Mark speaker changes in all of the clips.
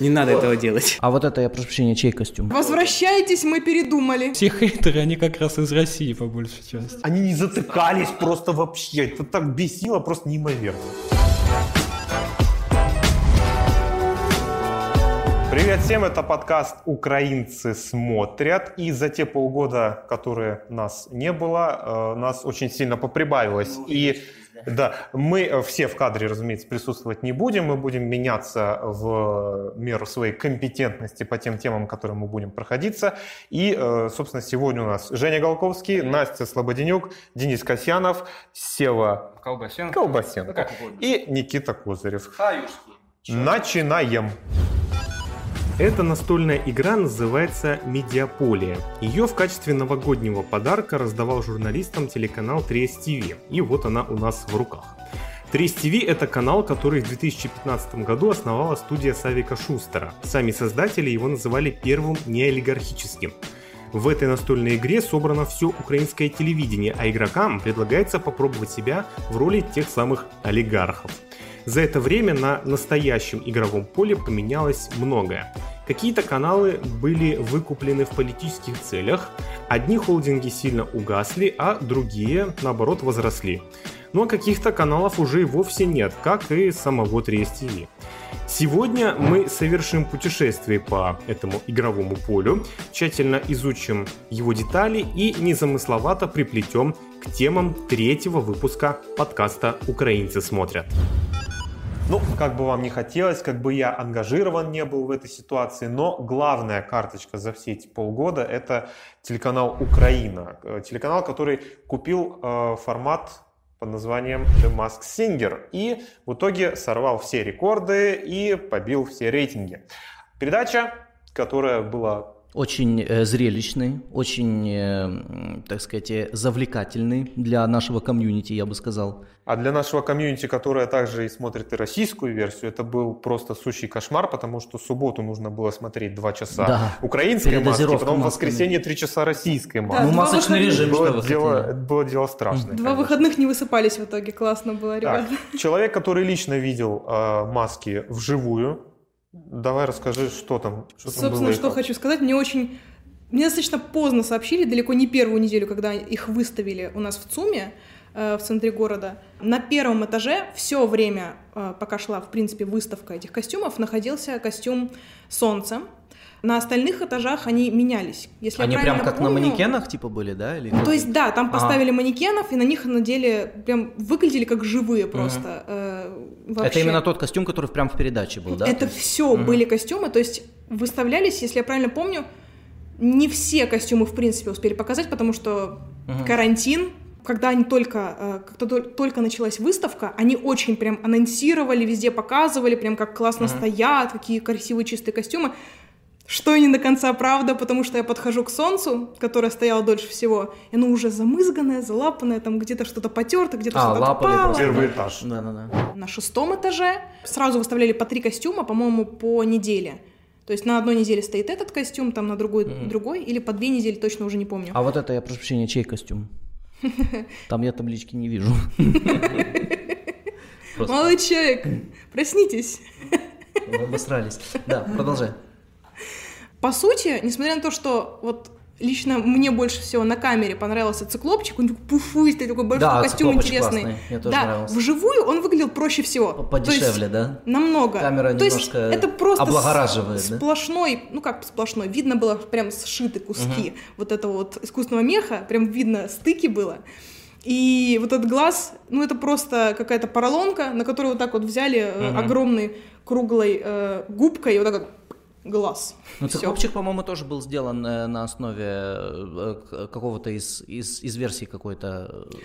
Speaker 1: Не надо этого делать.
Speaker 2: А вот это, я прошу прощения, чей костюм?
Speaker 3: Возвращайтесь, мы передумали.
Speaker 4: Все хейтеры, они как раз из России, по большей части.
Speaker 5: Они не затыкались просто вообще. Это так бесило, просто неимоверно. Привет всем, это подкаст «Украинцы смотрят». И за те полгода, которые нас не было, э, нас очень сильно поприбавилось. И да, мы все в кадре, разумеется, присутствовать не будем. Мы будем меняться в меру своей компетентности по тем темам, которые мы будем проходиться. И, э, собственно, сегодня у нас Женя Голковский, Настя Слободенюк, Денис Касьянов, Сева
Speaker 4: Колбасенко.
Speaker 5: Колбасенко
Speaker 4: Ну, угодно.
Speaker 5: и Никита Козырев.
Speaker 4: Хаюшки.
Speaker 5: Начинаем! Эта настольная игра называется «Медиаполия». Ее в качестве новогоднего подарка раздавал журналистам телеканал 3 ТВ. И вот она у нас в руках. 3 ТВ – это канал, который в 2015 году основала студия Савика Шустера. Сами создатели его называли первым неолигархическим. В этой настольной игре собрано все украинское телевидение, а игрокам предлагается попробовать себя в роли тех самых олигархов. За это время на настоящем игровом поле поменялось многое. Какие-то каналы были выкуплены в политических целях, одни холдинги сильно угасли, а другие, наоборот, возросли. Но каких-то каналов уже и вовсе нет, как и самого 3 ТВ. Сегодня мы совершим путешествие по этому игровому полю, тщательно изучим его детали и незамысловато приплетем к темам третьего выпуска подкаста «Украинцы смотрят». Ну, как бы вам не хотелось, как бы я ангажирован не был в этой ситуации, но главная карточка за все эти полгода – это телеканал «Украина». Э, Телеканал, который купил э, формат под названием The Mask Singer и в итоге сорвал все рекорды и побил все рейтинги. Передача, которая была
Speaker 2: Очень э, зрелищный, очень, э, так сказать, э, завлекательный для нашего комьюнити, я бы сказал.
Speaker 5: А для нашего комьюнити, которое также и смотрит и российскую версию, это был просто сущий кошмар, потому что в субботу нужно было смотреть 2 часа
Speaker 2: Да.
Speaker 5: украинской маски, потом в
Speaker 2: масками.
Speaker 5: воскресенье 3 часа российской маски.
Speaker 3: Да,
Speaker 2: ну,
Speaker 3: два
Speaker 2: масочный
Speaker 3: выходных.
Speaker 2: режим, что
Speaker 5: было,
Speaker 2: вы
Speaker 5: дело,
Speaker 2: хотели?
Speaker 5: это было дело страшное.
Speaker 3: Два
Speaker 5: конечно.
Speaker 3: выходных не высыпались в итоге. Классно было, ребята.
Speaker 5: Так, человек, который лично видел э, маски вживую, давай расскажи, что там, что там было
Speaker 3: Собственно, что хочу сказать. Мне очень... Мне достаточно поздно сообщили, далеко не первую неделю, когда их выставили у нас в ЦУМе, э, в центре города. На первом этаже все время, э, пока шла, в принципе, выставка этих костюмов, находился костюм солнца. На остальных этажах они менялись. Если я
Speaker 2: Они прям как на
Speaker 3: помню-
Speaker 2: манекенах типа были, да? Или
Speaker 3: То есть, да, там
Speaker 2: А.
Speaker 3: поставили манекенов, и на них надели, прям выглядели как живые просто. э, вообще.
Speaker 2: Это именно тот костюм, который прям в передаче был, да?
Speaker 3: Это все были костюмы, то есть выставлялись, если я правильно помню, не все костюмы, в принципе, успели показать, потому что карантин, когда они только, э, тол- только началась выставка, они очень прям анонсировали, везде показывали, прям как классно стоят, какие красивые чистые костюмы. Что и не до конца правда, потому что я подхожу к солнцу, которое стояло дольше всего, и оно уже замызганное, залапанное, там где-то что-то потерто, где-то
Speaker 2: А,
Speaker 3: что-то
Speaker 2: лапали
Speaker 3: отпало.
Speaker 2: просто.
Speaker 5: Первый этаж.
Speaker 2: Да-да-да.
Speaker 3: На шестом этаже сразу выставляли по три костюма, по-моему, по неделе. То есть на одной неделе стоит этот костюм, там на другой другой, или по две недели, точно уже не помню.
Speaker 2: А вот это, я прошу прощения, чей костюм? Там я таблички не вижу.
Speaker 3: Молодой человек, проснитесь.
Speaker 2: вы обосрались. Да, продолжай.
Speaker 3: По сути, несмотря на то, что вот лично мне больше всего на камере понравился циклопчик, он такой пуфыстый, такой большой
Speaker 2: Да,
Speaker 3: костюм интересный.
Speaker 2: классный, мне тоже
Speaker 3: да,
Speaker 2: нравился.
Speaker 3: вживую он выглядел проще всего.
Speaker 2: Подешевле, да?
Speaker 3: Намного.
Speaker 2: Камера
Speaker 3: То есть это просто с-
Speaker 2: облагораживает, да?
Speaker 3: сплошной, ну как сплошной, видно было прям сшиты куски вот этого вот искусственного меха, прям видно стыки было. И вот этот глаз, ну это просто какая-то поролонка, на которую вот так вот взяли э, огромной круглой э, губкой и вот так вот глаз.
Speaker 2: Ну,
Speaker 3: Всё.
Speaker 2: циклопчик, по-моему, тоже был сделан э, на основе э, к- какого-то из, из, из версий какой-то. э,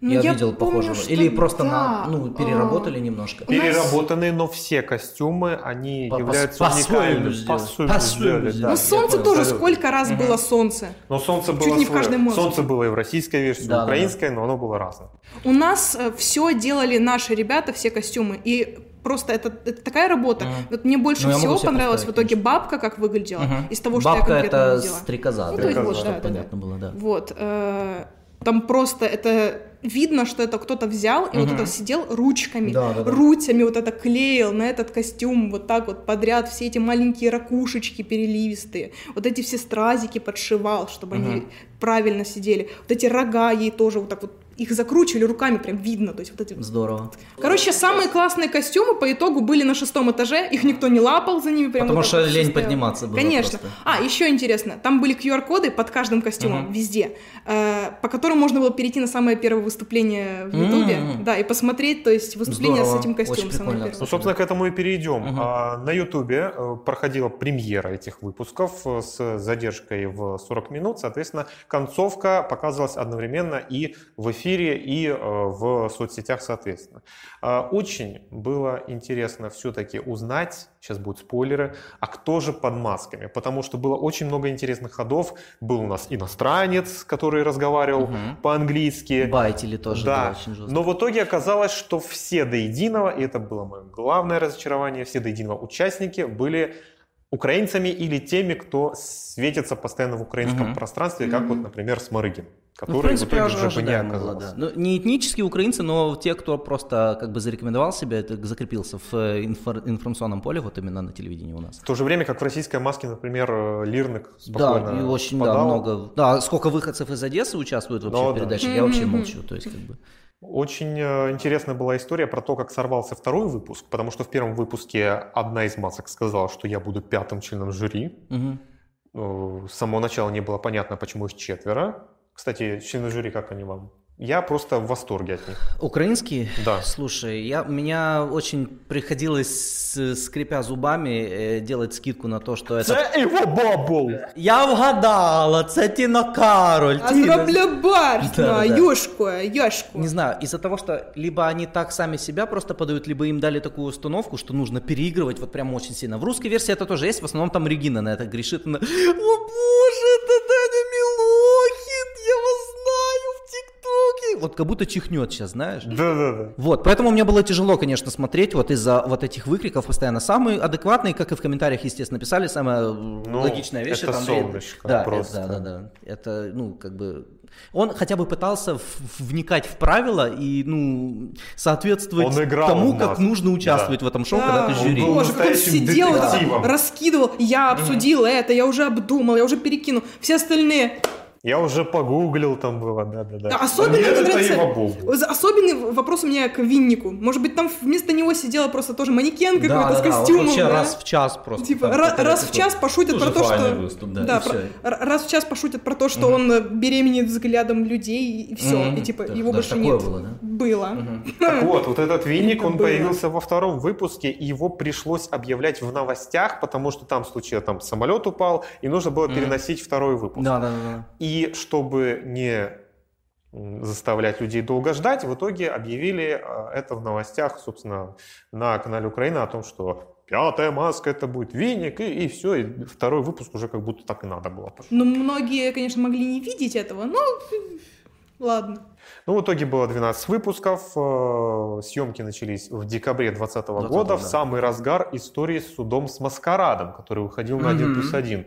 Speaker 3: Ну,
Speaker 2: я,
Speaker 3: я
Speaker 2: видел
Speaker 3: помню,
Speaker 2: похожего.
Speaker 3: что
Speaker 2: Или просто
Speaker 3: да.
Speaker 2: на, ну, переработали немножко.
Speaker 3: У нас-
Speaker 5: Переработанные, но все костюмы, они
Speaker 2: По- по-
Speaker 5: являются
Speaker 2: по-своему
Speaker 5: уникальными. По-своему
Speaker 2: По-своему
Speaker 5: сделали, да.
Speaker 3: Ну, солнце тоже
Speaker 5: абсолютно.
Speaker 3: сколько раз было солнце.
Speaker 5: Но солнце
Speaker 3: Чуть
Speaker 5: было
Speaker 3: не в
Speaker 5: свое.
Speaker 3: каждой мозге.
Speaker 5: Солнце было и в российской версии, и
Speaker 2: Да,
Speaker 5: в
Speaker 2: да,
Speaker 5: украинской, но оно было разное.
Speaker 3: У нас все делали наши ребята, все костюмы. И просто это, это такая работа. Вот мне больше
Speaker 2: Ну,
Speaker 3: всего понравилась в итоге бабка, как выглядела,
Speaker 2: Мгм.
Speaker 3: из того, что
Speaker 2: Бабка
Speaker 3: я конкретно
Speaker 2: это
Speaker 3: видела.
Speaker 2: стрекоза,
Speaker 3: Ну,
Speaker 2: чтобы
Speaker 3: вот, да, да,
Speaker 2: понятно
Speaker 3: да.
Speaker 2: было, да.
Speaker 3: Вот. э, там просто это видно, что это кто-то взял и вот
Speaker 2: Мгм.
Speaker 3: это сидел ручками,
Speaker 2: Да, да, да.
Speaker 3: ручками вот это клеил на этот костюм вот так вот подряд, все эти маленькие ракушечки переливистые, вот эти все стразики подшивал, чтобы они
Speaker 2: Мгм.
Speaker 3: правильно сидели, вот эти рога ей тоже вот так вот их закручивали руками, прям видно, то есть вот эти
Speaker 2: Здорово.
Speaker 3: Короче, самые классные костюмы по итогу были на шестом этаже, их никто не лапал за ними. Прям
Speaker 2: Потому
Speaker 3: вот
Speaker 2: что
Speaker 3: вот
Speaker 2: лень подниматься было
Speaker 3: Конечно.
Speaker 2: просто.
Speaker 3: А, еще интересно, там были QR-коды под каждым костюмом,
Speaker 2: Мгм.
Speaker 3: везде, э, по которым можно было перейти на самое первое выступление в Ютубе,
Speaker 2: М.
Speaker 3: да, и посмотреть, то есть выступление
Speaker 2: Здорово.
Speaker 3: с этим костюмом.
Speaker 2: Очень
Speaker 3: самое первое.
Speaker 5: Ну, собственно, к этому и перейдем.
Speaker 2: Мгм.
Speaker 5: А, На Ютубе э, проходила премьера этих выпусков э, с задержкой в 40 минут. Соответственно, концовка показывалась одновременно и в эфире, и э, в соцсетях, соответственно. А, Очень было интересно все-таки узнать, сейчас будут спойлеры, а кто же под масками? Потому что было очень много интересных ходов. Был у нас иностранец, который разговаривал
Speaker 2: Мгм.
Speaker 5: по-английски.
Speaker 2: Байтили тоже, да,
Speaker 5: Да,
Speaker 2: очень жестко.
Speaker 5: но в итоге оказалось, что все до единого, и это было мое главное разочарование, все до единого участники были украинцами или теми, кто светится постоянно в украинском
Speaker 2: Мгм.
Speaker 5: пространстве, как вот,
Speaker 3: Мгм.
Speaker 5: например, Сморыгин, который
Speaker 2: Ну, в принципе,
Speaker 5: в итоге уже бы не оказался.
Speaker 2: да. Ну, не этнические украинцы, но те, кто просто как бы зарекомендовал себя, это закрепился в э, инфор- информационном поле, вот именно на телевидении у нас.
Speaker 5: В то же время, как в российской маске, например, э, Лирник
Speaker 2: Да,
Speaker 5: спокойно
Speaker 2: и очень да, много. Да, сколько выходцев из Одессы участвуют вообще
Speaker 5: Ну,
Speaker 2: в
Speaker 5: да.
Speaker 2: передаче, я вообще молчу. То есть, как бы.
Speaker 5: Очень э, интересная была история про то, как сорвался второй выпуск, потому что в первом выпуске одна из масок сказала, что я буду пятым членом жюри. Э, С самого начала не было понятно, почему их четверо. Кстати, члены жюри, как они вам? Я просто в восторге от них.
Speaker 2: Украинские?
Speaker 5: Да.
Speaker 2: Слушай, я, меня очень приходилось, скрипя зубами, э, делать скидку на то, что это...
Speaker 5: его бабл!
Speaker 2: Я вгадала, це Тіна Кароль.
Speaker 3: А
Speaker 2: Тіна.
Speaker 3: зробля барс,
Speaker 2: Да,
Speaker 3: ёшку, ёшку.
Speaker 2: Не знаю, из-за того, что либо они так сами себя просто подают, либо им дали такую установку, что нужно переигрывать вот прям очень сильно. В русской версии это тоже есть, в основном там Регина на это грешит. Она, О Вот как будто чихнет сейчас, знаешь.
Speaker 5: Да-да-да.
Speaker 2: Вот, поэтому мне было тяжело, конечно, смотреть вот из-за вот этих выкриков постоянно. Самые адекватные, как и в комментариях, естественно, писали, самая
Speaker 5: Ну,
Speaker 2: логичная вещь.
Speaker 5: это
Speaker 2: Андрей-
Speaker 5: солнышко
Speaker 2: да,
Speaker 5: просто.
Speaker 2: Это, да, да, да. Это, ну, как бы... Он хотя бы пытался в- вникать в правила и, ну, соответствовать
Speaker 5: Он играл
Speaker 2: тому, как нужно участвовать в этом шоу, когда ты
Speaker 5: он
Speaker 2: жюри.
Speaker 5: был
Speaker 3: Боже, как он сидел,
Speaker 5: детективом.
Speaker 3: раскидывал. Я обсудил это, я уже обдумал, я уже перекинул. Все остальные.
Speaker 5: Я уже погуглил, там было, да-да-да.
Speaker 3: Да, особенно мне
Speaker 5: это
Speaker 3: нравится-
Speaker 5: его бабл.
Speaker 3: Особенный вопрос у меня к Виннику. Может быть, там вместо него сидела просто тоже манекен
Speaker 2: Да,
Speaker 3: какой-то
Speaker 2: да,
Speaker 3: с
Speaker 2: да,
Speaker 3: костюмом.
Speaker 2: вообще
Speaker 3: да?
Speaker 2: раз в час просто.
Speaker 3: Типа,
Speaker 2: там
Speaker 3: ра-
Speaker 2: какой-то
Speaker 3: раз в час пошутят про то, что...
Speaker 2: выступ, да, и
Speaker 3: про- раз в час пошутят про то, что он э, беременеет взглядом людей, и все.
Speaker 2: Мгм.
Speaker 3: И типа,
Speaker 2: Так,
Speaker 3: его
Speaker 2: даже
Speaker 3: больше нет.
Speaker 2: было, да?
Speaker 3: Было.
Speaker 5: Так вот, вот этот винник,
Speaker 3: Это
Speaker 5: он
Speaker 3: было.
Speaker 5: появился во втором выпуске, и его пришлось объявлять в новостях, потому что там случилось, там самолет упал, и нужно было переносить второй выпуск.
Speaker 2: Да, да, да.
Speaker 5: И чтобы не заставлять людей долго ждать, в итоге объявили э, это в новостях, собственно, на канале Украина о том, что пятая маска это будет веник, и, и все, и второй выпуск уже как будто так и надо было.
Speaker 3: Ну, многие, конечно, могли не видеть этого, но ладно.
Speaker 5: Ну, в итоге было 12 выпусков, э, съемки начались в декабре 2020
Speaker 2: 2020,
Speaker 5: года, в
Speaker 2: да.
Speaker 5: самый разгар истории с судом с Маскарадом, который выходил на 1
Speaker 2: Мгм.
Speaker 5: плюс 1.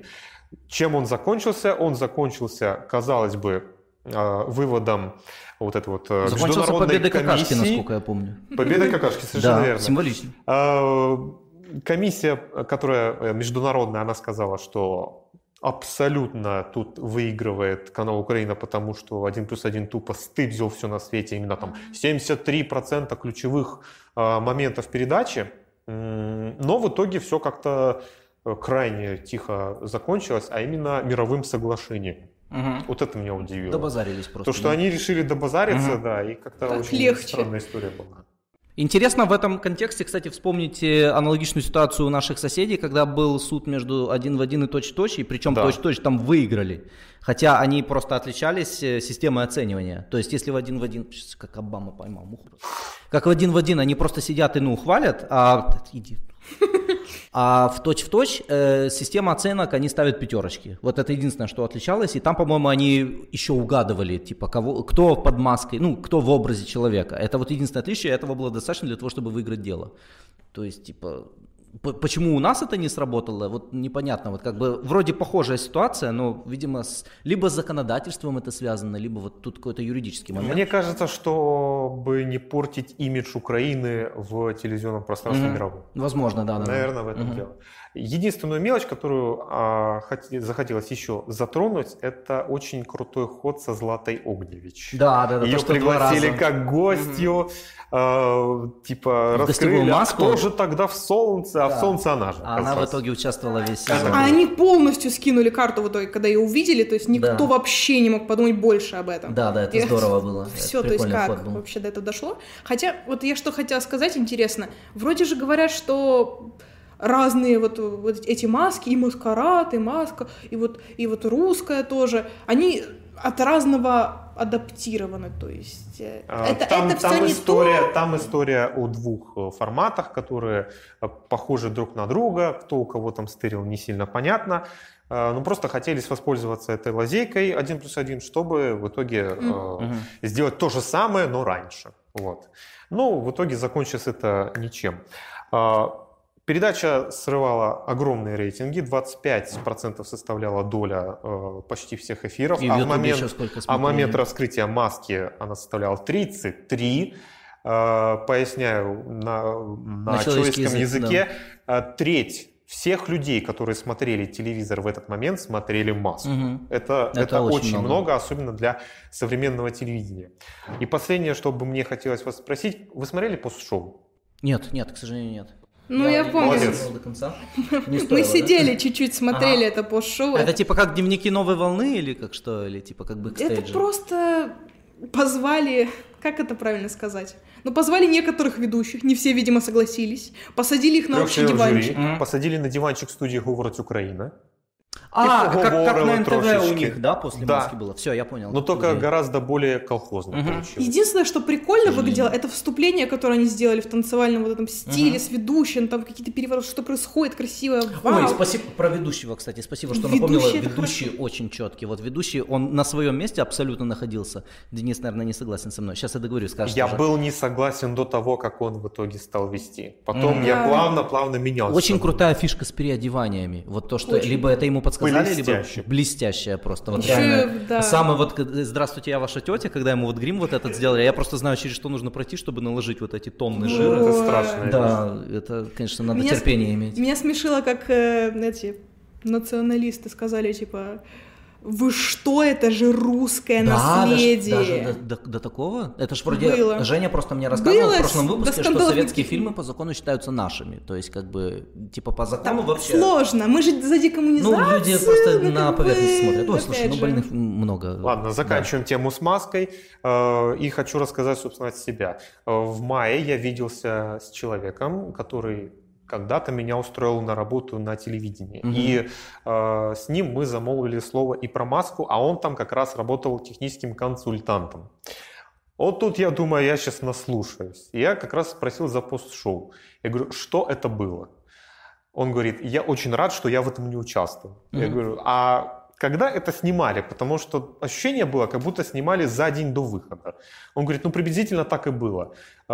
Speaker 5: Чем он закончился? Он закончился, казалось бы, э, выводом вот этой вот э,
Speaker 2: Закончился
Speaker 5: международной
Speaker 2: какашки,
Speaker 5: комиссии.
Speaker 2: насколько я помню.
Speaker 5: Победой какашки, совершенно
Speaker 2: Да,
Speaker 5: верно.
Speaker 2: символично.
Speaker 5: А, Комиссия, которая э, международная, она сказала, что абсолютно тут выигрывает канал Украина, потому что 1 плюс 1 тупо стыбзил все на свете. Именно там 73% ключевых моментов передачи. Но в итоге все как-то э, крайне тихо закончилось, а именно мировым соглашением.
Speaker 2: Мгм.
Speaker 5: Вот это меня удивило.
Speaker 2: Добазарились просто.
Speaker 5: То, что
Speaker 2: да.
Speaker 5: они решили добазариться,
Speaker 2: Мгм.
Speaker 5: да, и как-то
Speaker 3: Так
Speaker 5: очень
Speaker 3: легче.
Speaker 5: странная история была.
Speaker 2: Интересно в этом контексте, кстати, вспомнить э, аналогичную ситуацию у наших соседей, когда был суд между один в один и точь-точь, и причем
Speaker 5: Да.
Speaker 2: точь-точь там выиграли. Хотя они просто отличались э, системой оценивания. То есть если в один в один, сейчас как Обама поймал муху. Как в один в один они просто сидят и ну хвалят, а иди. А в точь-в-точь э, система оценок, они ставят пятерочки. Вот это единственное, что отличалось. И там, по-моему, они еще угадывали, типа, кого, кто под маской, ну, кто в образе человека. Это вот единственное отличие, этого было достаточно для того, чтобы выиграть дело. То есть, типа, почему у нас это не сработало, вот непонятно. Вот как бы вроде похожая ситуация, но, видимо, с, либо с законодательством это связано, либо вот тут какой-то юридический момент.
Speaker 5: Мне кажется, чтобы не портить имидж Украины в телевизионном пространстве
Speaker 2: Мгм.
Speaker 5: мировом.
Speaker 2: Возможно, да, да. да.
Speaker 5: Наверное, в этом
Speaker 2: Мгм.
Speaker 5: дело. Единственную мелочь, которую а, хоте- захотелось еще затронуть, это очень крутой ход со Златой Огневич.
Speaker 2: Да, да, да.
Speaker 5: Ее
Speaker 2: то,
Speaker 5: пригласили как гостью, э, типа
Speaker 2: В
Speaker 5: раскрыли, а
Speaker 2: маску.
Speaker 5: кто же тогда в солнце, а
Speaker 2: Да.
Speaker 5: в солнце она же.
Speaker 2: А она в итоге участвовала весь
Speaker 5: А
Speaker 2: сезон.
Speaker 3: А они полностью скинули карту в итоге, когда ее увидели, то есть никто
Speaker 2: Да.
Speaker 3: вообще не мог подумать больше об этом.
Speaker 2: Да, да, это
Speaker 3: И
Speaker 2: здорово было.
Speaker 3: Все,
Speaker 2: Это
Speaker 3: то есть как
Speaker 2: ход был.
Speaker 3: вообще до этого дошло. Хотя, вот я что хотела сказать, интересно. Вроде же говорят, что разные вот, вот эти маски, и маскарад, и маска, и вот, и вот русская тоже, они от разного адаптированы, то есть э,
Speaker 5: А,
Speaker 3: это,
Speaker 5: там,
Speaker 3: это
Speaker 5: там
Speaker 3: все не
Speaker 5: история,
Speaker 3: то.
Speaker 5: там история о двух э, форматах, которые э, похожи друг на друга. Кто у кого там стырил, не сильно понятно. Э, Ну, просто хотелись воспользоваться этой лазейкой 1 плюс 1, чтобы в итоге э,
Speaker 2: Мгм.
Speaker 5: сделать то же самое, но раньше. Вот. Ну, в итоге закончилось это ничем. А, Передача срывала огромные рейтинги, 25% составляла доля э, почти всех эфиров,
Speaker 2: И в
Speaker 5: а в момент, а момент раскрытия маски она составляла 33. Э, Поясняю на, на,
Speaker 2: На
Speaker 5: человеческом
Speaker 2: язык,
Speaker 5: языке. Э, Треть всех людей, которые смотрели телевизор в этот момент, смотрели маску.
Speaker 2: Мгм.
Speaker 5: Это,
Speaker 2: Это
Speaker 5: это,
Speaker 2: очень
Speaker 5: очень,
Speaker 2: много.
Speaker 5: много. особенно для современного телевидения. И последнее, что бы мне хотелось вас спросить, вы смотрели пост-шоу?
Speaker 2: Нет, нет, к сожалению, нет.
Speaker 3: Ну, я помню.
Speaker 5: Молодец.
Speaker 2: до конца. Не
Speaker 3: Мы
Speaker 2: стоило, да?
Speaker 3: сидели чуть-чуть, смотрели это пост-шоу.
Speaker 2: Это типа как дневники новой волны или как что? Или типа как бы
Speaker 3: Это просто позвали, как это правильно сказать? Ну, позвали некоторых ведущих, не все, видимо, согласились, посадили их на общий диванчик.
Speaker 5: жюри, посадили на диванчик студии «Говорить Украина».
Speaker 2: А, как, как на НТВ у
Speaker 5: трошечки.
Speaker 2: них, да, после
Speaker 5: Да.
Speaker 2: маски было. Все, я понял.
Speaker 5: Но только
Speaker 2: Идея.
Speaker 5: гораздо более колхозно
Speaker 2: Мгм.
Speaker 5: получилось.
Speaker 3: Единственное, что прикольно выглядело, это вступление, которое они сделали в танцевальном вот этом стиле
Speaker 2: Мгм.
Speaker 3: с ведущим, там какие-то перевороты, что происходит, красиво. Вау.
Speaker 2: Ой, спасибо про ведущего, кстати, спасибо, что напомнила.
Speaker 3: Ведущий это
Speaker 2: Ведущий очень четкий. Вот ведущий, он на своем месте абсолютно находился. Денис, наверное, не согласен со мной. Сейчас я договорю, скажешь.
Speaker 5: Я
Speaker 2: тоже.
Speaker 5: был не согласен до того, как он в итоге стал вести. Потом
Speaker 2: Мгм.
Speaker 5: я плавно-плавно менялся.
Speaker 2: Очень крутая фишка с переодеваниями. Вот то, что
Speaker 3: Очень.
Speaker 2: либо это ему подсказали,
Speaker 5: Блестяще.
Speaker 2: либо блестящая просто. Вот реально.
Speaker 3: да.
Speaker 2: Самый вот, к- здравствуйте, я ваша тетя, когда ему вот грим вот этот сделали, я просто знаю, через что нужно пройти, чтобы наложить вот эти тонны жира.
Speaker 5: Это страшно.
Speaker 2: Да, это, конечно, надо
Speaker 3: Меня
Speaker 2: терпение иметь.
Speaker 3: Меня смешило, как э, эти националисты сказали, типа, вы что, это же русское
Speaker 2: Да,
Speaker 3: наследие.
Speaker 2: Даже, до, до- до такого? Это ж вроде
Speaker 3: Было.
Speaker 2: Женя просто мне рассказывал
Speaker 3: Было,
Speaker 2: в прошлом выпуске, что советские фильмы по закону считаются нашими. То есть, как бы, типа, по закону
Speaker 3: Там
Speaker 2: вообще...
Speaker 3: сложно, мы же за
Speaker 2: Ну,
Speaker 3: декоммунизацию.
Speaker 2: люди просто
Speaker 3: ну,
Speaker 2: на поверхность
Speaker 3: бы,
Speaker 2: смотрят. Ой, слушай, ну
Speaker 3: же.
Speaker 2: больных много.
Speaker 5: Ладно, заканчиваем тему с маской. Э, И хочу рассказать, собственно, от себя. Э, В мае я виделся с человеком, который когда-то меня устроил на работу на телевидении.
Speaker 2: Мгм.
Speaker 5: И э, с ним мы замолвили слово и про маску, а он там как раз работал техническим консультантом. Вот тут я думаю, я сейчас наслушаюсь. И я как раз спросил за пост-шоу. Я говорю, что это было? Он говорит, я очень рад, что я в этом не участвовал. Я
Speaker 2: Мгм.
Speaker 5: говорю, а когда это снимали? Потому что ощущение было, как будто снимали за день до выхода. Он говорит, ну приблизительно так и было. Э,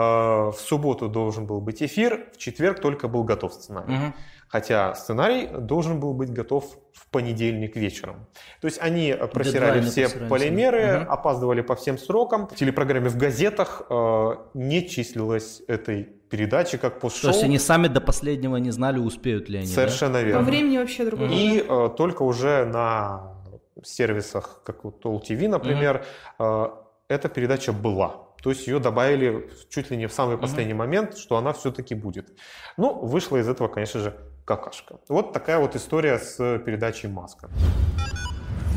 Speaker 5: В субботу должен был быть эфир, в четверг только был готов сценарий.
Speaker 2: Мгм.
Speaker 5: Хотя сценарий должен был быть готов в понедельник вечером. То есть они э, просирали
Speaker 2: Дедлайны
Speaker 5: все
Speaker 2: просирали
Speaker 5: полимеры,
Speaker 2: Мгм.
Speaker 5: опаздывали по всем срокам. В телепрограмме в газетах э, не числилось этой передачи как
Speaker 2: То
Speaker 5: пост-шоу.
Speaker 2: есть они сами до последнего не знали, успеют ли они. да?
Speaker 5: Совершенно
Speaker 3: По
Speaker 5: верно.
Speaker 3: времени вообще другое.
Speaker 5: И э, только уже на сервисах, как вот All TV, например, э, эта передача была. То есть ее добавили чуть ли не в самый последний момент, что она все-таки будет. Ну, вышла из этого, конечно же, какашка. Вот такая вот история с передачей «Маска».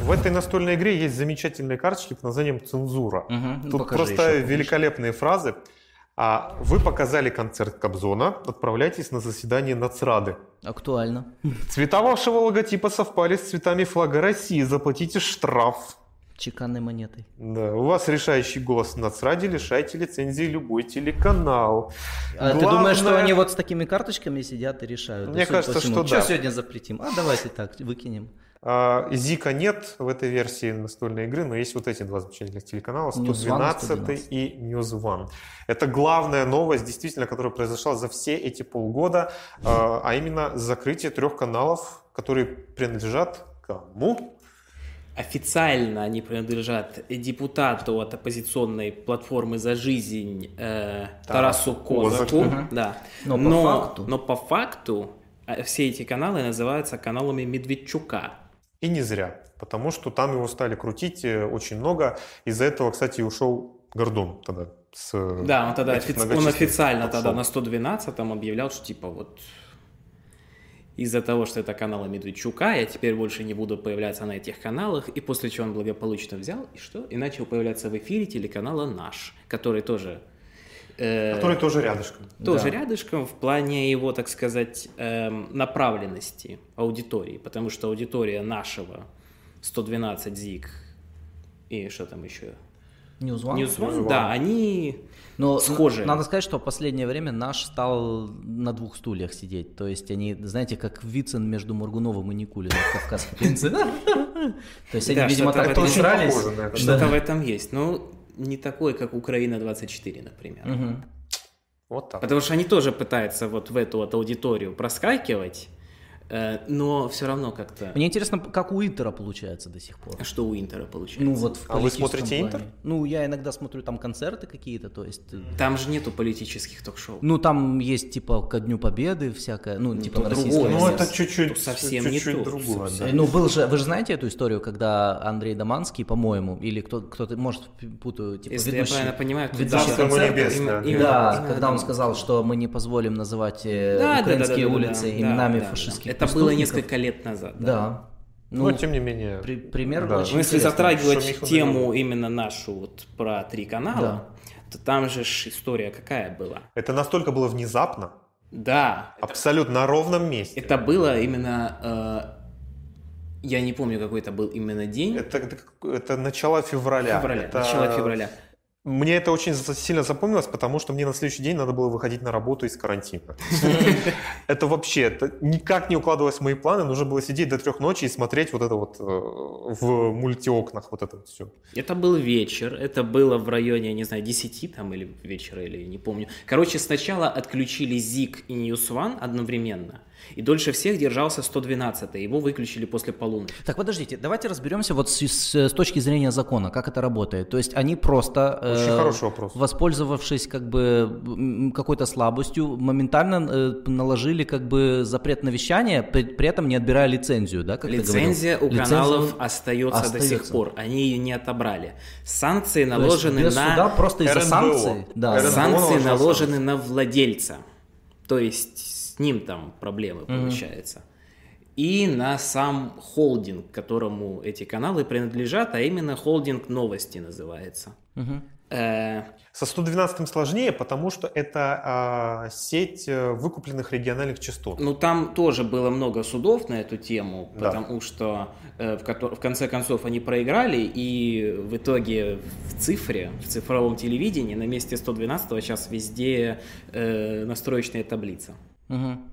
Speaker 5: В этой настольной игре есть замечательные карточки под названием «Цензура».
Speaker 2: Ну,
Speaker 5: Тут просто
Speaker 2: еще,
Speaker 5: великолепные фразы. А вы показали концерт Кобзона, отправляйтесь на заседание Нацрады.
Speaker 2: Актуально.
Speaker 5: Цвета вашего логотипа совпали с цветами флага России. Заплатите штраф.
Speaker 2: Чеканной монетой.
Speaker 5: Да, у вас решающий голос Нацраде, лишайте лицензии любой телеканал.
Speaker 2: А ты
Speaker 5: Главное-
Speaker 2: думаешь, что они вот с такими карточками сидят и решают?
Speaker 5: Мне
Speaker 2: по
Speaker 5: кажется,
Speaker 2: всему,
Speaker 5: что
Speaker 2: «Чё
Speaker 5: да.
Speaker 2: сегодня запретим? А давайте так, выкинем.
Speaker 5: А, Зика нет в этой версии настольной игры, но есть вот эти два замечательных телеканала, 112
Speaker 2: 112.
Speaker 5: и News One. Это главная новость, действительно, которая произошла за все эти полгода, а а именно закрытие трех каналов, которые принадлежат кому?
Speaker 1: Официально они принадлежат депутату от оппозиционной платформы «За жизнь» э, Тарасу Козаку. Да.
Speaker 2: Но по
Speaker 1: но,
Speaker 2: факту-
Speaker 1: но по факту э, все эти каналы называются каналами Медведчука.
Speaker 5: И не зря, потому что там его стали крутить э, очень много. Из-за этого, кстати, ушел Гордон тогда. С
Speaker 1: Да, он тогда офи- он официально тогда на 112-м объявлял, что типа вот из-за того, что это каналы Медведчука, я теперь больше не буду появляться на этих каналах, и после чего он благополучно взял, и что? И начал появляться в эфире телеканала «Наш», который тоже... э,
Speaker 5: Который тоже рядышком.
Speaker 1: тоже
Speaker 2: Да.
Speaker 1: рядышком в плане его, так сказать, эм, направленности аудитории, потому что аудитория нашего 112 ЗИГ и что там еще?
Speaker 2: News One?
Speaker 1: News One,
Speaker 5: One.
Speaker 1: да, они
Speaker 2: Но
Speaker 1: схожие.
Speaker 2: н- надо сказать, что в последнее время наш стал на двух стульях сидеть. То есть они, знаете, как Вицин между Моргуновым и Никулиным в «Кавказской пленнице». То есть они,
Speaker 1: Да,
Speaker 2: видимо, так
Speaker 5: это.
Speaker 1: Что-то
Speaker 2: Да.
Speaker 1: в этом есть. Ну, не такой, как Украина 24, например.
Speaker 5: Вот так.
Speaker 1: Потому что они тоже пытаются вот в эту вот аудиторию проскакивать, но все равно как-то...
Speaker 2: Мне интересно, как у Интера получается до сих пор.
Speaker 1: А Что у Интера получается?
Speaker 2: Ну вот в
Speaker 5: А вы смотрите
Speaker 2: плане.
Speaker 5: «Интер»?
Speaker 2: Ну, я иногда смотрю там концерты какие-то, то есть... э,
Speaker 1: Там же нету политических ток-шоу.
Speaker 2: Ну, там есть, типа, ко Дню Победы всякое, ну, типа,
Speaker 1: то
Speaker 2: на
Speaker 1: другое.
Speaker 2: российском.
Speaker 5: Ну,
Speaker 1: Ну,
Speaker 5: это чуть-чуть,
Speaker 1: совсем не
Speaker 5: чуть-чуть
Speaker 1: то.
Speaker 5: другое.
Speaker 1: Совсем.
Speaker 5: да.
Speaker 2: Ну, был же, вы же знаете эту историю, когда Андрей Доманский, по-моему, или кто, кто-то, может, путаю, типа,
Speaker 1: Если я
Speaker 2: ведущий,
Speaker 1: правильно понимаю, то
Speaker 2: ведущий
Speaker 5: Царство ему
Speaker 2: концерта.
Speaker 5: небесное.
Speaker 1: Именно-
Speaker 2: Да,
Speaker 1: именно-
Speaker 2: когда он сказал, что мы не позволим называть э,
Speaker 1: Да, да,
Speaker 2: украинские
Speaker 1: да, да, да,
Speaker 2: улицы
Speaker 1: да,
Speaker 2: именами
Speaker 1: да, да.
Speaker 2: фашистских
Speaker 1: Это было несколько лет назад.
Speaker 2: Да.
Speaker 5: Но,
Speaker 2: Ну,
Speaker 5: тем не менее...
Speaker 2: при- пример
Speaker 5: Да.
Speaker 2: очень
Speaker 1: Ну, если затрагивать тему именно нашу вот про три канала, то там же ж история какая была.
Speaker 5: Это настолько было внезапно,
Speaker 1: Да,
Speaker 5: абсолютно на ровном месте.
Speaker 1: это было именно... э, я не помню, какой это был именно день.
Speaker 5: Это, это, это начало февраля.
Speaker 1: Февраля,
Speaker 5: Это-
Speaker 1: начало февраля.
Speaker 5: Мне это очень сильно запомнилось, потому что мне на следующий день надо было выходить на работу из карантина. Это вообще, никак не укладывалось в мои планы. Нужно было сидеть до трех ночи и смотреть вот это вот э, в мультиокнах, вот это вот все.
Speaker 1: Это был вечер, это было в районе, не знаю, 10 там или вечера, или не помню. Короче, сначала отключили ZIG и News One одновременно, и дольше всех держался 112, его выключили после полуночи.
Speaker 2: Так, подождите, давайте разберемся вот с, с- с точки зрения закона, как это работает. То есть они просто, э,
Speaker 5: Очень хороший вопрос.
Speaker 2: воспользовавшись как бы какой-то слабостью, моментально э, наложили как бы запрет на вещание, при, при этом не отбирая лицензию, да? Как?
Speaker 1: Лицензия у
Speaker 2: Лицензия
Speaker 1: каналов остается, до
Speaker 2: остается.
Speaker 1: сих пор, они ее не отобрали. Санкции наложены
Speaker 2: без
Speaker 1: на...
Speaker 2: суда просто из-за санкций. Да.
Speaker 5: РНБО.
Speaker 1: Санкции наложены на владельца. То есть с ним там проблемы получается. И на сам холдинг, которому эти каналы принадлежат, а именно холдинг новости называется. Э,
Speaker 5: Со 112 сложнее, потому что это а, сеть э, выкупленных региональных частот.
Speaker 1: ну там тоже было много судов на эту тему,
Speaker 5: Да.
Speaker 1: потому что э, в, в конце концов они проиграли, и в итоге в цифре, в цифровом телевидении на месте 112 сейчас везде э, настроечная таблица.
Speaker 2: Мгм.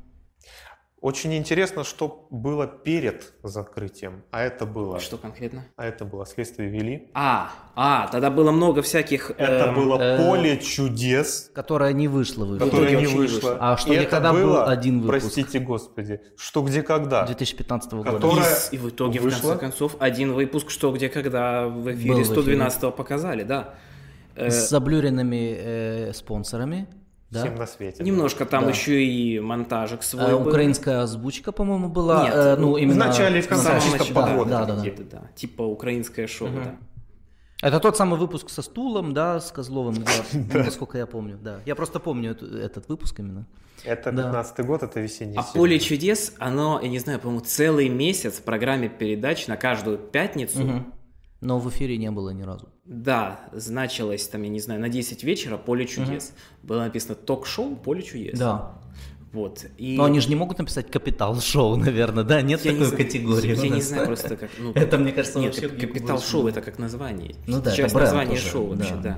Speaker 5: Очень интересно, что было перед закрытием, а это было,
Speaker 1: Что конкретно?
Speaker 5: а это было следствие вели.
Speaker 1: А, а, тогда было много всяких...
Speaker 5: Это
Speaker 1: эм,
Speaker 5: было
Speaker 2: э,
Speaker 5: поле чудес,
Speaker 2: Которая не вышла в эфир.
Speaker 5: которое не вышло.
Speaker 1: вышло.
Speaker 2: А что,
Speaker 5: И это
Speaker 2: когда был
Speaker 5: было,
Speaker 2: один выпуск?
Speaker 5: Простите, господи, что где когда.
Speaker 2: 2015 года.
Speaker 5: Которая-
Speaker 1: И, и в итоге, в
Speaker 5: вышло.
Speaker 1: конце концов, один выпуск «Что, где, когда» в эфире
Speaker 2: Был в эфире.
Speaker 1: 112-го показали, да. Э,
Speaker 2: С заблюренными э, спонсорами. Да?
Speaker 5: Всем на свете.
Speaker 1: немножко там
Speaker 2: Да.
Speaker 1: еще и монтажик свой
Speaker 2: А,
Speaker 1: был.
Speaker 2: украинская озвучка, по-моему, была.
Speaker 1: Нет,
Speaker 2: э,
Speaker 1: ну,
Speaker 2: ну,
Speaker 5: в
Speaker 2: именно
Speaker 5: начале и в конце чисто
Speaker 1: начале,
Speaker 5: подводка
Speaker 2: да, да, да.
Speaker 1: какие-то, да. Типа украинское шоу, да.
Speaker 2: Это тот самый выпуск со стулом, да, с Козловым, да, насколько я помню, да. Я просто помню эту- этот выпуск именно.
Speaker 5: Это
Speaker 2: Да.
Speaker 5: 15 год, это весенний
Speaker 1: А
Speaker 5: сезон.
Speaker 1: «Поле чудес», оно, я не знаю, по-моему, целый месяц в программе передач на каждую пятницу,
Speaker 2: Мгм. Но в эфире не было ни разу.
Speaker 1: Да, значилось там, я не знаю, на 10 вечера «Поле чудес». Было написано «Ток-шоу «Поле чудес».
Speaker 2: Да.
Speaker 1: Вот. И...
Speaker 2: Но они же не могут написать капитал-шоу, наверное, да? Нет
Speaker 1: Я не
Speaker 2: такой
Speaker 1: знаю-
Speaker 2: категории.
Speaker 1: Я не знаю просто как. ну,
Speaker 2: Это, мне кажется,
Speaker 1: Нет,
Speaker 2: вообще
Speaker 1: кап-
Speaker 2: не
Speaker 1: капитал шоу это как название.
Speaker 2: Ну да, это
Speaker 1: Часть
Speaker 2: бренд
Speaker 1: названия
Speaker 2: уже,
Speaker 1: шоу вообще,
Speaker 2: да.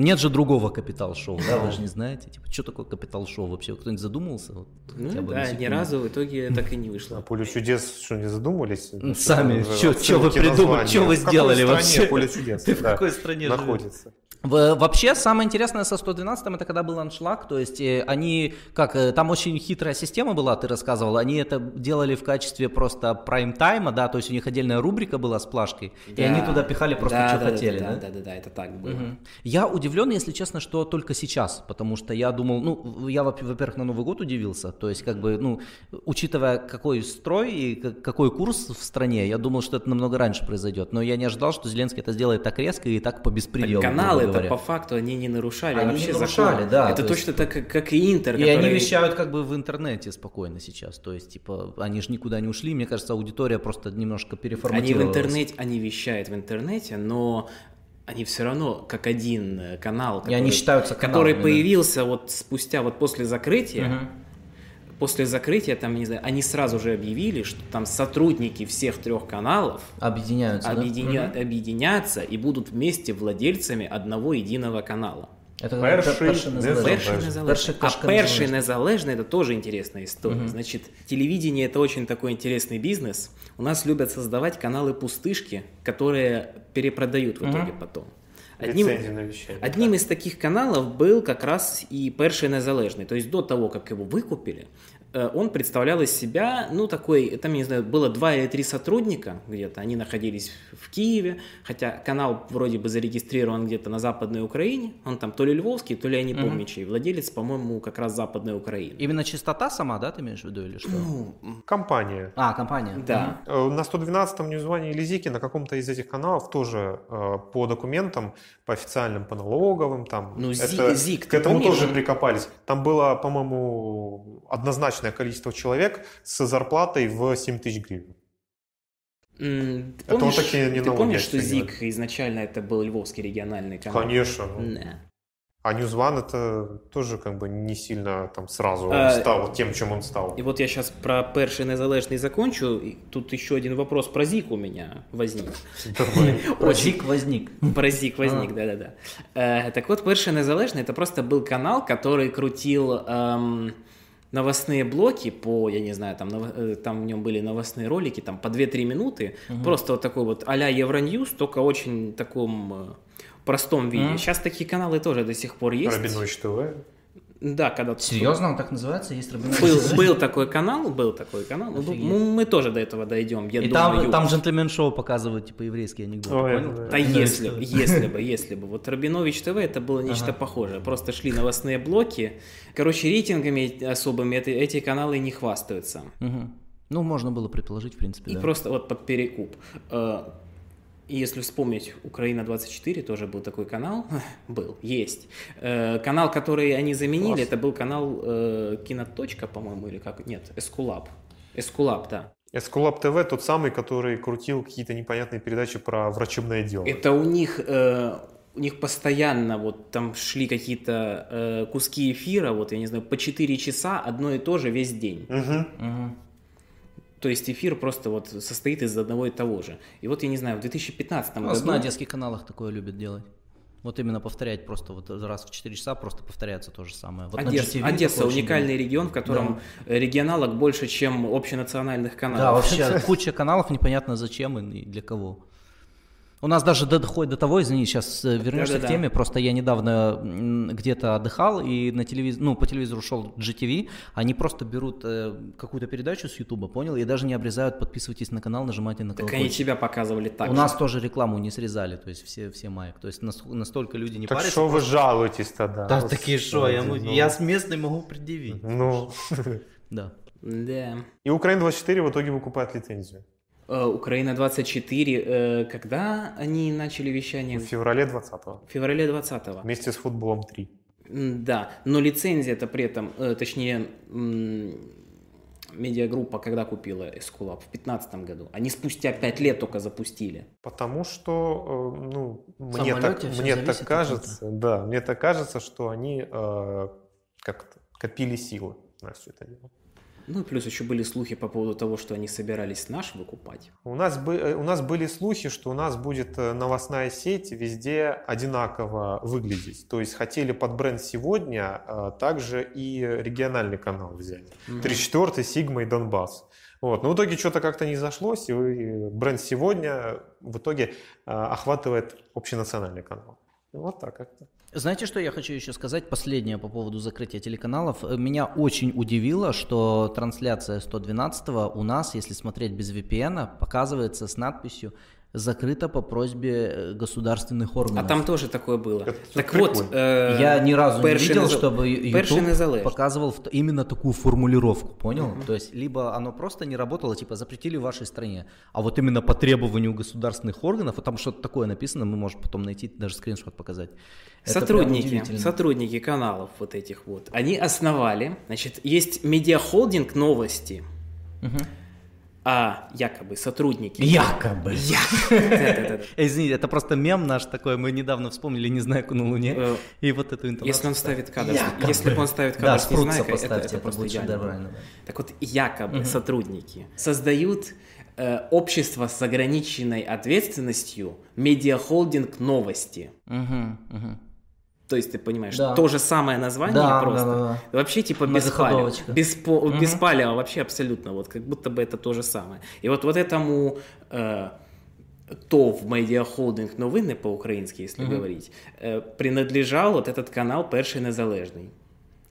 Speaker 1: Да.
Speaker 2: Нет же другого капитал-шоу, да, вы же не знаете. Типа, что такое капитал-шоу вообще? Кто-нибудь задумывался? Вот,
Speaker 1: Ну да, ни разу в итоге так и не вышло.
Speaker 5: поле чудес что, не задумывались?
Speaker 2: Ну, Сами,
Speaker 5: Что
Speaker 2: вы придумали, чё вы сделали вообще?
Speaker 5: поле чудес
Speaker 2: Ты в
Speaker 5: да,
Speaker 2: какой стране
Speaker 5: находится?
Speaker 2: Вообще, самое интересное со 112 это когда был аншлаг, то есть э, они, как, э, там очень хитрая система была, ты рассказывал, они это делали в качестве просто прайм-тайма, да, то есть у них отдельная рубрика была с плашкой, и они туда пихали просто,
Speaker 1: Да,
Speaker 2: что
Speaker 1: да, да,
Speaker 2: хотели,
Speaker 1: да?
Speaker 2: да?
Speaker 1: Да, да, да, это так было.
Speaker 2: Мгм. Я удивлен, если честно, что только сейчас, потому что я думал, ну, я, во- во-первых, на Новый год удивился, то есть, как бы, ну, учитывая, какой строй и какой курс в стране, я думал, что это намного раньше произойдет, но я не ожидал, что Зеленский это сделает так резко и так по беспределу.
Speaker 1: Так каналы это по факту они не нарушали
Speaker 2: Они не
Speaker 1: вообще
Speaker 2: нарушали,
Speaker 1: закон.
Speaker 2: да,
Speaker 1: Это
Speaker 2: то есть-
Speaker 1: точно так, как, как и Интер.
Speaker 2: И они
Speaker 1: который-
Speaker 2: вещают как бы в интернете спокойно сейчас, то есть, типа, они же никуда не ушли, мне кажется, аудитория просто немножко
Speaker 1: Они
Speaker 2: переформатировалась.
Speaker 1: в интернете, они вещают в интернете, но они все равно как один э, канал,
Speaker 2: И они считаются
Speaker 1: который
Speaker 2: каналами, да.
Speaker 1: появился вот спустя вот после закрытия.
Speaker 2: Мгм.
Speaker 1: После закрытия там не знаю, они сразу же объявили, что там сотрудники всех трех каналов
Speaker 2: Объединяются, да?
Speaker 1: объединя-
Speaker 2: Мгм.
Speaker 1: объединятся и будут вместе владельцами одного единого канала.
Speaker 2: Это
Speaker 5: Перший
Speaker 2: перший
Speaker 5: незалежний.
Speaker 1: Перший А
Speaker 2: кошка
Speaker 1: перший
Speaker 2: незалежний.
Speaker 1: незалежный это тоже интересная история. Значит, телевидение это очень такой интересный бизнес. У нас любят создавать каналы пустышки, которые перепродают в итоге потом. Одним,
Speaker 5: вещание.
Speaker 1: одним из таких каналов был как раз и Перший Незалежный. То есть до того, как его выкупили, он представлял из себя, ну, такой, там, не знаю, было два или три сотрудника где-то, они находились в Киеве, хотя канал вроде бы зарегистрирован где-то на Западной Украине, он там то ли львовский, то ли я не помню чей, владелец, по-моему, как раз Западной Украины.
Speaker 2: Именно чистота сама, да, ты имеешь в виду или что?
Speaker 1: Ну,
Speaker 5: Компания.
Speaker 2: А, компания.
Speaker 1: да.
Speaker 5: Э, На 112-м Ньюзване или Зике на каком-то из этих каналов тоже э, по документам, по официальным, по налоговым, там,
Speaker 1: Ну,
Speaker 5: это-
Speaker 1: Зик,
Speaker 5: к этому
Speaker 1: помнишь?
Speaker 5: тоже прикопались. Там было, по-моему, однозначное количество человек с зарплатой в 7 тысяч гривен.
Speaker 1: М, Ты
Speaker 5: Это
Speaker 1: помнишь,
Speaker 5: вот такие
Speaker 1: ты
Speaker 5: налоги
Speaker 1: помнишь, что. ЗИК изначально это был львовский региональный канал?
Speaker 5: Конечно. ну.
Speaker 1: Да.
Speaker 5: А Ньюзван это тоже как бы не сильно там сразу
Speaker 1: А,
Speaker 5: стал тем, чем он стал.
Speaker 1: И вот я сейчас про перший незалежний закончу. И тут еще один вопрос про ЗИК у меня возник.
Speaker 2: Прозик возник.
Speaker 1: Про ЗИК возник, да-да-да. Е, Так вот, перший незалежний это просто был канал, который крутил эм, новостные блоки по, я не знаю, там, э, там в нем были новостные ролики, там по 2-3 минуты. Просто вот такой вот а-ля Евроньюз, только очень таком э, простом виде.
Speaker 2: Мгм.
Speaker 1: Сейчас такие каналы тоже до сих пор есть.
Speaker 5: Рабинович ТВ.
Speaker 1: Да, когда
Speaker 2: Серьезно, он так называется? Есть Рабинович?
Speaker 1: Был, был такой канал, был такой канал. Ну,
Speaker 2: Офигеть.
Speaker 1: мы, мы тоже до этого дойдем, я
Speaker 2: И
Speaker 1: думаю.
Speaker 2: там, там джентльмен-шоу показывают, типа, еврейские анекдоты,
Speaker 5: Ой,
Speaker 2: понял?
Speaker 5: да.
Speaker 1: Да если, бы, если бы, если бы. Вот Рабинович ТВ это было нечто
Speaker 2: Ага.
Speaker 1: похожее. Просто шли новостные блоки. Короче, рейтингами особыми эти, эти каналы не хвастаются.
Speaker 2: Мгм. Ну, можно было предположить, в принципе,
Speaker 1: И
Speaker 2: да.
Speaker 1: просто вот под перекуп. И если вспомнить, Украина-24 тоже был такой канал. был, есть. Э, Канал, который они заменили,
Speaker 5: Класс.
Speaker 1: это был канал э, Киноточка, по-моему, или как? Нет, Эскулап. Эскулап, да.
Speaker 5: Эскулап ТВ тот самый, который крутил какие-то непонятные передачи про врачебное дело.
Speaker 1: Это у них, э, у них постоянно вот там шли какие-то э, куски эфира, вот я не знаю, по 4 часа одно и то же весь день.
Speaker 5: Мгм.
Speaker 2: Мгм.
Speaker 1: То есть эфир просто вот состоит из одного и того же. И вот я не знаю, в 2015
Speaker 2: У нас
Speaker 1: году...
Speaker 2: на детских каналах такое любят делать. Вот именно повторять просто вот раз в 4 часа просто повторяется то же самое. Вот
Speaker 1: Одесса,
Speaker 2: GTV
Speaker 1: Одесса
Speaker 2: очень
Speaker 1: уникальный
Speaker 2: было.
Speaker 1: регион, в котором э, регионалок больше, чем общенациональных каналов.
Speaker 2: Да, вообще куча каналов, непонятно зачем и для кого. У нас даже доходит до того, извини, сейчас вернешься
Speaker 1: Да-да-да.
Speaker 2: к теме, просто я недавно где-то отдыхал, и на телевиз... ну, по телевизору шел GTV, они просто берут э, какую-то передачу с Ютуба, понял, и даже не обрезают, подписывайтесь на канал, нажимайте на
Speaker 1: Так они
Speaker 2: колокольчик.
Speaker 1: тебя показывали так
Speaker 2: У
Speaker 1: же.
Speaker 2: нас тоже рекламу не срезали, то есть все, все маек, то есть нас- настолько люди не
Speaker 5: Так
Speaker 2: парятся.
Speaker 5: что вы жалуетесь тогда?
Speaker 2: Да,
Speaker 5: Господи,
Speaker 2: такие что, я,
Speaker 5: ну.
Speaker 2: я с местной могу предъявить.
Speaker 5: Ну,
Speaker 2: Да.
Speaker 1: Да.
Speaker 5: и Украина-24 в итоге выкупает лицензию.
Speaker 1: Э, Украина-24, э, когда они начали вещание?
Speaker 5: В феврале 20-го.
Speaker 1: В феврале 20-го.
Speaker 5: Вместе с футболом 3.
Speaker 1: М, Да, но лицензия-то при этом, э, точнее, медиагруппа когда купила Эскулап? В 2015 году. Они спустя 5 лет только запустили.
Speaker 5: Потому что, ну, мне
Speaker 2: самолете
Speaker 5: так, мне так кажется, да, мне так кажется, что они э, как-то копили силы на все это дело.
Speaker 1: Ну, плюс еще были слухи по поводу того, что они собирались наш выкупать.
Speaker 5: У нас, бы, э, у нас были слухи, что у нас будет э, новостная сеть везде одинаково выглядеть. То есть хотели под бренд «Сегодня» а также и региональный канал взять. Mm-hmm. 34 Сигма и Донбасс. Вот. Но в итоге что-то как-то не зашлось, и бренд «Сегодня» в итоге охватывает общенациональный канал. Вот так как-то.
Speaker 2: Знаете, что я хочу еще сказать? Последнее по поводу закрытия телеканалов. Меня очень удивило, что трансляция 112 у нас, если смотреть без VPN, показывается с надписью закрыто по просьбе э, государственных органов.
Speaker 1: А там тоже такое было. Это так вот,
Speaker 2: э, я ни разу не видел, незал... чтобы YouTube показывал именно такую формулировку, понял? Uh-huh. То есть либо оно просто не работало, типа запретили в вашей стране, а вот именно по требованию государственных органов, а там что-то такое написано, мы можем потом найти, даже скриншот показать.
Speaker 1: Сотрудники, сотрудники каналов вот этих вот, они основали, значит, есть медиахолдинг новости. А якобы сотрудники.
Speaker 2: Якобы. Якобы. Извините, это просто мем наш такой, мы недавно вспомнили «Незнайку на Луне», э, и вот эту интонацию.
Speaker 1: Если он ставит кадр, если он ставит кадр с «Незнайкой», это просто идеально. Так вот, якобы сотрудники создают э, общество с ограниченной ответственностью медиахолдинг новости. То есть ты понимаешь, да. то же самое название да, просто. Да, да, да. Вообще типа беспалево. Беспо, угу. Беспалево вообще абсолютно. Вот как будто бы это то же самое. И вот, вот этому э, ТОВ медіахолдинг новини по-українськи, если угу. говорить, э, принадлежал вот этот канал Перший Незалежный.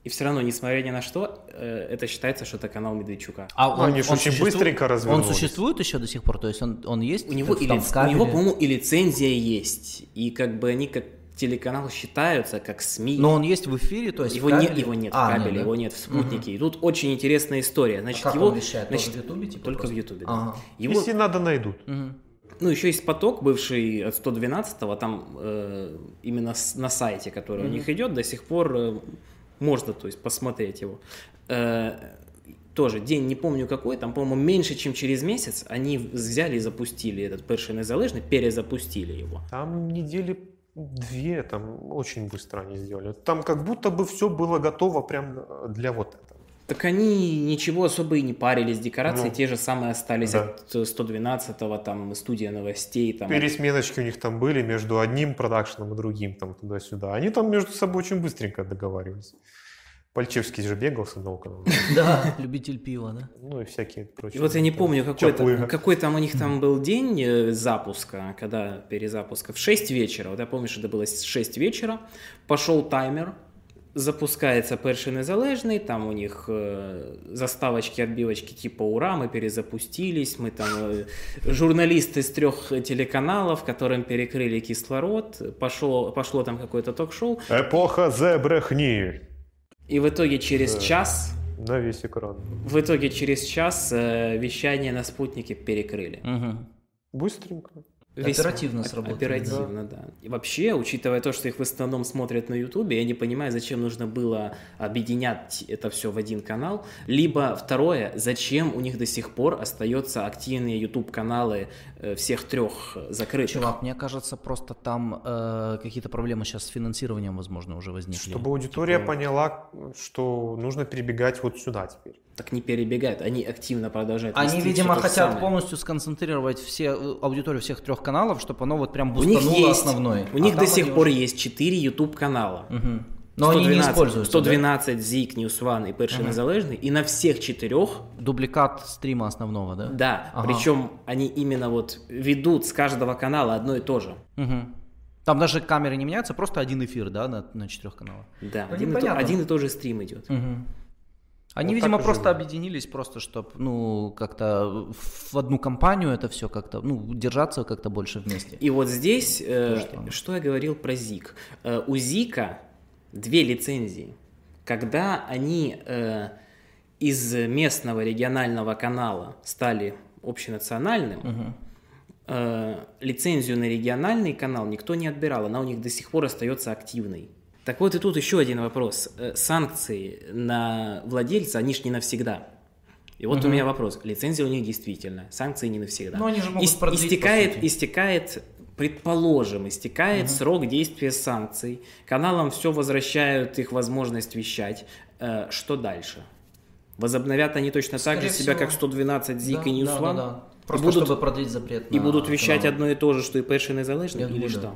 Speaker 1: И все равно, несмотря ни на что, э, это считается, что это канал Медведчука.
Speaker 5: А он, Они он очень быстренько развернулись.
Speaker 2: Он существует еще до сих пор? То есть он, он есть?
Speaker 1: У него, и, ли, у него по-моему, и лицензия есть. И как бы они как телеканалы считаются как СМИ.
Speaker 2: Но он есть в эфире, то есть
Speaker 1: его, не, его нет а, в кабеле, нет, да? его нет в спутнике. Угу. И тут очень интересная история. Значит, а
Speaker 2: как
Speaker 1: его,
Speaker 2: он вещает? Значит, в Ютубе? Типа
Speaker 1: только просто? в Ютубе.
Speaker 5: Ага. Его... Если надо, найдут. Угу.
Speaker 1: Ну, еще есть поток, бывший от 112-го, там э, именно с, на сайте, который mm у них идет, до сих пор э, можно, то есть, посмотреть его. Э, тоже день не помню какой, там, по-моему, меньше, чем через месяц они взяли и запустили этот Перший Незалежный, перезапустили его.
Speaker 5: Там недели Две там очень быстро они сделали. Там как будто бы все было готово прям э, для вот этого.
Speaker 1: Так они ничего особо и не парились, декорации ну, те же самые остались да. от 112-го, там, студия новостей. Там.
Speaker 5: Пересменочки у них там были между одним продакшеном и другим, там, туда-сюда. Они там между собой очень быстренько договаривались. Пальчевский же бегал с одного канала.
Speaker 2: Да, любитель пива, да.
Speaker 5: Ну и всякие прочие.
Speaker 1: И вот я не помню, какой, там, какой там у них там был день э, запуска, когда перезапуска, в 6 вечера. Вот я помню, что это было 6 вечера. Пошел таймер, запускается перший незалежний, там у них э, заставочки, отбивочки типа «Ура, мы перезапустились», мы там э, журналисты с трех телеканалов, которым перекрыли кислород, пошло, пошло там какое-то ток-шоу.
Speaker 5: Эпоха зебрехни.
Speaker 1: И в итоге через да. час...
Speaker 5: На весь экран.
Speaker 1: В итоге через час э, вещание на спутнике перекрыли.
Speaker 2: Угу.
Speaker 5: Быстренько.
Speaker 2: Весьма оперативно сработали.
Speaker 1: Оперативно, да. да. И вообще, учитывая то, что их в основном смотрят на Ютубе, я не понимаю, зачем нужно было объединять это все в один канал. Либо второе, зачем у них до сих пор остаются активные YouTube каналы э, всех трех закрытых.
Speaker 2: Чувак, мне кажется, просто там э, какие-то проблемы сейчас с финансированием, возможно, уже возникли.
Speaker 5: Чтобы аудитория типа... поняла, что нужно перебегать вот сюда теперь
Speaker 1: так не перебегают, они активно продолжают.
Speaker 2: Они, видимо, хотят самое. полностью сконцентрировать все э, аудиторию всех трех каналов, чтобы оно вот прям бустануло у них есть, основной.
Speaker 1: У а них до сих пор уже... есть четыре YouTube канала.
Speaker 2: Угу. Но 112, они не используются.
Speaker 1: 112, да? ZIG, News One и Перший угу. Незалежный. И на всех четырех...
Speaker 2: Дубликат стрима основного, да?
Speaker 1: Да. Ага. Причем они именно вот ведут с каждого канала одно и то же.
Speaker 2: Угу. Там даже камеры не меняются, просто один эфир, да, на, на четырех каналах.
Speaker 1: Да, ну, один, и то, один и тот же стрим идет.
Speaker 2: Угу. Они, вот видимо, просто живут. объединились, просто чтобы, ну, как-то в одну компанию это все как-то, ну, держаться как-то больше вместе.
Speaker 1: И вот здесь, э, что? что я говорил про ЗИК. Э, у ЗИКа две лицензии. Когда они э, из местного регионального канала стали общенациональным, угу. э, лицензию на региональный канал никто не отбирал, она у них до сих пор остается активной. Так вот и тут еще один вопрос. Э, санкции на владельца, они же не навсегда. И вот угу. у меня вопрос. Лицензия у них действительно, санкции не навсегда.
Speaker 2: Но они же могут Ис-
Speaker 1: истекает, истекает, предположим, истекает угу. срок действия санкций. Каналам все возвращают их возможность вещать. Э, что дальше? Возобновят они точно так
Speaker 2: Скорее
Speaker 1: же себя,
Speaker 2: всего.
Speaker 1: как 112 ZIK и News
Speaker 2: да, да, да. Просто
Speaker 1: будут-
Speaker 2: чтобы продлить запрет
Speaker 1: И будут вещать
Speaker 2: каналы.
Speaker 1: одно и то же, что и Перший Незалежный,
Speaker 2: Я
Speaker 1: или
Speaker 2: думаю,
Speaker 1: что?
Speaker 2: да.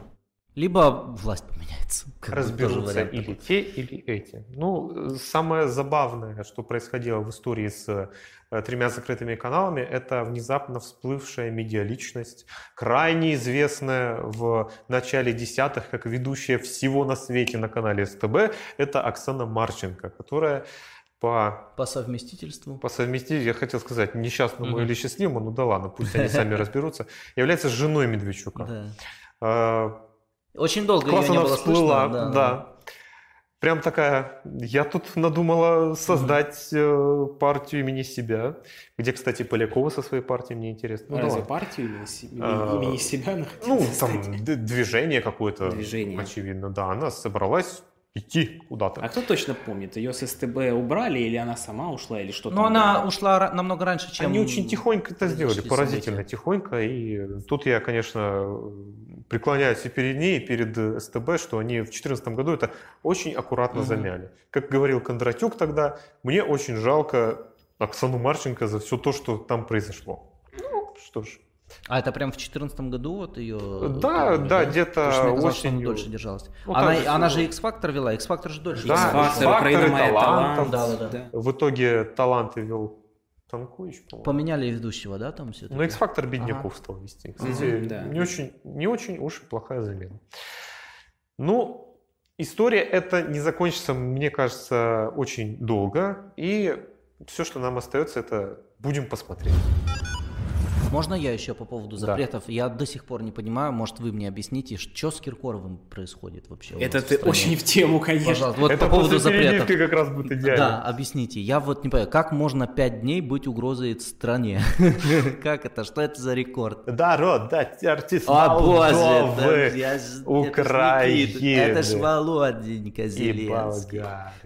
Speaker 2: Либо власть поменяется. Как
Speaker 5: Разберутся или те, или эти. Ну, э, самое забавное, что происходило в истории с э, тремя закрытыми каналами, это внезапно всплывшая медиаличность, крайне известная в начале десятых как ведущая всего на свете на канале СТБ, это Оксана Марченко, которая по
Speaker 2: По совместительству.
Speaker 5: по совместительству, я хотел сказать, несчастному
Speaker 2: Мгм.
Speaker 5: или счастливому, ну да ладно, пусть они сами разберутся, является женой Медведчука.
Speaker 2: Да. Очень долго
Speaker 5: Класс
Speaker 2: ее не было
Speaker 5: всплыла,
Speaker 2: слышно.
Speaker 5: да. Прям такая, я тут надумала создать э, партию имени себя, где, кстати, Полякова со своей партией, мне интересно. Ну, да
Speaker 1: Разве
Speaker 5: ладно.
Speaker 1: партию имени,
Speaker 5: А,
Speaker 1: имени себя находить?
Speaker 5: Ну, там движение какое-то,
Speaker 1: Движение.
Speaker 5: очевидно, да, она собралась идти куда-то.
Speaker 1: А кто точно помнит, ее с СТБ убрали, или она сама ушла, или что
Speaker 2: Но
Speaker 1: там
Speaker 2: она
Speaker 1: было?
Speaker 2: ушла намного раньше, чем...
Speaker 5: Они очень тихонько это сделали, поразительно
Speaker 2: события.
Speaker 5: тихонько. И тут я, конечно, преклоняюсь и перед ней, и перед э, СТБ, что они в 2014 году это очень аккуратно
Speaker 2: Мгм.
Speaker 5: замяли. Как говорил Кондратюк тогда, мне очень жалко Оксану Марченко за все то, что там произошло. Ну, что ж.
Speaker 2: А это прям в 2014 году вот ее...
Speaker 5: Да, да, где-то
Speaker 2: Потому что мне казалось, что она дольше держалась.
Speaker 5: Ну,
Speaker 2: она,
Speaker 5: же
Speaker 2: она же X-Factor вела, X-Factor же дольше.
Speaker 5: Да.
Speaker 1: X-Factor,
Speaker 5: X-Factor,
Speaker 1: Украина моя
Speaker 5: талантов.
Speaker 1: талант.
Speaker 2: Да, да, да.
Speaker 5: В итоге таланты вел Танкуич, по-моему.
Speaker 2: Поменяли ведущего, да, там все
Speaker 5: Ну, X-Factor бедняков стал вести. Кстати,
Speaker 1: Мгм, да.
Speaker 5: не, очень, не очень уж и плохая замена. Ну, история эта не закончится, мне кажется, очень долго. И все, что нам остается, это будем посмотреть.
Speaker 2: Можно я еще по поводу
Speaker 5: Да.
Speaker 2: запретов? Я до сих пор не понимаю, может вы мне объясните, что с Киркоровым происходит вообще?
Speaker 1: Это
Speaker 2: в
Speaker 1: ты очень в тему, конечно.
Speaker 2: Пожалуйста, вот
Speaker 5: это
Speaker 2: по поводу запретов.
Speaker 5: как раз будет идеально.
Speaker 2: Да, объясните. Я вот не понимаю, как можно пять дней быть угрозой стране? Как это? Что это за рекорд?
Speaker 5: Да, род, да, артист
Speaker 2: О боже, да,
Speaker 5: Украины.
Speaker 2: Это ж Володенька
Speaker 5: и
Speaker 2: Зеленский.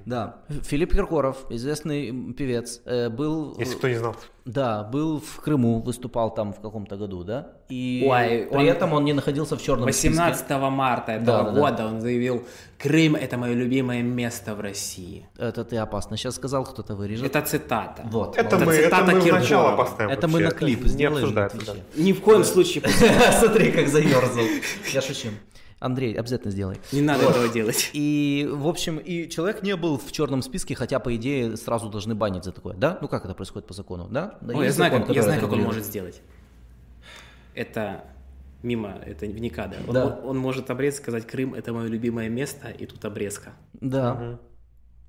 Speaker 2: Да, Филипп Киркоров, известный певец, э, был,
Speaker 5: Если кто не знал.
Speaker 2: Да, был в Крыму, выступал там в каком-то году, да? И
Speaker 1: Ой,
Speaker 2: при
Speaker 1: он-
Speaker 2: этом он не находился в черном
Speaker 1: 18
Speaker 2: списке.
Speaker 1: марта этого
Speaker 2: Да, да, да.
Speaker 1: года он заявил, Крым – это мое любимое место в России.
Speaker 2: Это ты опасно. Сейчас сказал, кто-то вырежет.
Speaker 1: Это цитата.
Speaker 2: Вот.
Speaker 5: Это
Speaker 1: Это
Speaker 5: мы, это
Speaker 1: цитата
Speaker 5: мы в
Speaker 1: Киркорова.
Speaker 5: начало поставим.
Speaker 2: Это мы
Speaker 5: вообще.
Speaker 2: на клип
Speaker 5: Не
Speaker 2: сделаем.
Speaker 5: обсуждается.
Speaker 2: на
Speaker 5: да.
Speaker 1: Ни в коем случае
Speaker 2: Смотри, как заерзал. Я шучу. Андрей, обязательно сделай.
Speaker 1: не надо этого делать.
Speaker 2: И, в общем, и человек не был в черном списке, хотя, по идее, сразу должны банить за такое, да? Ну, как это происходит по закону, да? Да,
Speaker 1: Ой, я
Speaker 2: есть
Speaker 1: знаю,
Speaker 2: закон,
Speaker 1: как, я знаю, как он может сделать. Это мимо, это в никада. Он,
Speaker 2: Да.
Speaker 1: он может обрезать, сказать, Крым – это мое любимое место, и тут обрезка.
Speaker 2: Да.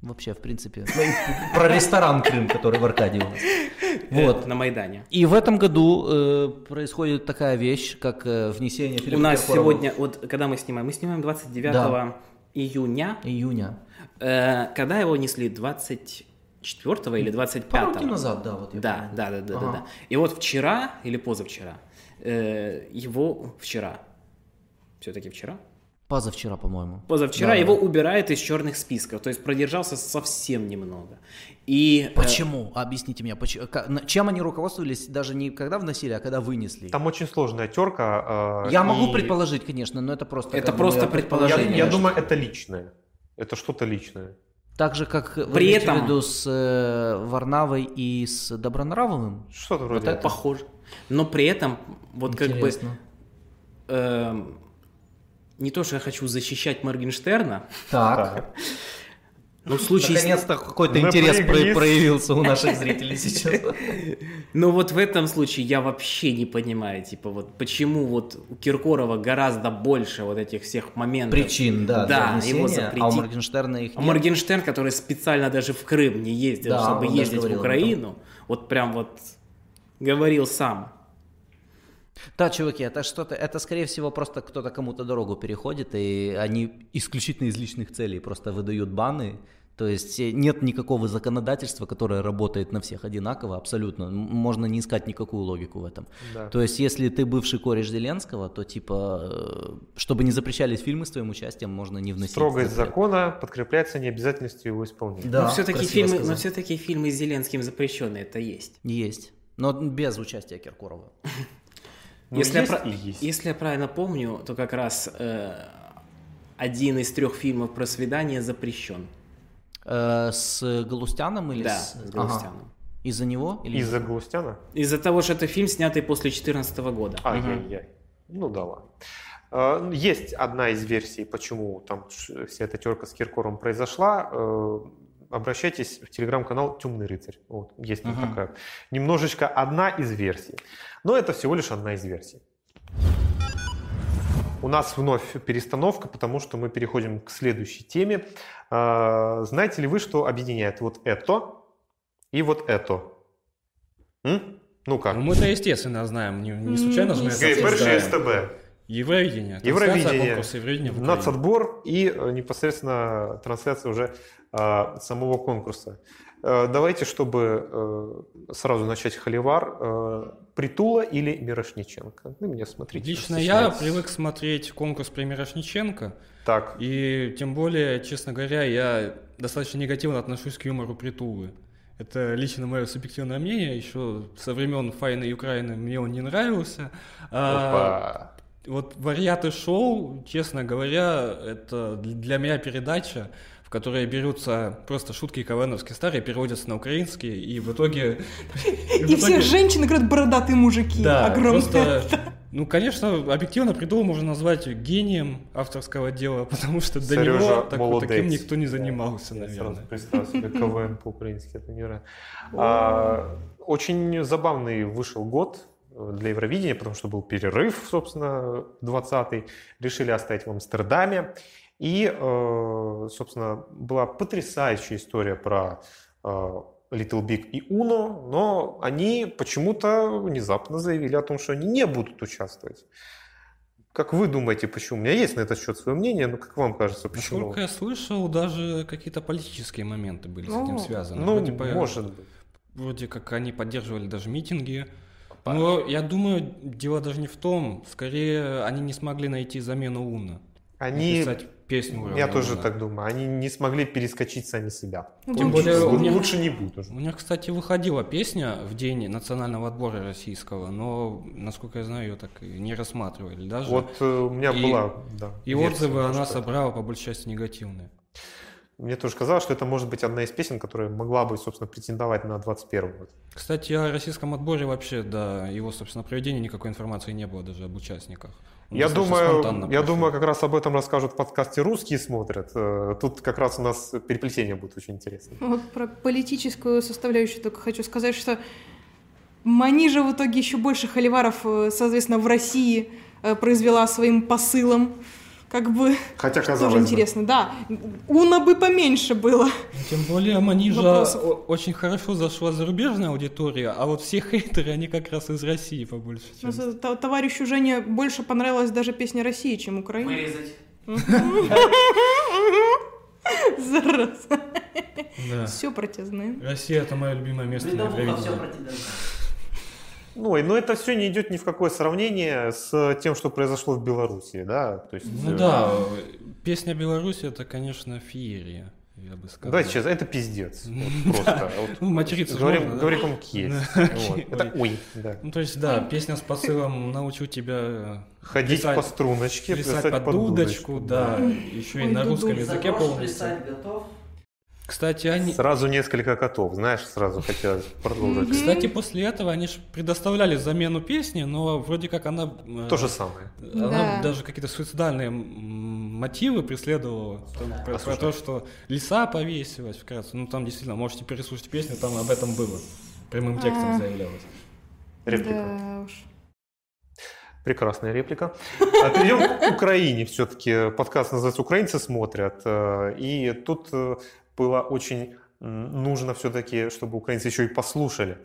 Speaker 2: Вообще, в принципе. Ну, Про ресторан Крым, который в Аркадии у нас. Вот.
Speaker 1: На Майдане.
Speaker 2: И в этом году э, происходит такая вещь, как э, внесение Филиппа
Speaker 1: У нас
Speaker 2: Киркорова
Speaker 1: сегодня, вот когда мы снимаем, мы снимаем 29
Speaker 2: Да.
Speaker 1: июня,
Speaker 2: июня.
Speaker 1: Э, когда его несли 24 или 25
Speaker 2: Пару назад, да, вот я
Speaker 1: Да,
Speaker 2: помню.
Speaker 1: да, да, да, да,
Speaker 2: Ага.
Speaker 1: да. И вот вчера или позавчера, э, его вчера, все-таки вчера,
Speaker 2: Позавчера, по-моему.
Speaker 1: позавчера
Speaker 2: Да.
Speaker 1: его убирают из черных списков, то есть продержался совсем немного. И э,
Speaker 2: Почему? Объясните мне, почему, чем они руководствовались даже не когда вносили, а когда вынесли?
Speaker 5: Там очень сложная терка. э,
Speaker 2: Я могу
Speaker 5: и
Speaker 2: предположить, конечно, но это просто...
Speaker 1: Это просто
Speaker 2: мое
Speaker 5: Я,
Speaker 1: предположение.
Speaker 5: я думаю, это личное. Это что-то личное.
Speaker 2: Так же, как вы
Speaker 1: При
Speaker 2: имеете в
Speaker 1: этом-
Speaker 2: виду с э, Варнавой и с Добронравовым?
Speaker 5: Что-то вроде
Speaker 1: это
Speaker 5: этого.
Speaker 1: похоже. Но при этом, вот как бы,
Speaker 2: Интересно.
Speaker 1: Не то, что я хочу защищать Моргенштерна,
Speaker 2: Так.
Speaker 1: Но в случае
Speaker 2: Наконец-то какой-то интерес про- проявился у наших зрителей сейчас.
Speaker 1: Но вот в этом случае я вообще не понимаю, типа, вот почему вот у Киркорова гораздо больше вот этих всех моментов.
Speaker 2: Причин, да,
Speaker 1: Да, его запретить.
Speaker 2: а у Моргенштерна их
Speaker 1: А
Speaker 2: нет.
Speaker 1: Моргенштерн, который специально даже в Крым не ездил,
Speaker 2: Да,
Speaker 1: чтобы ездить в Украину, вот прям вот говорил сам.
Speaker 2: Да, чуваки, это что-то, это скорее всего просто кто-то кому-то дорогу переходит, и они исключительно из личных целей просто выдают баны. То есть э, нет никакого законодательства, которое работает на всех одинаково, абсолютно. Можно не искать никакую логику в этом.
Speaker 5: Да.
Speaker 2: То есть если ты бывший кореш Зеленского, то типа, э, чтобы не запрещались фильмы с твоим участием, можно не вносить.
Speaker 5: Строгость
Speaker 2: запрет.
Speaker 5: закона подкрепляется необязательностью его исполнения.
Speaker 2: Да,
Speaker 1: но все-таки фильмы,
Speaker 2: сказал.
Speaker 1: но все-таки фильмы с Зеленским запрещенные, это есть.
Speaker 2: Есть. Но без участия Киркорова.
Speaker 5: Ну,
Speaker 1: если,
Speaker 5: есть
Speaker 1: я, про-
Speaker 5: и есть.
Speaker 1: если я правильно помню, то как раз э, один из трех фильмов про свидание запрещен.
Speaker 2: Э, с Галустяном или
Speaker 1: Да,
Speaker 2: с...
Speaker 1: с
Speaker 2: Ага.
Speaker 1: Галустяном.
Speaker 2: Из-за него? Или...
Speaker 5: Из-за Галустяна?
Speaker 1: Из-за того, что это фильм, снятый после 2014 года.
Speaker 5: Ай-яй-яй. Ну да ладно. Э, Есть одна из версий, почему там вся эта терка с Киркором произошла. Э, Обращайтесь в телеграм-канал Темный рыцарь. Вот, есть
Speaker 2: Мгм.
Speaker 5: такая. Немножечко одна из версий. Но это всего лишь одна из версий. У нас вновь перестановка, потому что мы переходим к следующей теме. Э, Знаете ли вы, что объединяет вот это и вот это? М? Ну как?
Speaker 4: Ну, мы-то, естественно, знаем. Не, не случайно же мы это обсуждаем.
Speaker 5: СТБ.
Speaker 4: Евровидение.
Speaker 5: Евровидение.
Speaker 4: конкурса Евровидения в.
Speaker 5: Нацотбор и э, непосредственно трансляция уже э, самого конкурса. Э, давайте, чтобы э, сразу начать холивар, э, Притула или Мирошниченко? Ну, меня смотрите.
Speaker 4: Лично я привык смотреть конкурс при Мирошниченко,
Speaker 5: Так,
Speaker 4: и тем более, честно говоря, я достаточно негативно отношусь к юмору Притулы. Это лично мое субъективное мнение, еще со времен Файны Украины мне он не нравился. А,
Speaker 5: опа.
Speaker 4: вот варианты шоу, честно говоря, это для меня передача, в которой берутся просто шутки КВНовские старые, переводятся на украинский, и в итоге...
Speaker 3: И все женщины говорят бородатые мужики.
Speaker 4: Да,
Speaker 3: огромные.
Speaker 4: ну, конечно, объективно Придул можно назвать гением авторского дела, потому что до
Speaker 5: Сережа
Speaker 4: него так, вот
Speaker 5: молодец.
Speaker 4: таким никто не
Speaker 5: Да,
Speaker 4: занимался,
Speaker 5: я сразу
Speaker 4: наверное.
Speaker 5: представил себе КВН по-украински, это невероятно. А, Очень забавный вышел год для Евровидения, потому что был перерыв, собственно, 20-й. Решили оставить в Амстердаме. И, э, собственно, была потрясающая история про э, Little Big и Uno, но они почему-то внезапно заявили о том, что они не будут участвовать. Как вы думаете, почему? У меня есть на этот счет свое мнение, но как вам кажется, почему?
Speaker 4: Насколько я слышал, даже какие-то политические моменты были с этим
Speaker 3: О,
Speaker 4: связаны.
Speaker 5: Ну,
Speaker 4: Вроде
Speaker 5: может быть.
Speaker 4: Вроде как они поддерживали даже митинги. Но я думаю, дело даже не в том. Скорее, они не смогли найти замену Уна.
Speaker 5: Они,
Speaker 4: Написать песню
Speaker 5: я
Speaker 4: уровня
Speaker 5: тоже так думаю, они не смогли перескочить сами себя.
Speaker 3: Ну,
Speaker 4: Тем более у меня-
Speaker 5: Лучше не будет уже.
Speaker 4: У них, кстати, выходила песня в день национального отбора российского, но, насколько я знаю, ее так и не рассматривали даже.
Speaker 5: Вот э, у меня
Speaker 4: И-
Speaker 5: была, да.
Speaker 4: и
Speaker 5: версия,
Speaker 4: отзывы она собрала по большей части негативные.
Speaker 5: Мне тоже казалось, что это может быть одна из песен, которая могла бы, собственно, претендовать на 21 год.
Speaker 4: Кстати, о российском отборе вообще до его, собственно, проведения никакой информации не было даже об участниках. Он
Speaker 5: Я думаю, я думаю, как раз об этом расскажут в подкасте «Русские смотрят». Э, Тут как раз у нас переплетение будет очень интересно.
Speaker 3: Вот про политическую составляющую только хочу сказать, что Манижа в итоге еще больше холиваров, э, соответственно, в России э, произвела своим посылом. Как бы
Speaker 5: Хотя, казалось
Speaker 3: тоже
Speaker 5: бы,
Speaker 3: интересно, да. Уна бы поменьше было.
Speaker 4: Тем более Манижа
Speaker 3: Вопросов.
Speaker 4: очень хорошо зашла зарубежная аудитория, а вот все хейтеры, они как раз из России по большей части.
Speaker 3: т- Товарищу Жене больше понравилась даже песня России, чем Украина. Зараза.
Speaker 4: Да.
Speaker 3: Все про тебя знаем.
Speaker 4: Россия это мое любимое место на Евровидении.
Speaker 5: Ну, и- но это все не идет ни в какое сравнение с тем, что произошло в Беларуси, да? То есть,
Speaker 4: Ну
Speaker 5: э,
Speaker 4: да, песня Беларуси это, конечно, феерия, я бы сказал.
Speaker 5: Давайте честно, это пиздец. Вот просто. Вот
Speaker 4: Ну, материться
Speaker 5: Говорим,
Speaker 4: можно, да?
Speaker 5: говорим.
Speaker 4: Да, окей,
Speaker 5: Это
Speaker 4: ой.
Speaker 5: ой, да.
Speaker 4: Ну, то есть, да, песня с посылом «Научу тебя э,
Speaker 5: Ходить
Speaker 4: плясать-
Speaker 5: по струночке,
Speaker 4: плясать
Speaker 5: плясать
Speaker 4: под дудочку», да, еще и
Speaker 3: Ой,
Speaker 4: на русском языке полностью. Кстати, они...
Speaker 5: Сразу несколько котов, знаешь, сразу хотелось продолжить.
Speaker 4: Кстати, после этого они же предоставляли замену песни, но вроде как она... э,
Speaker 5: То же самое.
Speaker 4: Она
Speaker 3: Да.
Speaker 4: даже какие-то суицидальные мотивы преследовала. Там про, про то, что лиса повесилась вкратце. Ну, там действительно, можете переслушать песню, там об этом было. Прямым текстом
Speaker 3: А.
Speaker 4: заявлялось.
Speaker 5: Реплика.
Speaker 3: Да уж.
Speaker 5: Прекрасная реплика. А перейдем к Украине. Все-таки подкаст называется «Украинцы смотрят». Э, И тут э, было очень нужно все-таки, чтобы украинцы еще и послушали.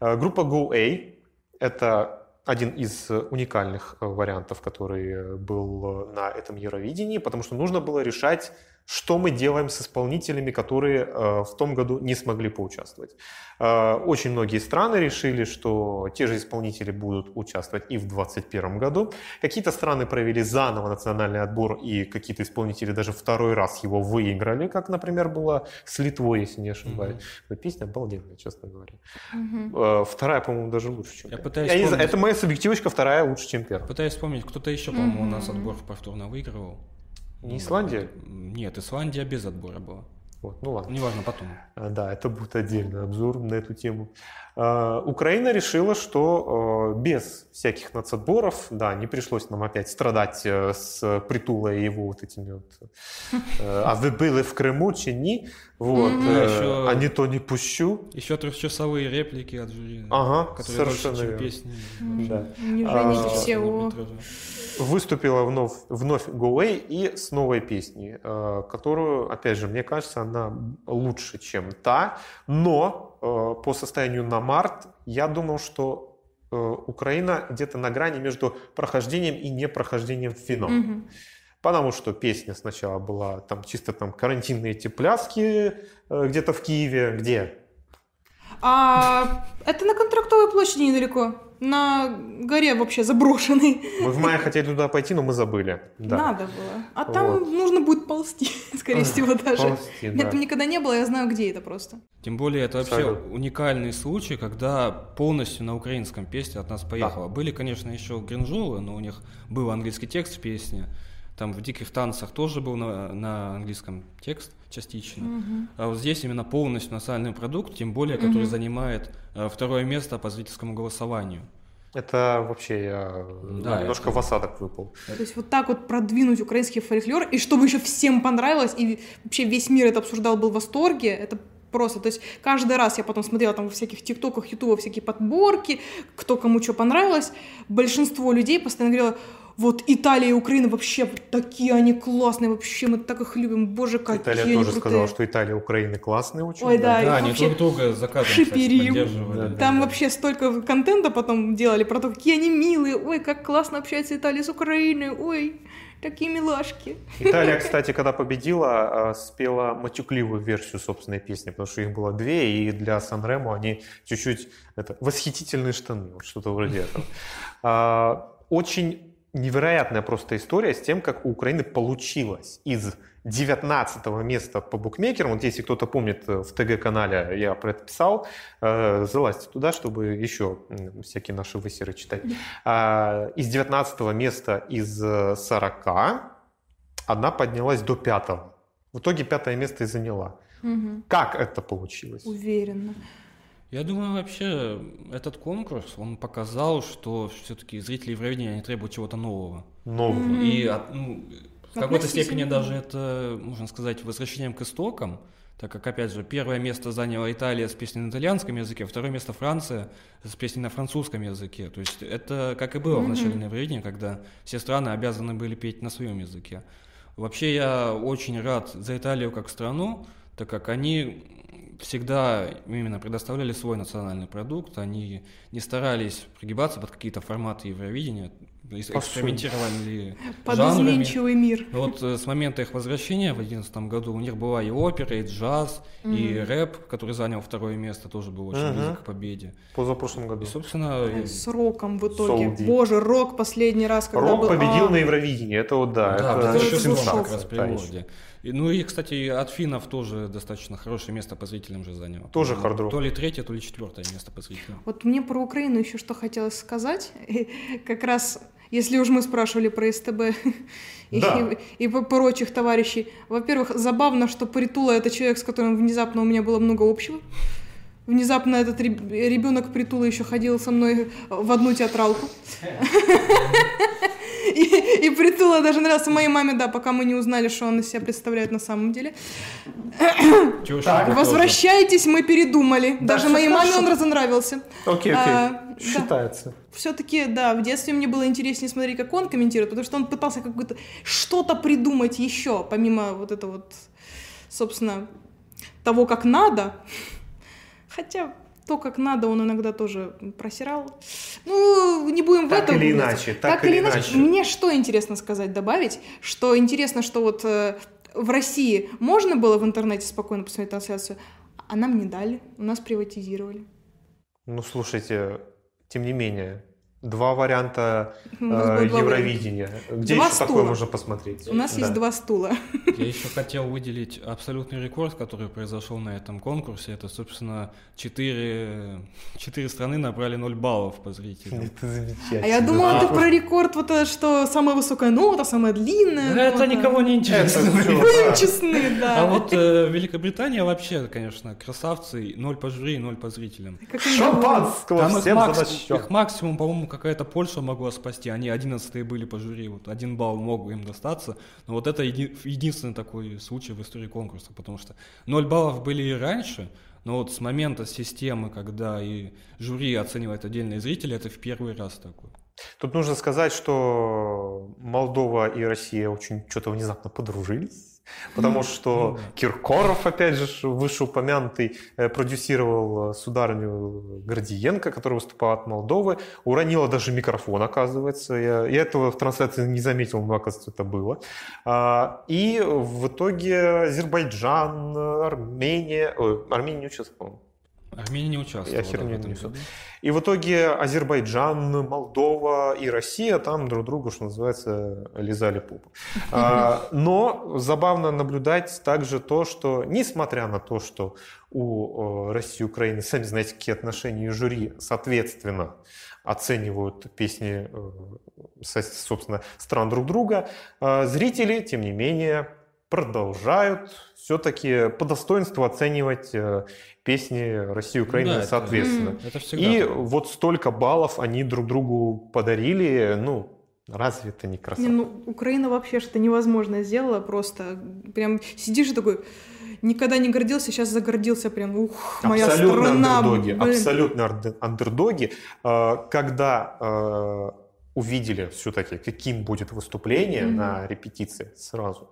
Speaker 5: Э, Группа GoA – это один из уникальных э, вариантов, который э, был на этом Евровидении, потому что нужно было решать, что мы делаем с исполнителями, которые э, в том году не смогли поучаствовать. Э, Очень многие страны решили, что те же исполнители будут участвовать и в 2021 году. Какие-то страны провели заново национальный отбор, и какие-то исполнители даже второй раз его выиграли, как, например, было с Литвой, если не ошибаюсь. Но Песня обалденная, честно говоря. Э, Вторая, по-моему, даже лучше, чем
Speaker 4: Я
Speaker 5: первая.
Speaker 4: пытаюсь
Speaker 5: не знаю,
Speaker 4: вспомнить.
Speaker 5: это моя субъективочка, вторая лучше, чем первая.
Speaker 4: Пытаюсь вспомнить, кто-то еще, по-моему, у нас отбор повторно выигрывал.
Speaker 5: Не Исландия?
Speaker 4: Нет, Исландия без отбора была.
Speaker 5: Вот, ну ладно.
Speaker 4: Неважно, потом.
Speaker 5: А, Да, это будет отдельный обзор на эту тему. А, Украина решила, что э, без всяких нацотборов, да, не пришлось нам опять страдать э, с Притулой и его вот этими вот э, «А вы были в Крыму, чи ні?» Вот,
Speaker 3: Мгм.
Speaker 5: э,
Speaker 4: Еще-
Speaker 5: «А не то не пущу».
Speaker 4: Еще трехчасовые реплики от жюри.
Speaker 5: Ага,
Speaker 4: которые
Speaker 5: совершенно
Speaker 4: больше, чем песни.
Speaker 5: Да.
Speaker 3: Не
Speaker 5: А. Выступила вновь, вновь Go и с новой песней, э, которую, опять же, мне кажется, она лучше, чем та. Но э, по состоянию на март я думал, что э, Украина где-то на грани между прохождением и непрохождением в финал.
Speaker 3: Мгм.
Speaker 5: Потому что песня сначала была там чисто там карантинные эти пляски э, где-то в Киеве. Где?
Speaker 3: А это на контрактовой площади недалеко. На горе вообще заброшенной.
Speaker 5: Мы в мае хотели туда пойти, но мы забыли. Да.
Speaker 3: Надо было. А там
Speaker 5: Вот.
Speaker 3: нужно будет ползти, скорее всего, даже.
Speaker 5: Ползти,
Speaker 3: Меня
Speaker 5: да.
Speaker 3: там никогда не было, я знаю, где это просто.
Speaker 4: Тем более, это вообще
Speaker 5: Абсолютно.
Speaker 4: уникальный случай, когда полностью на украинском песня от нас поехала. Были, конечно, еще гринжолы, но у них был английский текст в песне. Там в «Диких танцах» тоже был на, на английском текст частично. А вот здесь именно полностью национальный продукт, тем более, который
Speaker 3: Мгм.
Speaker 4: занимает э, второе место по зрительскому голосованию.
Speaker 5: Это вообще я
Speaker 4: Да,
Speaker 5: немножко
Speaker 4: это-
Speaker 5: в осадок выпал.
Speaker 3: То есть вот так вот продвинуть украинский фольклор, и чтобы еще всем понравилось, и вообще весь мир это обсуждал, был в восторге, это просто, то есть каждый раз я потом смотрела там во всяких тиктоках, ютубах всякие подборки, кто кому что понравилось, большинство людей постоянно говорило, вот Италия и Украина вообще такие они классные, вообще мы так их любим, боже, какие
Speaker 5: Италия
Speaker 3: они
Speaker 5: тоже
Speaker 3: крутые.
Speaker 5: сказала, что Италия и Украина классные очень.
Speaker 3: Ой, да,
Speaker 4: Да,
Speaker 3: и
Speaker 4: они друг друга заказом,
Speaker 3: шиперим.
Speaker 5: Да,
Speaker 3: Там
Speaker 5: да.
Speaker 3: вообще столько контента потом делали про то, какие они милые, ой, как классно общается Италия с Украиной, ой, такие милашки.
Speaker 5: Италия, кстати, когда победила, э, спела матюкливую версию собственной песни, потому что их было две, и для Сан-Ремо они чуть-чуть это, восхитительные штаны, вот что-то вроде этого. А, Очень невероятная просто история с тем, как у Украины получилось из 19 места по букмекерам, вот если кто-то помнит, э, в ТГ-канале я про это писал, э, залазьте туда, чтобы еще всякие наши высеры читать. А, Из 19 места из э, 40 одна поднялась до пятого. В итоге пятое место и заняла.
Speaker 3: Мгм.
Speaker 5: Как это получилось?
Speaker 3: Уверенно.
Speaker 4: Я думаю, вообще этот конкурс, он показал, что все-таки зрители Евровидения они требуют чего-то нового.
Speaker 5: Нового.
Speaker 3: Мгм.
Speaker 4: И ну, в какой-то степени даже это, можно сказать, возвращением к истокам, так как, опять же, первое место заняла Италия с песней на итальянском языке, второе место Франция с песней на французском языке. То есть это как и было в
Speaker 3: Мгм.
Speaker 4: начале Евровидения, когда все страны обязаны были петь на своем языке. Вообще я очень рад за Италию как страну, так как они всегда именно предоставляли свой национальный продукт, они не старались пригибаться под какие-то форматы Евровидения, экспериментировали
Speaker 3: Под
Speaker 4: жанрами.
Speaker 3: изменчивый мир.
Speaker 4: Вот э, с момента их возвращения в 2011 году у них была и опера, и джаз, и рэп, который занял второе место, тоже был очень близок к победе.
Speaker 5: Позапрошлом году.
Speaker 4: И, собственно,
Speaker 3: С роком в итоге. Боже, рок последний раз, когда
Speaker 5: Рок
Speaker 3: был...
Speaker 5: победил
Speaker 3: а,
Speaker 5: на Евровидении, это вот да,
Speaker 4: да,
Speaker 5: это
Speaker 4: 2006
Speaker 3: сенсация,
Speaker 4: как раз
Speaker 5: та еще.
Speaker 4: переводе. И, ну и, кстати, от финнов тоже достаточно хорошее место по зрителям же занял.
Speaker 5: Тоже
Speaker 4: Ну,
Speaker 5: хард-рок.
Speaker 4: То ли третье, то ли четвертое место по зрителям.
Speaker 3: Вот мне про Украину еще что хотелось сказать. Как раз, если уж мы спрашивали про СТБ и,
Speaker 5: Да.
Speaker 3: и, и по- прочих товарищей. Во-первых, забавно, что Притула это человек, с которым внезапно у меня было много общего. Внезапно этот ребенок Притула еще ходил со мной в одну театралку. И, и Притула даже нравился моей маме, да, пока мы не узнали, что он из себя представляет на самом деле.
Speaker 4: Чего
Speaker 5: Так,
Speaker 3: Возвращайтесь, мы передумали.
Speaker 5: Да,
Speaker 3: Даже моей маме
Speaker 5: хорошо.
Speaker 3: он разонравился.
Speaker 5: Окей, окей,
Speaker 3: А, да.
Speaker 5: считается.
Speaker 3: Все-таки, да, в детстве мне было интереснее смотреть, как он комментирует, потому что он пытался какое-то что-то придумать еще, помимо вот этого вот, собственно, того, как надо. Хотя то, как надо, он иногда тоже просирал. Ну, не будем в
Speaker 5: Так
Speaker 3: это
Speaker 5: или иначе, так или иначе.
Speaker 3: Мне что интересно сказать, добавить, что интересно, что вот э, в России можно было в интернете спокойно посмотреть трансляцию, а нам не дали, у нас приватизировали.
Speaker 5: Ну, слушайте, тем не менее, два варианта э, Евровидения. Где
Speaker 3: Два
Speaker 5: еще такое
Speaker 3: стула.
Speaker 5: можно посмотреть?
Speaker 3: У нас
Speaker 5: Да.
Speaker 3: есть два стула.
Speaker 4: Я еще хотел выделить абсолютный рекорд, который произошел на этом конкурсе. Это, собственно, четыре, четыре страны набрали 0 баллов по зрителям.
Speaker 5: Это замечательно.
Speaker 3: А я думала, ты про рекорд, вот это, что самая высокая нота, самая длинная.
Speaker 4: Да Это
Speaker 3: нота.
Speaker 4: никого не
Speaker 5: Это
Speaker 4: интересует.
Speaker 5: всё,
Speaker 3: Будем
Speaker 5: да.
Speaker 3: честны, да.
Speaker 4: А вот э, Великобритания вообще, конечно, красавцы, ноль по жюри, ноль по зрителям.
Speaker 5: Шампанского
Speaker 4: Там их,
Speaker 5: всем
Speaker 4: макс-
Speaker 5: насчет.
Speaker 4: их максимум, по-моему, какая-то Польша могла спасти. Они 11 были по жюри, вот один балл мог им достаться. Но вот это еди- единственный такой случай в истории конкурса, потому что 0 баллов были и раньше, но вот с момента системы, когда и жюри оценивает отдельные зрители, это в первый раз такой.
Speaker 5: Тут нужно сказать, что Молдова и Россия очень что-то внезапно подружились. Потому что
Speaker 4: Ну.
Speaker 5: Киркоров, опять же, вышеупомянутый, э, продюсировал э, сударыню Гордиенко, которая выступала от Молдовы. Уронила даже микрофон, оказывается. Я, я этого в трансляции не заметил, но, оказывается, это было. А, И в итоге Азербайджан, Армения... Ой, Армения не участвовала, по-моему.
Speaker 4: Армения не участвовала.
Speaker 5: Я херню
Speaker 4: да, этом
Speaker 5: несу. И в итоге Азербайджан, Молдова и Россия там друг другу, что называется, лизали попу. А, Но забавно наблюдать также то, что несмотря на то, что у России и Украины, сами знаете, какие отношения и жюри, соответственно, оценивают песни, э, со- собственно, стран друг друга, э, зрители, тем не менее, продолжают все-таки по достоинству оценивать э, песни России и Украины
Speaker 4: да, это-
Speaker 5: соответственно.
Speaker 4: Это всегда
Speaker 5: И
Speaker 4: так.
Speaker 5: вот столько баллов они друг другу подарили, ну, разве это не
Speaker 3: Не,
Speaker 5: красота?
Speaker 3: ну, Украина вообще что-то невозможное сделала, просто прям сидишь и такой, никогда не гордился, сейчас загордился прям, ух, моя
Speaker 5: абсолютно
Speaker 3: страна,
Speaker 5: андердоги,
Speaker 3: блин.
Speaker 5: абсолютно андер- андердоги. Э, Когда э, увидели все-таки, каким будет выступление
Speaker 3: Мгм.
Speaker 5: на репетиции, сразу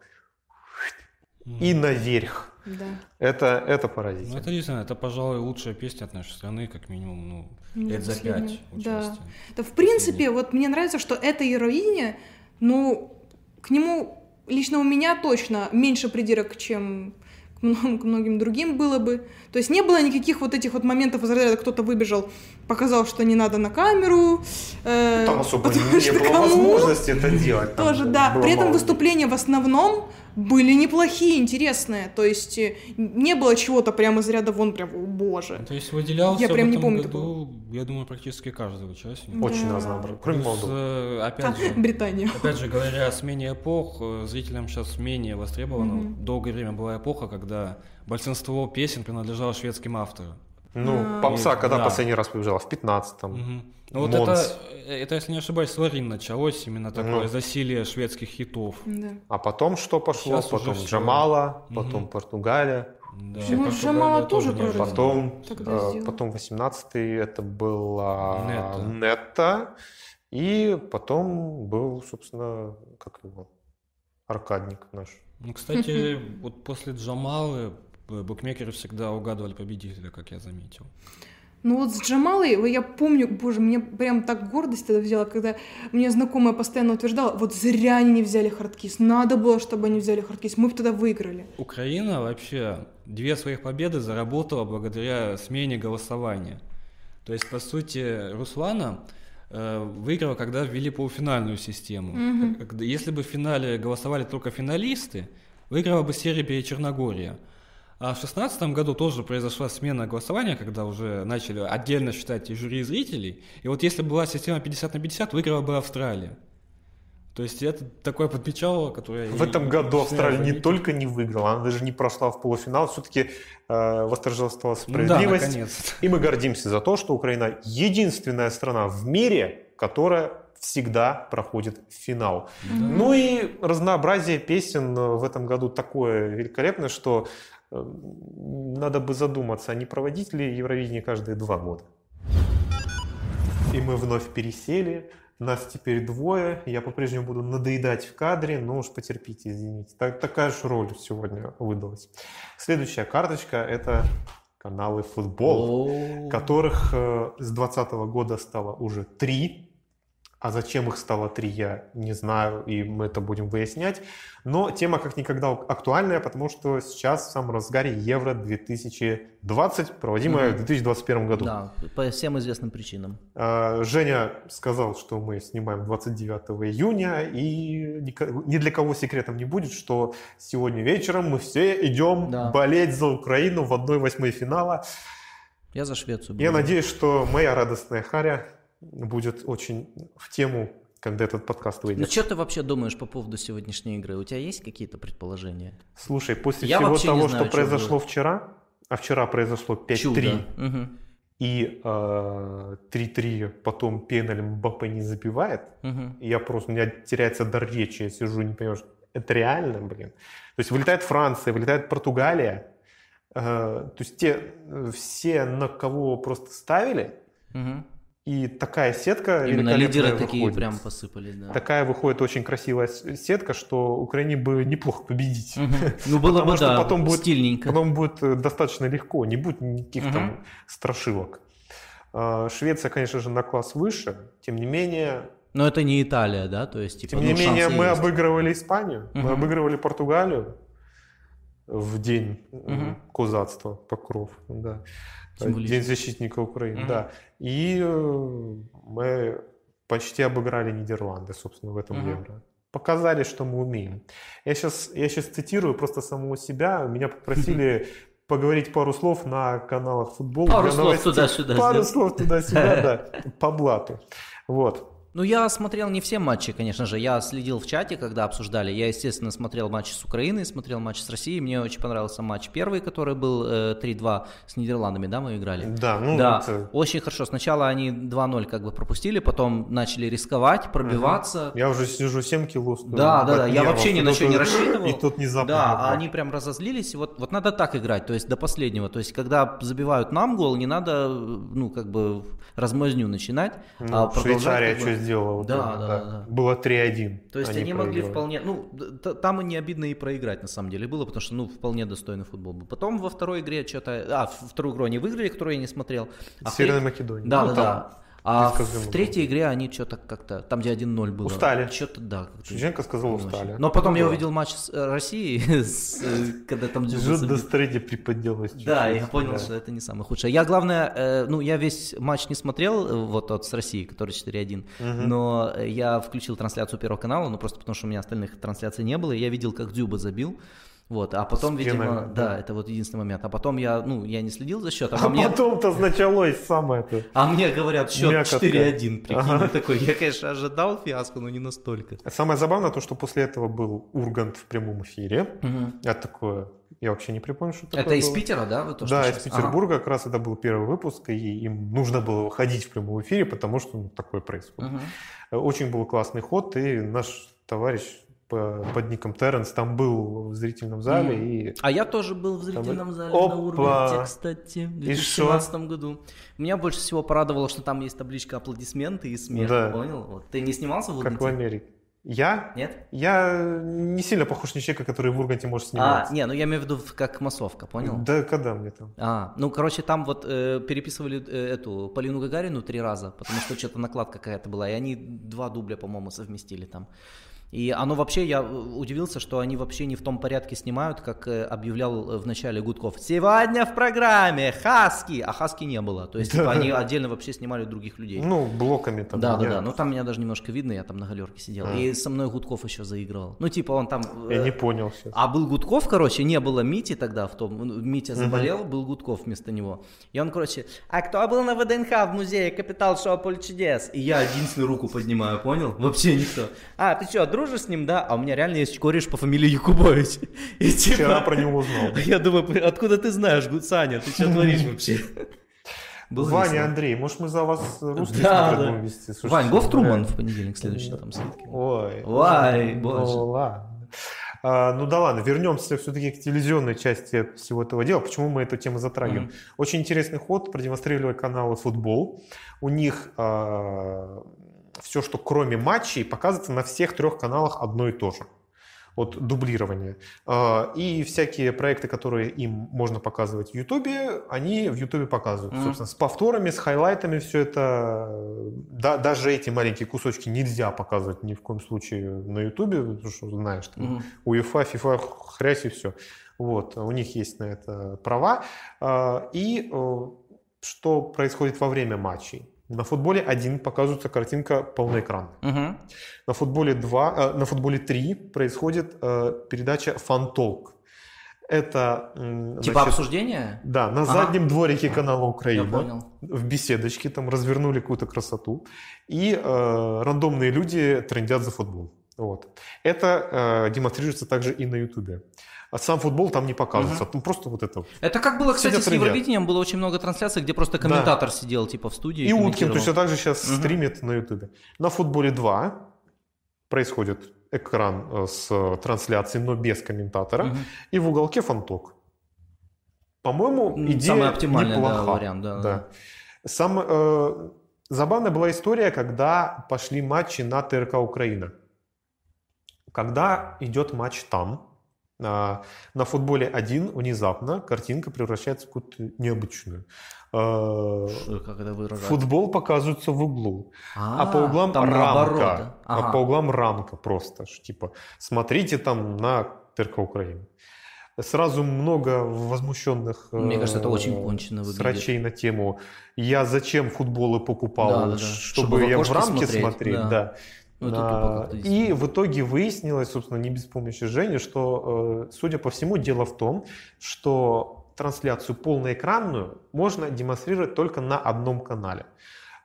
Speaker 4: Мгм.
Speaker 5: и наверх.
Speaker 3: Да.
Speaker 5: Это, это
Speaker 4: Ну,
Speaker 5: поразительно.
Speaker 4: это действительно, это, пожалуй, лучшая песня от нашей страны, как минимум, ну,
Speaker 3: Ну,
Speaker 4: лет за пять
Speaker 3: Да.
Speaker 4: участия.
Speaker 3: Да, в принципе, вот мне нравится, что это Евровидение, ну, к нему лично у меня точно меньше придирок, чем к многим, к многим другим было бы. То есть не было никаких вот этих вот моментов из разряда кто-то выбежал, показал, что не надо на камеру. э,
Speaker 5: Там особо не
Speaker 3: что
Speaker 5: было
Speaker 3: кому?
Speaker 5: возможности это делать. Там
Speaker 3: Тоже, да. При этом
Speaker 5: мало
Speaker 3: выступления в основном были неплохие, интересные. То есть э, не было чего-то прямо из ряда вон прям, о боже.
Speaker 4: То есть выделялся
Speaker 3: Я
Speaker 4: в
Speaker 3: прям не помню
Speaker 4: году, я думаю, практически каждый участник.
Speaker 3: Да.
Speaker 5: Очень разнообразно. Кроме
Speaker 4: Плюс,
Speaker 5: Молдовы.
Speaker 4: э,
Speaker 3: А,
Speaker 4: опять же,
Speaker 3: Британия.
Speaker 4: Опять же, говоря о смене эпох, э, зрителям сейчас менее востребовано.
Speaker 3: Мгм.
Speaker 4: Долгое время была эпоха, когда большинство песен принадлежало шведским авторам.
Speaker 5: Ну,
Speaker 3: А.
Speaker 5: попса, когда
Speaker 4: да.
Speaker 5: последний раз побежала? В 15-м.
Speaker 4: Мгм. Ну вот
Speaker 5: Монс.
Speaker 4: это, э, это, если не ошибаюсь, с Ларин началось именно такое
Speaker 5: Ну.
Speaker 4: засилие шведских хитов.
Speaker 3: Да.
Speaker 5: А потом что пошло?
Speaker 4: Уже
Speaker 5: потом. Джамала,
Speaker 4: Мгм.
Speaker 5: потом Португалия,
Speaker 4: Да,
Speaker 3: Ну,
Speaker 4: Португалия
Speaker 3: Джамала тоже вроде
Speaker 5: потом, э, потом 18-й это была
Speaker 4: Нетта.
Speaker 5: Нетта, и потом был, собственно, как его, Аркадник наш.
Speaker 4: Ну, кстати, вот после Джамалы э, букмекеры всегда угадывали победителя, как я заметил.
Speaker 3: Ну вот с Джамалой, я помню, боже, мне прям так гордость тогда взяла, когда мне знакомая постоянно утверждала, вот зря они не взяли Hardkiss, надо было, чтобы они взяли Hardkiss, мы бы тогда выиграли.
Speaker 4: Украина вообще две своих победы заработала благодаря смене голосования. То есть, по сути, Руслана э, выиграла, когда ввели полуфинальную систему. Когда- Если бы в финале голосовали только финалисты, выиграла бы Сербия и Черногория. А в 2016 году тоже произошла смена голосования, когда уже начали отдельно считать и жюри, и зрителей. И вот если была система 50 на 50, выиграла бы Австралия. То есть это такое подпечало, которое...
Speaker 5: В этом году Австралия не
Speaker 4: заметил.
Speaker 5: только не выиграла, она даже не прошла в полуфинал, все-таки э, восторжествовала
Speaker 4: Ну да,
Speaker 5: справедливость.
Speaker 4: наконец.
Speaker 5: И мы гордимся за то, что Украина единственная страна в мире, которая всегда проходит финал. Ну и разнообразие песен в этом году такое великолепное, что надо бы задуматься, а не проводить ли Евровидение каждые два года. И мы вновь пересели. Нас теперь двое. Я по-прежнему буду надоедать в кадре, но уж потерпите, извините. Так, такая же роль сегодня выдалась. Следующая карточка – это каналы футбол, которых э, с 2020 года стало уже три. А зачем их стало три, я не знаю, и мы это будем выяснять. Но тема как никогда актуальная, потому что сейчас в самом разгаре Евро 2020, проводимое mm-hmm. в 2021 году.
Speaker 2: Да, по всем известным причинам.
Speaker 5: А, Женя сказал, что мы снимаем 29 июня, и ни для кого секретом не будет, что сегодня вечером мы все идем да. болеть за Украину в 1-8 финала.
Speaker 2: Я за Швецию.
Speaker 5: Я надеюсь, что моя радостная Харя будет очень в тему, когда этот подкаст выйдет.
Speaker 2: Ну, что ты вообще думаешь по поводу сегодняшней игры? У тебя есть какие-то предположения?
Speaker 5: Слушай, после Я всего того, знаю, что произошло было. вчера, а вчера произошло 5-3, угу. и э, 3-3 потом пеналь Мбаппе не забивает, угу. я просто, у меня теряется дар речи, я сижу, не понимаю, это реально, блин. То есть вылетает Франция, вылетает Португалия, э, то есть те, все, на кого просто ставили, угу и такая сетка
Speaker 2: Именно лидеры такие выходит. прям посыпались, да.
Speaker 5: Такая выходит очень красивая сетка, что Украине бы неплохо победить.
Speaker 2: Угу. Ну было бы, да, потом будет, стильненько.
Speaker 5: Потом будет э, достаточно легко, не будет никаких угу. там страшилок. А, Швеция, конечно же, на класс выше, тем не менее...
Speaker 2: Но это не Италия, да? То есть,
Speaker 5: типа, тем не ну, менее, мы есть. обыгрывали Испанию, угу. мы обыгрывали Португалию в день угу. козацтва, покров, да. День защитника Украины, угу. да. И э, мы почти обыграли Нидерланды, собственно, в этом угу. Евро. Показали, что мы умеем. Я сейчас, я сейчас цитирую просто самого себя. Меня попросили поговорить пару слов на каналах футбол.
Speaker 2: Пару слов туда-сюда.
Speaker 5: Пару слов туда-сюда, да, по блату. Вот.
Speaker 2: Ну, я смотрел не все матчи, конечно же. Я следил в чате, когда обсуждали. Я, естественно, смотрел матч с Украиной, смотрел матч с Россией. Мне очень понравился матч первый, который был э, 3-2 с Нидерландами, да, мы играли?
Speaker 5: Да, ну
Speaker 2: да. Это... Очень хорошо. Сначала они 2-0 как бы пропустили, потом начали рисковать, пробиваться.
Speaker 5: Угу. Я уже сижу 7 кило.
Speaker 2: Да, да, да. Я вообще ни на что не рассчитывал.
Speaker 5: И тут внезапно.
Speaker 2: Да, а они прям разозлились. Вот, вот надо так играть, то есть до последнего. То есть, когда забивают нам гол, не надо, ну, как бы размазню начинать.
Speaker 5: Ну, а Швейцария как бы... что сделала? Вот
Speaker 2: да, это, да, да, да.
Speaker 5: Было 3-1.
Speaker 2: То есть они, они могли вполне... Ну, там и не обидно и проиграть на самом деле было, потому что, ну, вполне достойный футбол был. Потом во второй игре что-то... А, вторую игру они выиграли, которую я не смотрел.
Speaker 5: А Северной Македонии.
Speaker 2: Да, ну, да, там... да. А в третьей игре они что-то как-то, там где 1-0 было.
Speaker 5: Устали.
Speaker 2: Что-то, да.
Speaker 5: Шевченко сказал устали.
Speaker 2: Но потом я увидел матч с э, Россией, э, когда там
Speaker 5: Дзюба до стреди приподелась.
Speaker 2: Да, я понял, что это не самое худшее. Я, главное, э, ну, я весь матч не смотрел, вот тот с Россией, который 4-1, но я включил трансляцию Первого канала, ну, просто потому что у меня остальных трансляций не было, и я видел, как Дзюба забил. Вот, а потом, Спина, видимо, да. да, это вот единственный момент. А потом я, ну, я не следил за счетом.
Speaker 5: А, а мне... потом-то началось самое это.
Speaker 2: А мне говорят, счет 4-1, прикинь, ага. такой. Я, конечно, ожидал фиаско, но не настолько.
Speaker 5: Самое забавное то, что после этого был Ургант в прямом эфире. Угу. Я такое, я вообще не припомню, что такое
Speaker 2: Это было. из Питера, да? Вы
Speaker 5: то, да, из Петербурга, ага. как раз это был первый выпуск, и им нужно было выходить в прямом эфире, потому что ну, такое происходит. Угу. Очень был классный ход, и наш товарищ под ником Терренс там был в зрительном зале. Mm. И...
Speaker 2: А я тоже был в зрительном зале Опа! на Урганте, кстати, в 2017 году. Меня больше всего порадовало, что там есть табличка аплодисменты и смех, да. понял? Вот. Ты не снимался в Урганте?
Speaker 5: Как в Америке. Я?
Speaker 2: Нет?
Speaker 5: Я не сильно похож на человека, который в Урганте может сниматься.
Speaker 2: А, не, ну я имею в виду как массовка, понял?
Speaker 5: Да, когда мне там?
Speaker 2: А, ну, короче, там вот э, переписывали э, эту Полину Гагарину три раза, потому что что-то накладка какая-то была, и они два дубля, по-моему, совместили там. И оно вообще, я удивился, что они вообще не в том порядке снимают, как э, объявлял э, в начале Гудков. Сегодня в программе Хаски, а Хаски не было. То есть типа, они отдельно вообще снимали других людей.
Speaker 5: Ну, блоками там.
Speaker 2: Да, да, да. Но там меня даже немножко видно, я там на галерке сидел. А. И со мной Гудков еще заигрывал. Ну, типа он там...
Speaker 5: Я не понял
Speaker 2: сейчас. А был Гудков, короче, не было Мити тогда в том. Ну, Митя заболел, был Гудков вместо него. И он, короче, а кто был на ВДНХ в музее Капитал Шоу Поле Чудес? И я единственную руку поднимаю, понял? Вообще никто. А, ты что, дружишь с ним, да? А у меня реально есть кореш по фамилии Якубович.
Speaker 5: И, типа, Вчера про него узнал.
Speaker 2: Я думаю, откуда ты знаешь, Саня, ты что творишь вообще?
Speaker 5: Был Ваня, весело. Андрей, может мы за вас русский
Speaker 2: да, да. вести? Слушайте, Вань, Гов Труман в понедельник следующий там скидки.
Speaker 5: Ой.
Speaker 2: Ой, боже.
Speaker 5: Ну ладно. А, ну да ладно, вернемся все-таки к телевизионной части всего этого дела. Почему мы эту тему затрагиваем? Mm-hmm. Очень интересный ход продемонстрировали каналы футбол. У них а, все, что кроме матчей, показывается на всех трех каналах одно и то же. от дублирования. А, и всякие проекты, которые им можно показывать в Ютубе, они в Ютубе показывают. Mm. Собственно, с повторами, с хайлайтами все это, да, даже эти маленькие кусочки нельзя показывать ни в коем случае на Ютубе, потому что знаешь, там, mm. УЕФА, ФИФА, хрясь и все. Вот, у них есть на это права. А, и э, что происходит во время матчей? На футболе 1 показывается картинка полноэкранная. Угу. На футболе 2, э, на футболе 3 происходит э, передача фантолк. Это
Speaker 2: значит, типа обсуждение?
Speaker 5: Да, на ага. заднем дворике канала Украина. Я понял. В беседочке там развернули какую-то красоту. И э, рандомные люди трендят за футбол. Вот. Это э, демонстрируется также и на Ютубе. А сам футбол там не показывается. Угу. просто вот это.
Speaker 2: Это как было, кстати, с Евровидением. Было очень много трансляций, где просто комментатор да. сидел типа в студии.
Speaker 5: И, и Уткин точно так же сейчас угу. стримит на Ютубе. На футболе 2 происходит экран э, с трансляцией, но без комментатора. Угу. И в уголке фанток. По-моему, идея Самый оптимальный неплоха. Да, вариант. Да, да. да. Сам, э, забавная была история, когда пошли матчи на ТРК Украина. Когда идет матч там, на, на футболе один внезапно картинка превращается в какую-то необычную.
Speaker 2: А, как это
Speaker 5: Футбол показывается в углу, а, а по углам там рамка, ага. а по углам рамка просто, типа смотрите там на ТРК Украины. Сразу много возмущенных
Speaker 2: Мне кажется, это очень кончено выглядит.
Speaker 5: срачей на тему «Я зачем футболы покупал, да, да, да. Чтобы, чтобы я в рамке смотреть, смотреть да. да. Ну, а, и в итоге выяснилось, собственно, не без помощи Жени, что, э, судя по всему, дело в том, что трансляцию полноэкранную можно демонстрировать только на одном канале.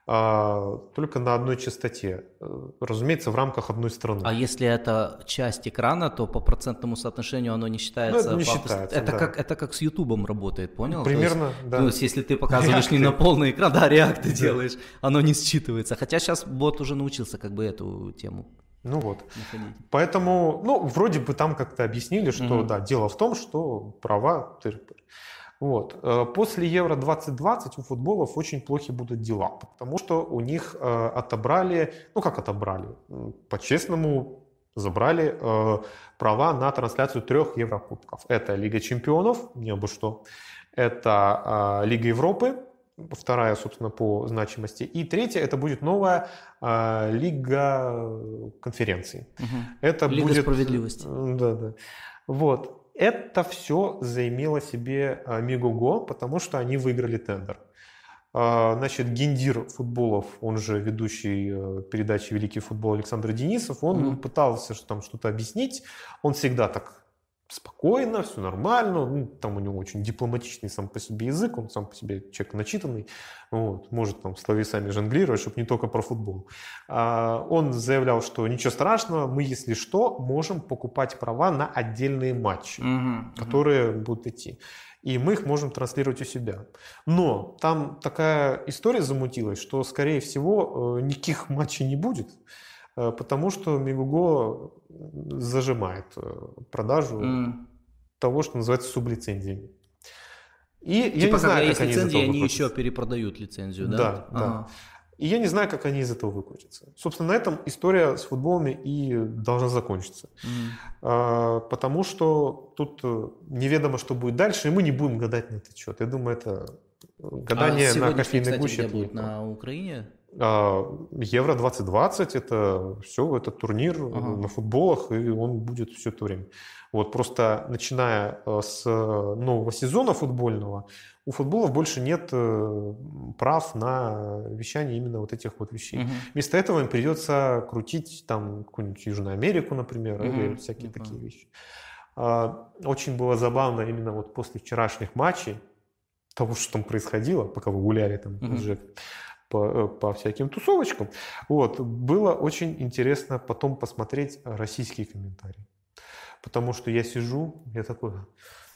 Speaker 5: А, только на одной частоте. Э, разумеется, в рамках одной страны.
Speaker 2: А если это часть экрана, то по процентному соотношению оно не считается.
Speaker 5: Ну, это не считается.
Speaker 2: Это, да. как, это как с Ютубом работает, понял?
Speaker 5: Примерно,
Speaker 2: то есть,
Speaker 5: да.
Speaker 2: То есть, если ты показываешь реакты. не на полный экран, да, реакты делаешь, оно не считывается. Хотя сейчас бот уже научился как бы эту тему
Speaker 5: ну вот. Находить. Поэтому, ну, вроде бы там как-то объяснили, что угу. да, дело в том, что права. Вот. Э, после Евро 2020 у футболов очень плохи будут дела, потому что у них э, отобрали, ну как отобрали, по-честному забрали э, права на трансляцию трех Еврокубков. Это Лига чемпионов, не обо что, это Лига Европы, вторая, собственно, по значимости, и третья это будет новая Лига конференций. Угу. Это
Speaker 2: Лига
Speaker 5: будет,
Speaker 2: справедливости.
Speaker 5: Да, да. Вот. Это все заимело себе а, Мигуго, потому что они выиграли тендер. А, значит, Гендир Футболов, он же ведущий э, передачи «Великий футбол» Александр Денисов, он mm-hmm. пытался там что-то объяснить. Он всегда так спокойно, все нормально. Ну, там у него очень дипломатичный сам по себе язык, он сам по себе человек начитанный, вот, может там словесами жонглировать, чтобы не только про футбол. А, он заявлял, что ничего страшного, мы, если что, можем покупать права на отдельные матчи, угу, которые угу. будут идти. И мы их можем транслировать у себя. Но там такая история замутилась, что, скорее всего, э, никаких матчей не будет. Э, потому что Мегуго зажимает э, продажу mm. того, что называется сублицензиями.
Speaker 2: И типа, я не знаю, как они из этого они еще перепродают лицензию, да?
Speaker 5: Да, ага. да. И я не знаю, как они из этого выкрутятся. Собственно, на этом история с футболами и должна закончиться. Mm. А, потому что тут э, неведомо, что будет дальше, и мы не будем гадать на этот счет. Я думаю, это гадание а на кофейной гуще.
Speaker 2: будет на Украине?
Speaker 5: А, Евро 2020 это все, это турнир ага. на футболах, и он будет все это время. Вот просто начиная э, с нового сезона футбольного, у футболов больше нет э, прав на вещание именно вот этих вот вещей. Угу. Вместо этого им придется крутить там какую-нибудь Южную Америку, например, угу. или всякие угу. такие вещи. А, очень было забавно именно вот после вчерашних матчей, того, что там происходило, пока вы гуляли там угу. с по, э, по всяким тусовочкам. Вот. Было очень интересно потом посмотреть российские комментарии. Потому что я сижу, я такой...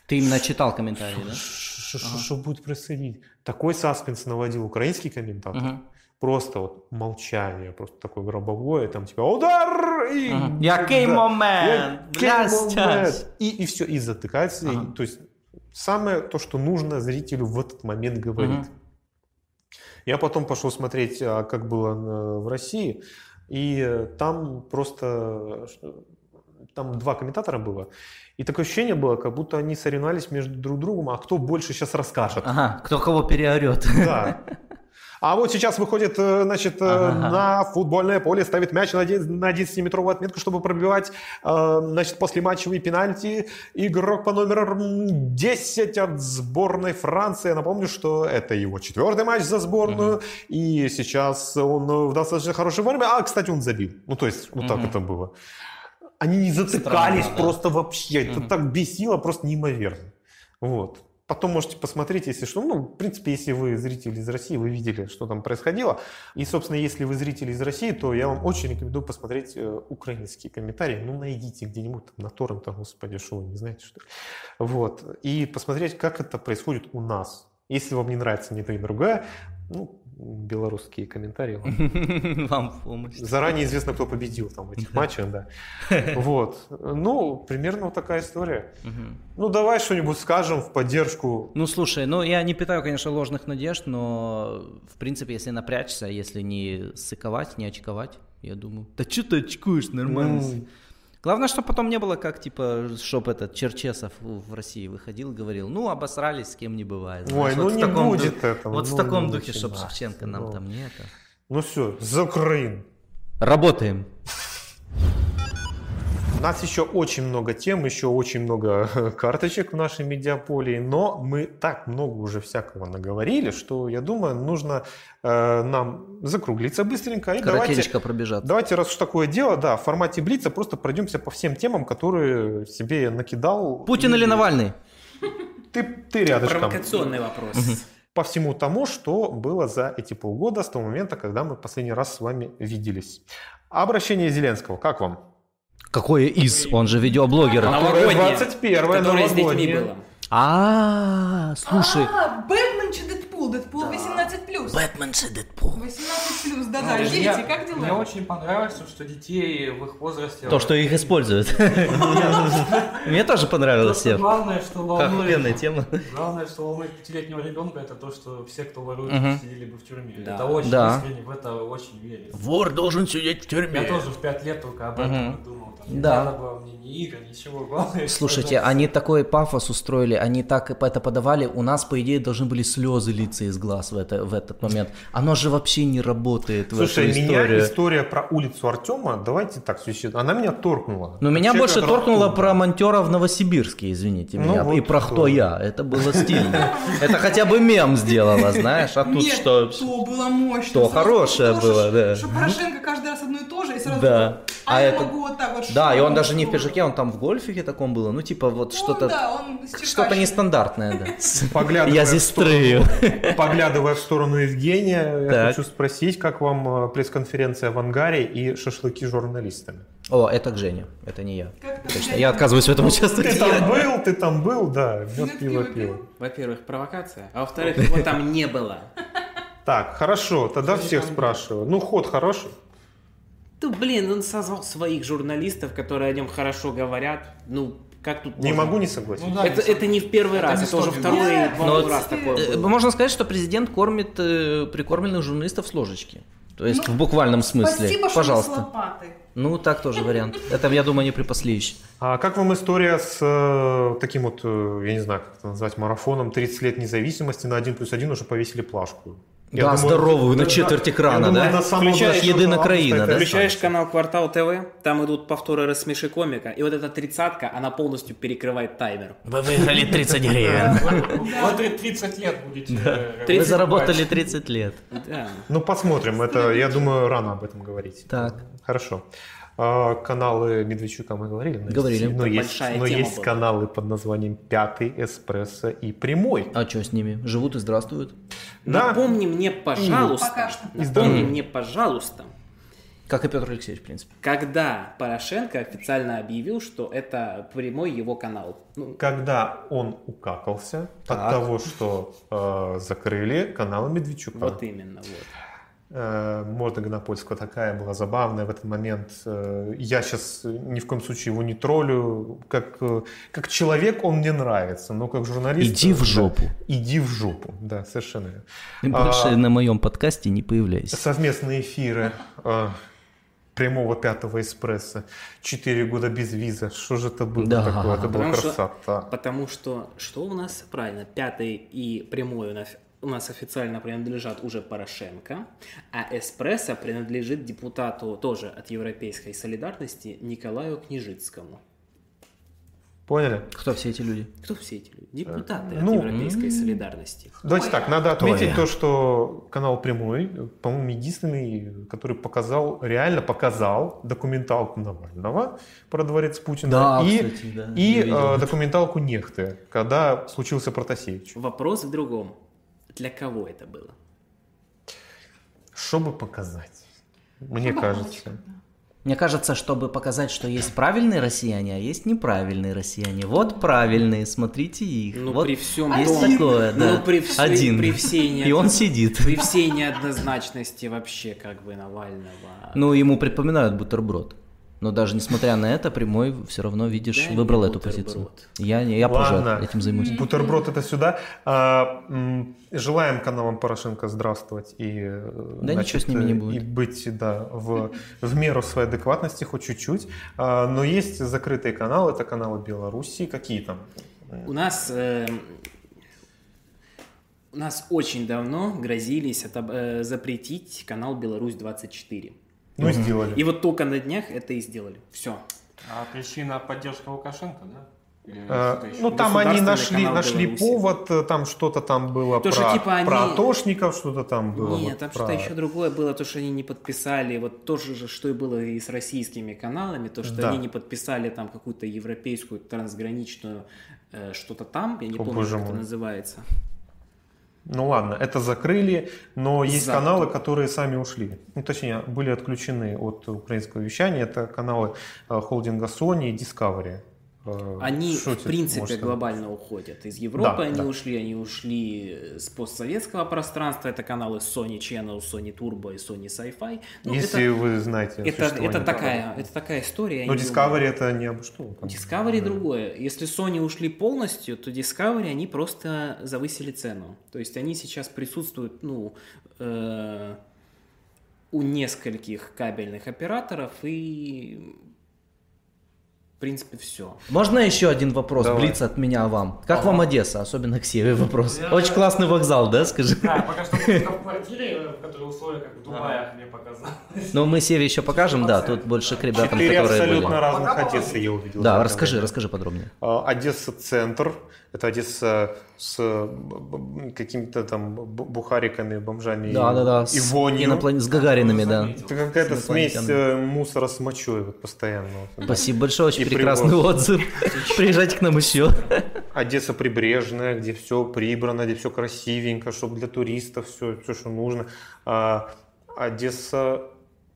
Speaker 2: Ты именно читал комментарии, да?
Speaker 5: Что ага. будет происходить? Такой саспенс наводил украинский комментатор. Угу. Просто вот молчание, просто такое гробовое, там типа удар!
Speaker 2: И, ага. Який да, момент!
Speaker 5: момент! И, и все, и затыкается. Ага. И, то есть самое то, что нужно зрителю в этот момент говорить. Угу. Я потом пошел смотреть, а, как было в России, и там просто там два комментатора было, и такое ощущение было, как будто они соревновались между друг другом, а кто больше сейчас расскажет.
Speaker 2: Ага, кто кого переорет.
Speaker 5: Да. А вот сейчас выходит, э, значит, э, ага. на футбольное поле, ставит мяч на 11-метровую отметку, чтобы пробивать, э, значит, после матчевые пенальти. Игрок по номеру 10 от сборной Франции. Я напомню, что это его четвертый матч за сборную. Угу. И сейчас он в достаточно хорошей форме. А, кстати, он забил. Ну, то есть, вот так угу. это было. Они не затыкались Странно, просто да. вообще. Угу. Это так бесило, просто неимоверно. Вот. Потом можете посмотреть, если что. Ну, в принципе, если вы зритель из России, вы видели, что там происходило. И, собственно, если вы зритель из России, то я вам очень рекомендую посмотреть э, украинские комментарии. Ну, найдите где-нибудь там на торрентах, господи, что вы не знаете, что Вот. И посмотреть, как это происходит у нас. Если вам не нравится ни то, ни другая, ну, белорусские комментарии.
Speaker 2: Вам в помощь.
Speaker 5: Заранее известно, кто победил там в этих матчах, да. Вот. Ну, примерно вот такая история. Ну, давай что-нибудь скажем в поддержку.
Speaker 2: Ну, слушай, ну, я не питаю, конечно, ложных надежд, но, в принципе, если напрячься, если не сыковать, не очковать, я думаю, да что ты очкуешь, нормально. Ну, Главное, чтобы потом не было, как, типа, чтоб этот Черчесов в России выходил, говорил, ну, обосрались, с кем не бывает.
Speaker 5: Ой, ну, не будет дух... этого.
Speaker 2: Вот
Speaker 5: ну,
Speaker 2: в таком духе, чтобы Шевченко нам ну. там не это.
Speaker 5: Ну все, за Украину.
Speaker 2: Работаем.
Speaker 5: У нас еще очень много тем, еще очень много карточек в нашей медиаполе, но мы так много уже всякого наговорили, что я думаю, нужно э, нам закруглиться быстренько.
Speaker 2: И давайте, пробежать.
Speaker 5: Давайте, раз уж такое дело, да, в формате Блица просто пройдемся по всем темам, которые себе накидал.
Speaker 2: Путин и... или Навальный?
Speaker 5: Ты, ты рядышком.
Speaker 1: Провокационный вопрос.
Speaker 5: По всему тому, что было за эти полгода с того момента, когда мы последний раз с вами виделись. Обращение Зеленского, как вам?
Speaker 2: Какое из? Он же видеоблогер.
Speaker 5: Новогоднее. 21
Speaker 1: Которое с детьми было.
Speaker 2: А, слушай.
Speaker 3: А, Бэтмен чи Дэдпул? Дэдпул 18+.
Speaker 2: Бэтмен чи Дэдпул.
Speaker 3: 18+, да-да. Дети, как дела?
Speaker 4: Мне очень понравилось, что детей в их возрасте...
Speaker 2: То, что их используют. Мне тоже понравилось.
Speaker 4: Главное, что волнует...
Speaker 2: тема.
Speaker 4: Главное, что волнует пятилетнего ребенка, это то, что все, кто ворует, сидели бы в тюрьме. Это очень искренне, в это очень верит.
Speaker 2: Вор должен сидеть в тюрьме.
Speaker 4: Я тоже в пять лет только об этом думал.
Speaker 2: Да.
Speaker 4: Не было мне ни игр, ничего. Главное,
Speaker 2: Слушайте, они такой пафос устроили, они так это подавали. У нас, по идее, должны были слезы литься из глаз в, это, в этот момент. Оно же вообще не работает
Speaker 5: Слушай,
Speaker 2: в эту историю.
Speaker 5: меня история про улицу Артема, давайте так, она меня торкнула.
Speaker 2: Но меня больше торкнуло про монтера в Новосибирске, извините ну, меня. Вот и про кто я. Это было стильно. Это хотя бы мем сделала, знаешь, а тут что...
Speaker 3: то было мощно.
Speaker 2: То хорошее было, да.
Speaker 3: Что Порошенко каждый раз одно и то же, и сразу...
Speaker 2: Да.
Speaker 3: А, это... могу вот так вот
Speaker 2: да, и он даже не в пиджаке, он там в гольфике таком было. Ну, типа, вот ну, что-то.
Speaker 3: Да,
Speaker 2: что-то нестандартное,
Speaker 5: да.
Speaker 2: Я здесь строю.
Speaker 5: Поглядывая в сторону Евгения, я хочу спросить, как вам э, пресс-конференция в ангаре и шашлыки с журналистами?
Speaker 2: О, это к Жене, это не я. Точно, я отказываюсь в этом участвовать.
Speaker 5: Ты там был, ты там был, да, мед пиво пил.
Speaker 1: Во-первых, провокация, а во-вторых, его там не было.
Speaker 5: Так, хорошо, тогда всех спрашиваю. Ну, ход хороший?
Speaker 1: Да блин, он созвал своих журналистов, которые о нем хорошо говорят. Ну, как тут
Speaker 5: Не
Speaker 1: можно?
Speaker 5: могу не согласиться. Ну,
Speaker 1: да, это, это не в первый это раз, это уже второй Нет, Но раз такое
Speaker 2: э, было. Можно сказать, что президент кормит э, прикормленных журналистов с ложечки. То есть ну, в буквальном смысле.
Speaker 3: Спасибо,
Speaker 2: Пожалуйста.
Speaker 3: что с.
Speaker 2: Ну, так тоже вариант. Это, я думаю, не припасли еще.
Speaker 5: А как вам история с э, таким вот, э, я не знаю, как это назвать, марафоном 30 лет независимости на 1 плюс 1 уже повесили плашку?
Speaker 2: Я да, думаю, здоровую, на четверть экрана, да?
Speaker 5: На
Speaker 2: Включаешь единая краина, да?
Speaker 1: Включаешь канал Квартал ТВ, там идут повторы рассмеши комика, и вот эта тридцатка, она полностью перекрывает таймер.
Speaker 2: Вы выиграли 30 гривен.
Speaker 4: Вот 30 лет будете.
Speaker 2: Вы заработали 30 лет.
Speaker 5: Ну, посмотрим, это, я думаю, рано об этом говорить.
Speaker 2: Так.
Speaker 5: Хорошо. А, каналы Медведчука мы говорили.
Speaker 2: Но говорили.
Speaker 5: Есть, но есть, но есть была. каналы под названием Пятый, Эспрессо и Прямой.
Speaker 2: А что с ними? Живут и здравствуют?
Speaker 1: Да. Напомни мне, пожалуйста. Пока что. Напомни мне, пожалуйста.
Speaker 2: Как и Петр Алексеевич, в принципе.
Speaker 1: Когда Порошенко официально объявил, что это прямой его канал.
Speaker 5: Ну, Когда он укакался так. от того, что э, закрыли канал Медведчука.
Speaker 1: Вот именно, вот.
Speaker 5: Э, Морда Гонопольского такая была забавная в этот момент. Э, я сейчас ни в коем случае его не троллю. Как, э, как человек он мне нравится, но как журналист...
Speaker 2: Иди в жопу.
Speaker 5: Да, иди в жопу, да, совершенно
Speaker 2: Больше а, на моем подкасте не появляйся.
Speaker 5: Совместные эфиры прямого пятого эспрессо. Четыре года без визы. Что же это было
Speaker 2: Да.
Speaker 5: такое? Это была
Speaker 1: Потому что-
Speaker 5: красота.
Speaker 1: Потому что, что у нас правильно, пятый и прямой у нас, у нас официально принадлежат уже Порошенко, а эспрессо принадлежит депутату тоже от Европейской солидарности Николаю Княжицкому.
Speaker 5: Поняли?
Speaker 2: Кто все эти люди?
Speaker 1: Кто все эти люди? Депутаты
Speaker 5: Ну,
Speaker 1: от Европейской солидарности.
Speaker 5: Давайте так, надо отметить
Speaker 2: я?
Speaker 5: то, что канал Прямой, по-моему, единственный, который показал, реально показал документалку Навального про дворец Путина
Speaker 2: Да,
Speaker 5: и,
Speaker 2: кстати, да,
Speaker 5: и э, документалку Нехты, когда случился Протасевич.
Speaker 1: Вопрос в другом. Для кого это было?
Speaker 5: Чтобы показать, мне кажется.
Speaker 2: Мне кажется, чтобы показать, что есть правильные россияне, а есть неправильные россияне. Вот правильные, смотрите их.
Speaker 1: Ну,
Speaker 2: вот
Speaker 1: при всем
Speaker 2: есть
Speaker 1: том-
Speaker 2: такое, да.
Speaker 1: Ну, при всей-
Speaker 2: Один.
Speaker 1: при всей
Speaker 2: И он сидит.
Speaker 1: При всей неоднозначности вообще как бы Навального.
Speaker 2: Ну, ему предпоминают бутерброд. Но даже несмотря на это, прямой все равно, видишь, выбрал эту позицию. Я, не- я позже этим займусь.
Speaker 5: Бутерброд это сюда. А, м, желаем каналам Порошенко здравствовать и, э,
Speaker 2: Да ничего с ними не будет.
Speaker 5: и быть да, в, в меру своей адекватности хоть чуть-чуть. А, но есть закрытые каналы, это каналы Беларуси. Какие там?
Speaker 1: У нас эм, у нас очень давно грозились отоб- э, запретить канал Беларусь 24.
Speaker 5: Ну, сделали.
Speaker 1: И вот только на днях это и сделали. Все.
Speaker 4: А причина поддержка Лукашенко, да? Или что-то еще?
Speaker 5: ну, там они нашли, нашли
Speaker 1: Беларуси.
Speaker 5: повод, э, там что-то там было
Speaker 1: То,
Speaker 5: про,
Speaker 1: что, типа, они-
Speaker 5: про атошников, что-то там было.
Speaker 1: Нет,
Speaker 5: вот
Speaker 1: там
Speaker 5: про-
Speaker 1: что-то еще другое было, то, что они не подписали, вот то же, что и было и с российскими каналами, то, что
Speaker 5: Да.
Speaker 1: они не подписали там какую-то европейскую трансграничную э, что-то там, я не
Speaker 5: О,
Speaker 1: помню, как это
Speaker 5: мой.
Speaker 1: называется.
Speaker 5: Ну ладно, это закрыли, но есть
Speaker 1: Завтра.
Speaker 5: каналы, которые сами ушли. Ну, точнее, были отключены от украинского вещания. Это каналы э, холдинга Sony и Discovery. Э,
Speaker 1: Они,
Speaker 5: что
Speaker 1: в принципе,
Speaker 5: сказать?
Speaker 1: глобально уходят. Из Европы
Speaker 5: Да,
Speaker 1: они
Speaker 5: да.
Speaker 1: ушли, они ушли с постсоветского пространства. Это каналы Sony Channel, Sony Turbo и Sony Sci-Fi. Ну,
Speaker 5: Если
Speaker 1: это,
Speaker 5: вы знаете
Speaker 1: это, это, такая, это такая история.
Speaker 5: Но Discovery это не об что.
Speaker 1: думаю. Discovery другое. Если Sony ушли полностью, то Discovery они просто завысили цену. То есть они сейчас присутствуют, ну, э, у нескольких кабельных операторов и в принципе все.
Speaker 2: Можно еще один вопрос,
Speaker 5: Давай.
Speaker 2: блиц от меня вам? Как вам Одесса? Особенно к Севе вопрос. Очень классный вокзал, да, скажи?
Speaker 4: Да, пока что в квартире, в которой условия, как в Дубае, мне показалось.
Speaker 2: Ну, мы Севе еще покажем, да, тут больше к ребятам,
Speaker 5: Четыре
Speaker 2: которые
Speaker 5: абсолютно
Speaker 2: были.
Speaker 5: разных Одессы я увидел.
Speaker 2: Да, расскажи, расскажи подробнее.
Speaker 5: А, Одесса центр. Это Одесса с какими-то там бухариками, бомжами
Speaker 2: Да, да, да.
Speaker 5: и вонью.
Speaker 2: иноплан- С Гагаринами, да.
Speaker 5: Это какая-то смесь э, мусора с мочой вот постоянно.
Speaker 2: Спасибо большое, очень
Speaker 5: И
Speaker 2: прекрасный отзыв. Приезжайте к нам еще.
Speaker 5: Одесса прибрежная, где все прибрано, где все красивенько, чтобы для туристов все, все, что нужно. А Одесса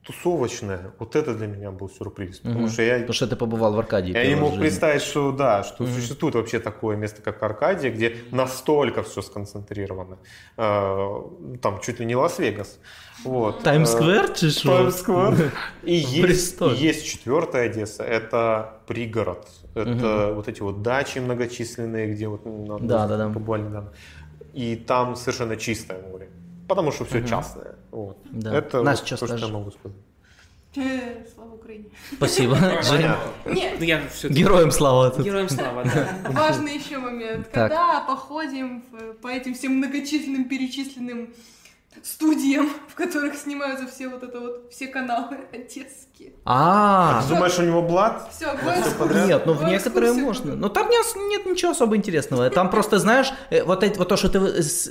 Speaker 5: тусовочная. Вот это для меня был сюрприз. Потому
Speaker 2: Мгм.
Speaker 5: что я,
Speaker 2: Потому что ты побывал в Аркадии.
Speaker 5: я не мог
Speaker 2: жизни.
Speaker 5: представить, что да, что существует вообще такое место, как Аркадия, где настолько все сконцентрировано. А, Там чуть ли не Лас-Вегас. Вот.
Speaker 2: Таймс-сквер, що?
Speaker 5: Таймс-сквер. И есть, есть четвертая Одесса, это пригород. Это вот эти вот дачи многочисленные, где вот ну,
Speaker 2: Да, да, да.
Speaker 5: недавно. И там совершенно чистое море. Потому что все частное. Вот.
Speaker 2: Да.
Speaker 5: Это
Speaker 2: Настя,
Speaker 5: вот
Speaker 2: что
Speaker 5: то, что я могу сказать.
Speaker 3: Э, Слава Украине.
Speaker 2: Спасибо.
Speaker 3: Нет,
Speaker 1: Ну, я все
Speaker 2: Героям слава. тут.
Speaker 1: Героям слава, да.
Speaker 3: важный еще момент.
Speaker 2: Так.
Speaker 3: Когда походим по этим всем многочисленным перечисленным студиям, в которых снимаются все вот это вот, все каналы одесские.
Speaker 2: А,
Speaker 5: Ты думаешь, у него блат?
Speaker 3: Все,
Speaker 2: Нет, ну в некоторые можно. Но там не ос- нет ничего особо интересного. Там просто, знаешь, э, вот, эти, вот то, что ты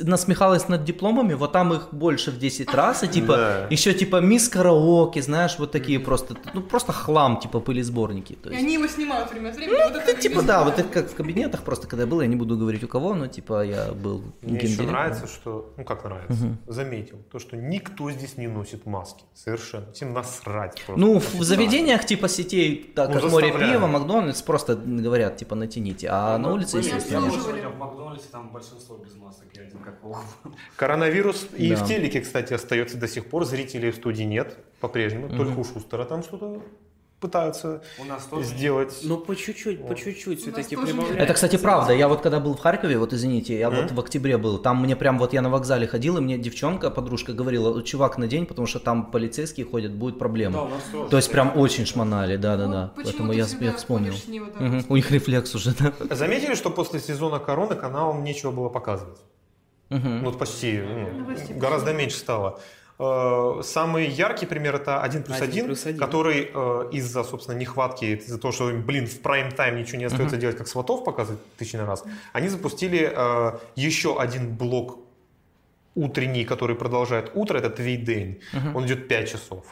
Speaker 2: насмехалась над дипломами, вот там их больше в 10 раз, и типа, еще типа мисс караоке, знаешь, вот такие просто, ну просто хлам, типа пыли-сборники. То
Speaker 3: И они его снимают время от времени. это
Speaker 2: Ну, типа, да, вот это как в кабинетах просто, когда я был, я не буду говорить у кого, но типа я был
Speaker 5: Мне еще нравится, что... Ну, как нравится? Заметил. То, что никто здесь не носит маски. Совершенно. Всем насрать просто.
Speaker 2: Ну, в заведениях типа сетей, так
Speaker 5: Ну,
Speaker 2: как море пива, Макдональдс, просто говорят, типа, натяните. А на улице, естественно,
Speaker 4: в Макдональдсе там большинство без масок, я один как волк.
Speaker 5: Коронавирус и
Speaker 2: Да.
Speaker 5: в телеке, кстати, остается до сих пор. Зрителей в студии нет по-прежнему. Только у Шустера там что-то пытаются
Speaker 4: У нас тоже
Speaker 5: сделать.
Speaker 1: Ну, по чуть-чуть, по чуть-чуть все-таки прибавляется.
Speaker 2: Это, кстати, правда. Я вот когда был в Харькове, вот извините, я вот в октябре был, там мне прям вот я на вокзале ходил, и мне девчонка, подружка говорила, «Вот, чувак, на день, потому что там полицейские ходят, будет проблема.
Speaker 4: Да, у нас тоже.
Speaker 2: То есть прям очень шмонали,
Speaker 3: Ну,
Speaker 2: да-да-да.
Speaker 3: почему
Speaker 2: Поэтому я, я вспомнил.
Speaker 3: вот так вот?
Speaker 2: У них рефлекс уже, да?
Speaker 5: Заметили, что после сезона короны каналам нечего было показывать? Ну, вот почти, ну, гораздо меньше стало. Э, Самый яркий пример это 1 плюс
Speaker 1: 1
Speaker 5: 1,
Speaker 1: плюс 1.
Speaker 5: который э, из-за, собственно, нехватки, из-за того, что, блин, в прайм-тайм ничего не остается делать, как сватов показывать тысячный раз, они запустили э, еще один блок утренний, который продолжает утро, это твій день. Он идет 5 часов.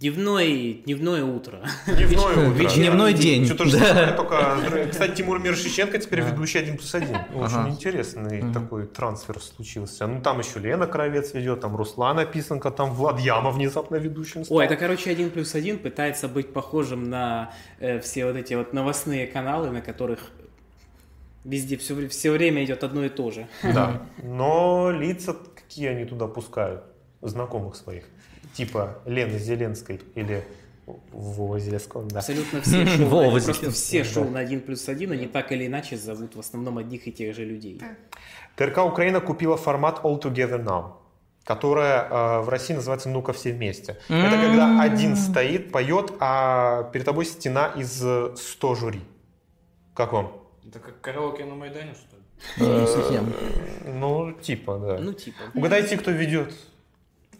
Speaker 1: Дневной, дневное утро.
Speaker 5: Дневное утро.
Speaker 2: Вечер- Дневной день.
Speaker 5: Все то же
Speaker 2: Да.
Speaker 5: самое, только, кстати, Тимур Мирошниченко теперь ведущий 1 плюс 1. Очень интересный такой трансфер случился. Ну, там еще Лена Кровец ведет, там Руслана Писанка, там Влад Яма внезапно ведущим стал.
Speaker 1: Ой, это, короче, один плюс один пытается быть похожим на э, все вот эти вот новостные каналы, на которых везде все, все время идет одно и то же.
Speaker 5: Да. Но лица какие они туда пускают? Знакомых своих. Типа Лены Зеленской или Вова Зеленского, да.
Speaker 1: Абсолютно все шоу,
Speaker 2: Вова
Speaker 1: просто все шоу
Speaker 5: да.
Speaker 1: на один плюс один, они так или иначе зовут в основном одних и тех же людей.
Speaker 5: ТРК Украина купила формат All Together Now, которая э, в России называется «Ну-ка все вместе». Это когда один стоит, поет, а перед тобой стена из э, 100 жюри. Как вам?
Speaker 4: Это как караоке на Майдане, что ли?
Speaker 2: Совсем.
Speaker 5: Ну, типа, да.
Speaker 1: Ну, типа.
Speaker 5: Угадайте, кто ведет.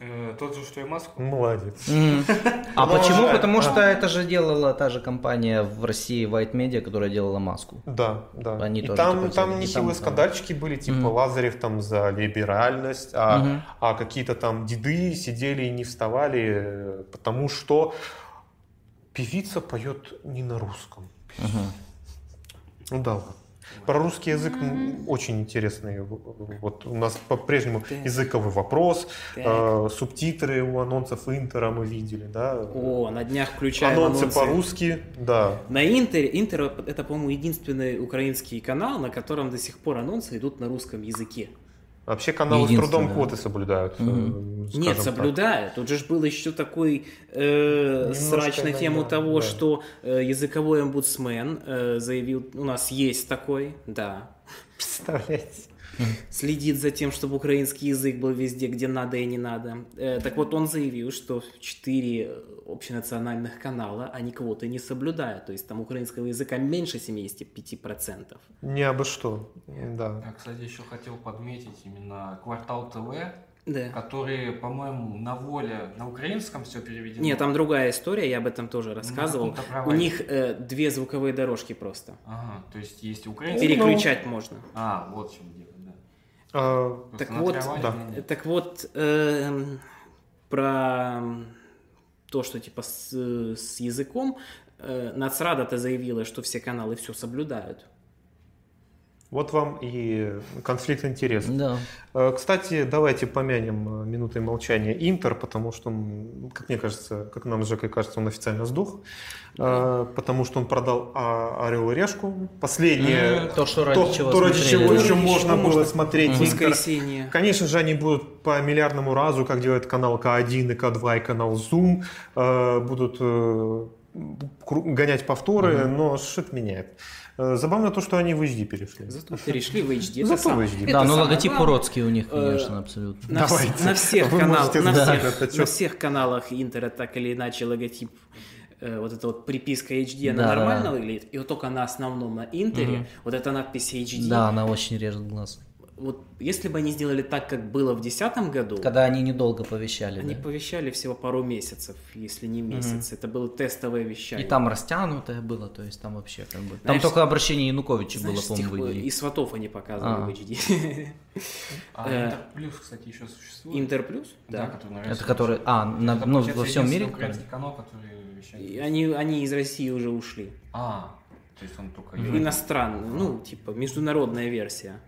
Speaker 4: Э, тот же, что и маску.
Speaker 5: Молодец.
Speaker 2: А почему? Потому
Speaker 5: А.
Speaker 2: что это же делала та же компания в России White Media, которая делала маску.
Speaker 5: Да, да.
Speaker 2: Они
Speaker 5: и
Speaker 2: тоже
Speaker 5: там,
Speaker 2: типа
Speaker 5: там нехилые
Speaker 2: там,
Speaker 5: скандальчики были, типа. Лазарев там за либеральность, а, а какие-то там деды сидели и не вставали, э, потому что певица поет не на русском. Ну да ладно. Про русский язык м, очень интересный. Вот у нас по-прежнему
Speaker 1: Так.
Speaker 5: языковый вопрос, э, субтитры у анонсов Интера мы видели, да.
Speaker 1: О, на днях включаем
Speaker 5: Анонсы
Speaker 1: анонсы.
Speaker 5: по-русски, да.
Speaker 1: На Интере, Интер это, по-моему, единственный украинский канал, на котором до сих пор анонсы идут на русском языке.
Speaker 5: Вообще каналы с трудом квоты соблюдают. э,
Speaker 1: Нет, соблюдают. Тут же был еще такой э, срач на тему
Speaker 5: наверное,
Speaker 1: того,
Speaker 5: да.
Speaker 1: что э, языковой омбудсмен э, заявил, у нас есть такой, да,
Speaker 5: Представляете?
Speaker 1: Следит за тем, чтобы украинский язык был везде, где надо и не надо. Э, так вот, он заявил, что четыре общенациональных канала, они квоты не соблюдают. То есть там украинского языка меньше 75%.
Speaker 5: Не обо что. Да.
Speaker 4: Я, кстати, еще хотел подметить именно Квартал ТВ,
Speaker 1: Да.
Speaker 4: которые, по-моему, на воле на украинском все переведено.
Speaker 1: Нет, там другая история, я об этом тоже рассказывал.
Speaker 4: каком-то
Speaker 1: У них э, две звуковые дорожки просто.
Speaker 4: Ага, то есть есть украинский.
Speaker 1: Переключать можно.
Speaker 4: А, вот в чем дело.
Speaker 5: А,
Speaker 1: Так вот,
Speaker 5: да.
Speaker 1: Так вот, эм, про то, что типа с, с языком, э, Нацрада-то заявила, что все каналы все соблюдают.
Speaker 5: Вот вам и конфликт интересов.
Speaker 2: Да.
Speaker 5: Э, Кстати, давайте помянем э, минутой молчания Интер, потому что, он, как мне кажется, как нам с Жекой кажется, он официально сдох, Э, потому что он продал а, Орел и Решку. Последнее,
Speaker 2: то, что ради чего
Speaker 5: то, ради
Speaker 2: смотрели,
Speaker 5: чего еще
Speaker 1: Ради
Speaker 5: можно
Speaker 1: чего
Speaker 5: было
Speaker 1: можно
Speaker 5: смотреть Интер.
Speaker 1: Воскресенье.
Speaker 5: Конечно же, они будут по миллиардному разу, как делает канал К1 и К2 и канал Zoom, будут гонять повторы, но что это меняет? Э, Забавно то, что они в HD перешли.
Speaker 1: Зато перешли в HD. это
Speaker 5: Зато в HD.
Speaker 1: это
Speaker 2: Да, но
Speaker 1: самое
Speaker 2: логотип
Speaker 1: главное.
Speaker 2: уродский у них,
Speaker 1: Э,
Speaker 2: конечно, абсолютно.
Speaker 1: На, вс-
Speaker 5: Давайте.
Speaker 1: на всех
Speaker 5: можете
Speaker 1: на, всех, на каналах Интера так или иначе логотип э, вот эта вот приписка HD, она
Speaker 2: Да,
Speaker 1: нормально
Speaker 2: да.
Speaker 1: выглядит, и вот только на основном, на Интере, вот эта надпись HD,
Speaker 2: Да, она очень режет глаз.
Speaker 1: Вот если бы они сделали так, как было в 2010 году,
Speaker 2: Когда они недолго повещали,
Speaker 1: они
Speaker 2: да.
Speaker 1: повещали всего пару месяцев, если не месяц, это было тестовое
Speaker 2: И
Speaker 1: вещание.
Speaker 2: там растянутое было, то есть там вообще как бы... Там
Speaker 1: Знаешь,
Speaker 2: только обращение Януковича
Speaker 1: Знаешь,
Speaker 2: было, по-моему,
Speaker 1: тех
Speaker 2: в
Speaker 1: пор
Speaker 2: идее.
Speaker 1: и сватов они показывали
Speaker 2: А.
Speaker 1: в HD.
Speaker 4: А
Speaker 1: Э,
Speaker 4: Интер Плюс, кстати, еще существует.
Speaker 1: Интер плюс?
Speaker 4: Да,
Speaker 1: Да.
Speaker 4: который на
Speaker 2: Это который... А, на-
Speaker 4: Это,
Speaker 2: ну, во всем мире?
Speaker 4: украинский канал, который вещает.
Speaker 1: И Они, они из России уже ушли.
Speaker 4: А, то есть он только...
Speaker 1: Иностранный, ну, типа, международная версия.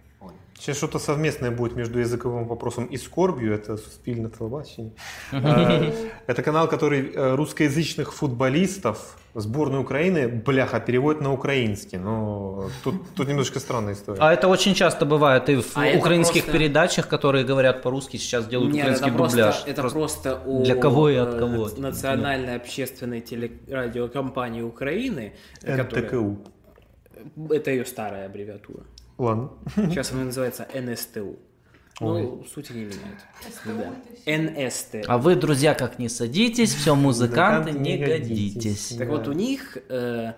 Speaker 5: Сейчас что-то совместное будет между языковым вопросом и скорбью. Это Суспильно телебачение. А, Это канал, который э, русскоязычных футболистов сборной Украины, бляха, переводит на украинский. Но тут, тут немножко странная история.
Speaker 2: А это очень часто бывает и в
Speaker 1: А
Speaker 2: украинских
Speaker 1: просто-
Speaker 2: передачах, которые говорят по-русски, сейчас делают
Speaker 1: Нет,
Speaker 2: украинский
Speaker 1: это просто,
Speaker 2: дубляж.
Speaker 1: это
Speaker 2: Просто-
Speaker 1: просто, у
Speaker 2: для кого и от
Speaker 1: э,
Speaker 2: кого?
Speaker 1: нац- национальной общественной телерадиокомпании Украины, э, которая-
Speaker 5: НТКУ.
Speaker 1: это ее старая аббревиатура.
Speaker 5: Ладно.
Speaker 1: Сейчас она называется НСТУ. Ну, сути не меняет. Да. НСТ.
Speaker 2: А вы, друзья, как не садитесь, все музыканты, не
Speaker 5: годитесь.
Speaker 1: Так вот, у них э,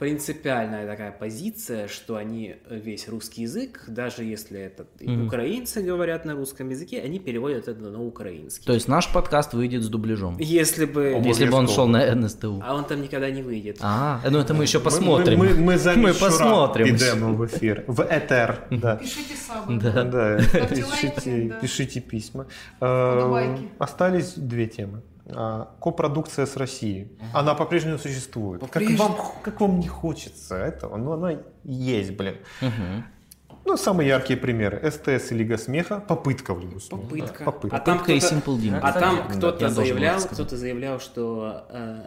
Speaker 1: принципиальная такая позиция, что они э, весь русский язык, даже если это и украинцы говорят на русском языке, они переводят это на украинский.
Speaker 2: То есть наш подкаст выйдет с дубляжом.
Speaker 1: Если бы...
Speaker 2: Если бы он шел на НСТУ.
Speaker 1: А он там никогда не выйдет.
Speaker 2: А, ну это мы еще посмотрим.
Speaker 5: Мы, мы, мы, за
Speaker 2: Мы посмотрим.
Speaker 5: Идем в эфир. В этер. Да.
Speaker 3: Пишите сабы.
Speaker 2: Да.
Speaker 5: Да, пишите, пишите письма. Э,
Speaker 3: Подобайки.
Speaker 5: Остались две темы. А, Копродукция с Россией. Она по-прежнему существует. Как
Speaker 1: По-прежнему.
Speaker 5: вам, как вам не хочется этого, но она есть, блин.
Speaker 2: Мгм.
Speaker 5: Ну, самые яркие примеры. СТС и Лига Смеха. Попытка в Лигу Смеха.
Speaker 1: Попытка.
Speaker 5: Да, попытка.
Speaker 1: А там
Speaker 2: Попытка и
Speaker 1: кто-то-
Speaker 2: Simple Dimple.
Speaker 1: А там
Speaker 2: Да,
Speaker 1: кто-то
Speaker 2: должен
Speaker 1: заявлял, кто-то заявлял, что э,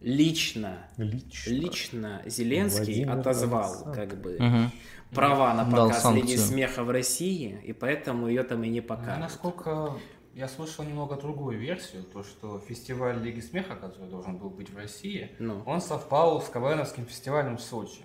Speaker 1: лично,
Speaker 5: Лично.
Speaker 1: лично Зеленский
Speaker 5: Владимир
Speaker 1: отозвал
Speaker 5: Александр.
Speaker 1: как бы
Speaker 2: Мгм.
Speaker 1: права на
Speaker 2: Дал
Speaker 1: показ Лиги смеха в России, и поэтому ее там и не
Speaker 4: Ну,
Speaker 1: показывают.
Speaker 4: Насколько я слышал немного другую версию, то что фестиваль Лиги Смеха, который должен был быть в России,
Speaker 1: Ну.
Speaker 4: он совпал с КВНовским фестивалем в Сочи.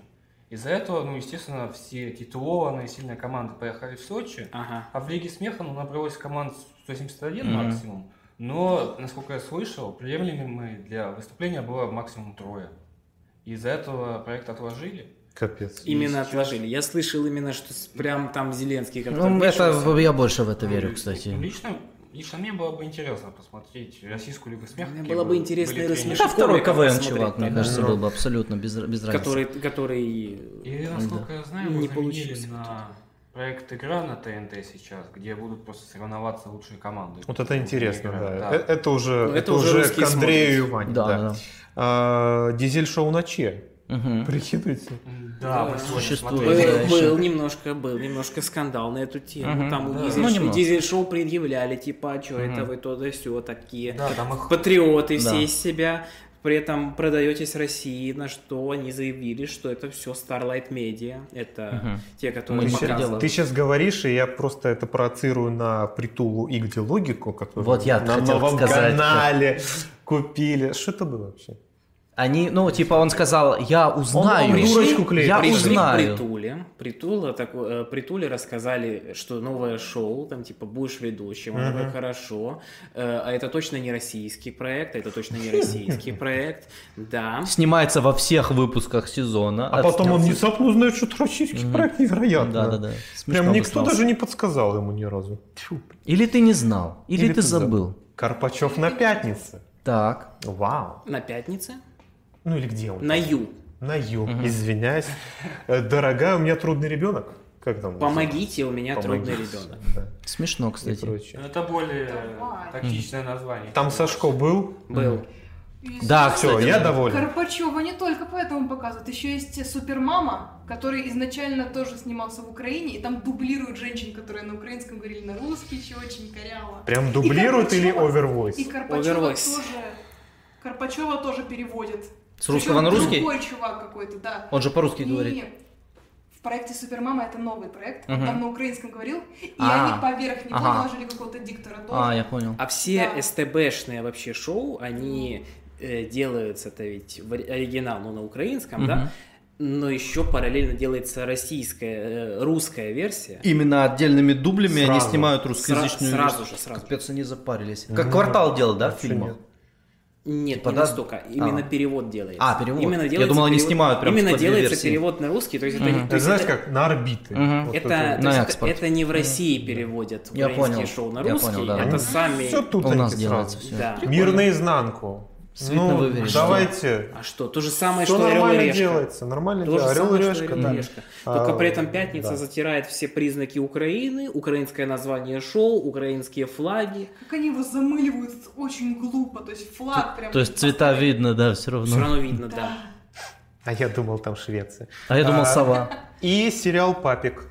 Speaker 4: Из-за этого, ну, естественно, все титулованные сильные команды поехали в Сочи,
Speaker 1: Ага.
Speaker 4: а в Лиге Смеха, ну, набралось команд 171
Speaker 2: Мгм.
Speaker 4: максимум, но, насколько я слышал, приемлемыми для выступления было максимум трое. Из-за этого проект отложили.
Speaker 5: Капец.
Speaker 1: Именно
Speaker 4: сейчас-
Speaker 1: отложили. Я слышал именно, что прям там Зеленский как-то
Speaker 2: Ну, это я больше в это верю,
Speaker 4: Ну,
Speaker 2: кстати.
Speaker 4: Лично, лично мне было бы интересно посмотреть российскую Лигу Смеха.
Speaker 1: Мне было бы интересно и рассмешить.
Speaker 2: Это второй КВН, чувак, мне кажется,
Speaker 5: Да.
Speaker 2: был бы абсолютно без, без разницы.
Speaker 1: который, который...
Speaker 4: И насколько я знаю,
Speaker 1: Не получился
Speaker 4: на проект «Игра» на ТНТ сейчас, где будут просто соревноваться лучшие команды.
Speaker 5: Вот это интересно,
Speaker 4: Игра,
Speaker 5: да. Э- Это уже,
Speaker 1: Ну, это
Speaker 5: это
Speaker 1: уже
Speaker 5: к Андрею и
Speaker 1: смотрят.
Speaker 5: Ване.
Speaker 2: Да,
Speaker 5: да.
Speaker 2: да, да.
Speaker 5: А, Дизель-шоу на Че.
Speaker 2: Мгм.
Speaker 5: Прикидывайте.
Speaker 4: Да,
Speaker 1: Да.
Speaker 2: Существует, да,
Speaker 1: Был, был немножко, был немножко скандал на эту тему.
Speaker 2: Мгм.
Speaker 1: Там у
Speaker 4: Да.
Speaker 1: дизель,
Speaker 2: Ну, немного.
Speaker 1: дизель-шоу предъявляли, типа, а что это вы то да сё такие
Speaker 4: Да, там их
Speaker 1: патриоты
Speaker 2: Да.
Speaker 1: все из себя, при этом продаетесь России, на что они заявили, что это все Starlight Media, это
Speaker 2: Мгм.
Speaker 1: те, которые
Speaker 2: Мы
Speaker 1: показывают.
Speaker 5: Ты сейчас говоришь, и я просто это проецирую на притулу и где логику, которую
Speaker 2: Вот я
Speaker 5: на новом
Speaker 2: сказать,
Speaker 5: канале купили. Что это было вообще?
Speaker 2: Они, ну, типа, он сказал, я узнаю.
Speaker 5: он дурочку клеит.
Speaker 2: Я
Speaker 1: Пришли
Speaker 2: узнаю.
Speaker 1: к Притуле, Притула, так, э, Притуле рассказали, что новое шоу, там типа будешь ведущим, он такой, хорошо, Э, а это точно не российский проект, а это точно не российский проект, да.
Speaker 2: Снимается во всех выпусках сезона.
Speaker 5: А потом он внезапно узнает, что это российский проект невероятно.
Speaker 2: Да, да, да.
Speaker 5: Прям никто даже не подсказал ему ни разу. Тьфу.
Speaker 2: Или ты не знал, или, ты забыл.
Speaker 5: Карпачев на пятнице.
Speaker 2: Так.
Speaker 5: Вау.
Speaker 1: На пятнице,
Speaker 5: Ну или где он?
Speaker 1: на Ю.
Speaker 5: На ю. Извиняюсь. Э, Дорогая, у меня трудный ребенок. Как там?
Speaker 1: Помогите, у меня
Speaker 5: Помогите.
Speaker 1: трудный ребенок.
Speaker 5: Да,
Speaker 2: Смешно,
Speaker 5: и
Speaker 2: кстати.
Speaker 5: прочее.
Speaker 4: Это более тактичное название.
Speaker 5: Там Сашко был.
Speaker 1: Был.
Speaker 2: Да,
Speaker 5: Все,
Speaker 2: кстати,
Speaker 5: я доволен.
Speaker 3: Карпачева не только поэтому показывают, еще есть Супермама, который изначально тоже снимался в Украине, и там дублируют женщин, которые на украинском говорили на русский, еще очень коряво.
Speaker 5: Прям дублируют
Speaker 3: И
Speaker 5: или овервойс?
Speaker 3: И Карпачева
Speaker 1: Овервойс.
Speaker 3: тоже, Карпачева тоже переводит.
Speaker 2: С русского на русский?
Speaker 3: Другой чувак какой-то, да.
Speaker 2: Он же по-русски
Speaker 3: И
Speaker 2: говорит.
Speaker 3: В проекте Супермама это новый проект, он
Speaker 2: Мгм.
Speaker 3: там на украинском говорил, и
Speaker 2: А,
Speaker 3: они поверх него
Speaker 2: ага.
Speaker 3: наложили какого-то диктора тоже.
Speaker 2: А, я понял.
Speaker 1: А все
Speaker 3: Да.
Speaker 1: СТБшные вообще шоу, они э, делаются-то ведь в ори- оригинал, ну, на украинском,
Speaker 2: Мгм.
Speaker 1: да? Но еще параллельно делается российская, э, русская версия.
Speaker 2: Именно отдельными дублями они
Speaker 5: Сразу.
Speaker 2: снимают
Speaker 1: Сра-
Speaker 2: русскоязычную
Speaker 1: сразу
Speaker 2: версию.
Speaker 1: же, сразу.
Speaker 2: Капец, они запарились. Как квартал делал, да, фильмах?
Speaker 5: Нет.
Speaker 2: Типа,
Speaker 1: не
Speaker 2: да?
Speaker 1: настолько. Именно
Speaker 2: А.
Speaker 1: перевод делается.
Speaker 2: А, перевод.
Speaker 1: Именно
Speaker 2: Я
Speaker 1: делается
Speaker 2: думал, они
Speaker 1: перевод-
Speaker 2: снимают прям
Speaker 1: Именно делается
Speaker 2: версии.
Speaker 1: перевод на русский, то есть это,
Speaker 2: Мгм.
Speaker 1: не- то
Speaker 5: Это
Speaker 1: есть
Speaker 5: знаешь,
Speaker 1: это,
Speaker 5: как на орбиты.
Speaker 2: Мгм.
Speaker 5: Вот
Speaker 1: это,
Speaker 5: это.
Speaker 1: то
Speaker 2: На
Speaker 1: это, это не в России переводят
Speaker 2: Я
Speaker 1: украинские
Speaker 2: понял.
Speaker 1: шоу на
Speaker 2: Я
Speaker 1: русский,
Speaker 2: понял, да.
Speaker 1: это
Speaker 2: Они
Speaker 1: сами.
Speaker 5: Все тут
Speaker 2: У нас делается все.
Speaker 1: Да.
Speaker 5: Мир наизнанку. Ну,
Speaker 2: выверено.
Speaker 5: давайте.
Speaker 1: А что? То же самое,
Speaker 5: Все
Speaker 1: что Орел и
Speaker 5: нормально
Speaker 1: Решка.
Speaker 5: делается, нормально
Speaker 1: То же
Speaker 5: делается. Орел и
Speaker 1: самое, что
Speaker 5: решка,
Speaker 1: Орел
Speaker 5: да.
Speaker 1: и Решка. Только
Speaker 5: А,
Speaker 1: при этом пятница
Speaker 5: да.
Speaker 1: затирает все признаки Украины, украинское название шоу, украинские флаги.
Speaker 3: Как они его замыливают очень глупо, то есть флаг прям...
Speaker 2: То есть цвета видно, да, все равно.
Speaker 1: Все равно видно, да.
Speaker 3: Да.
Speaker 5: А я думал, там Швеция.
Speaker 2: А я думал,
Speaker 5: А,
Speaker 2: сова.
Speaker 5: И сериал «Папик».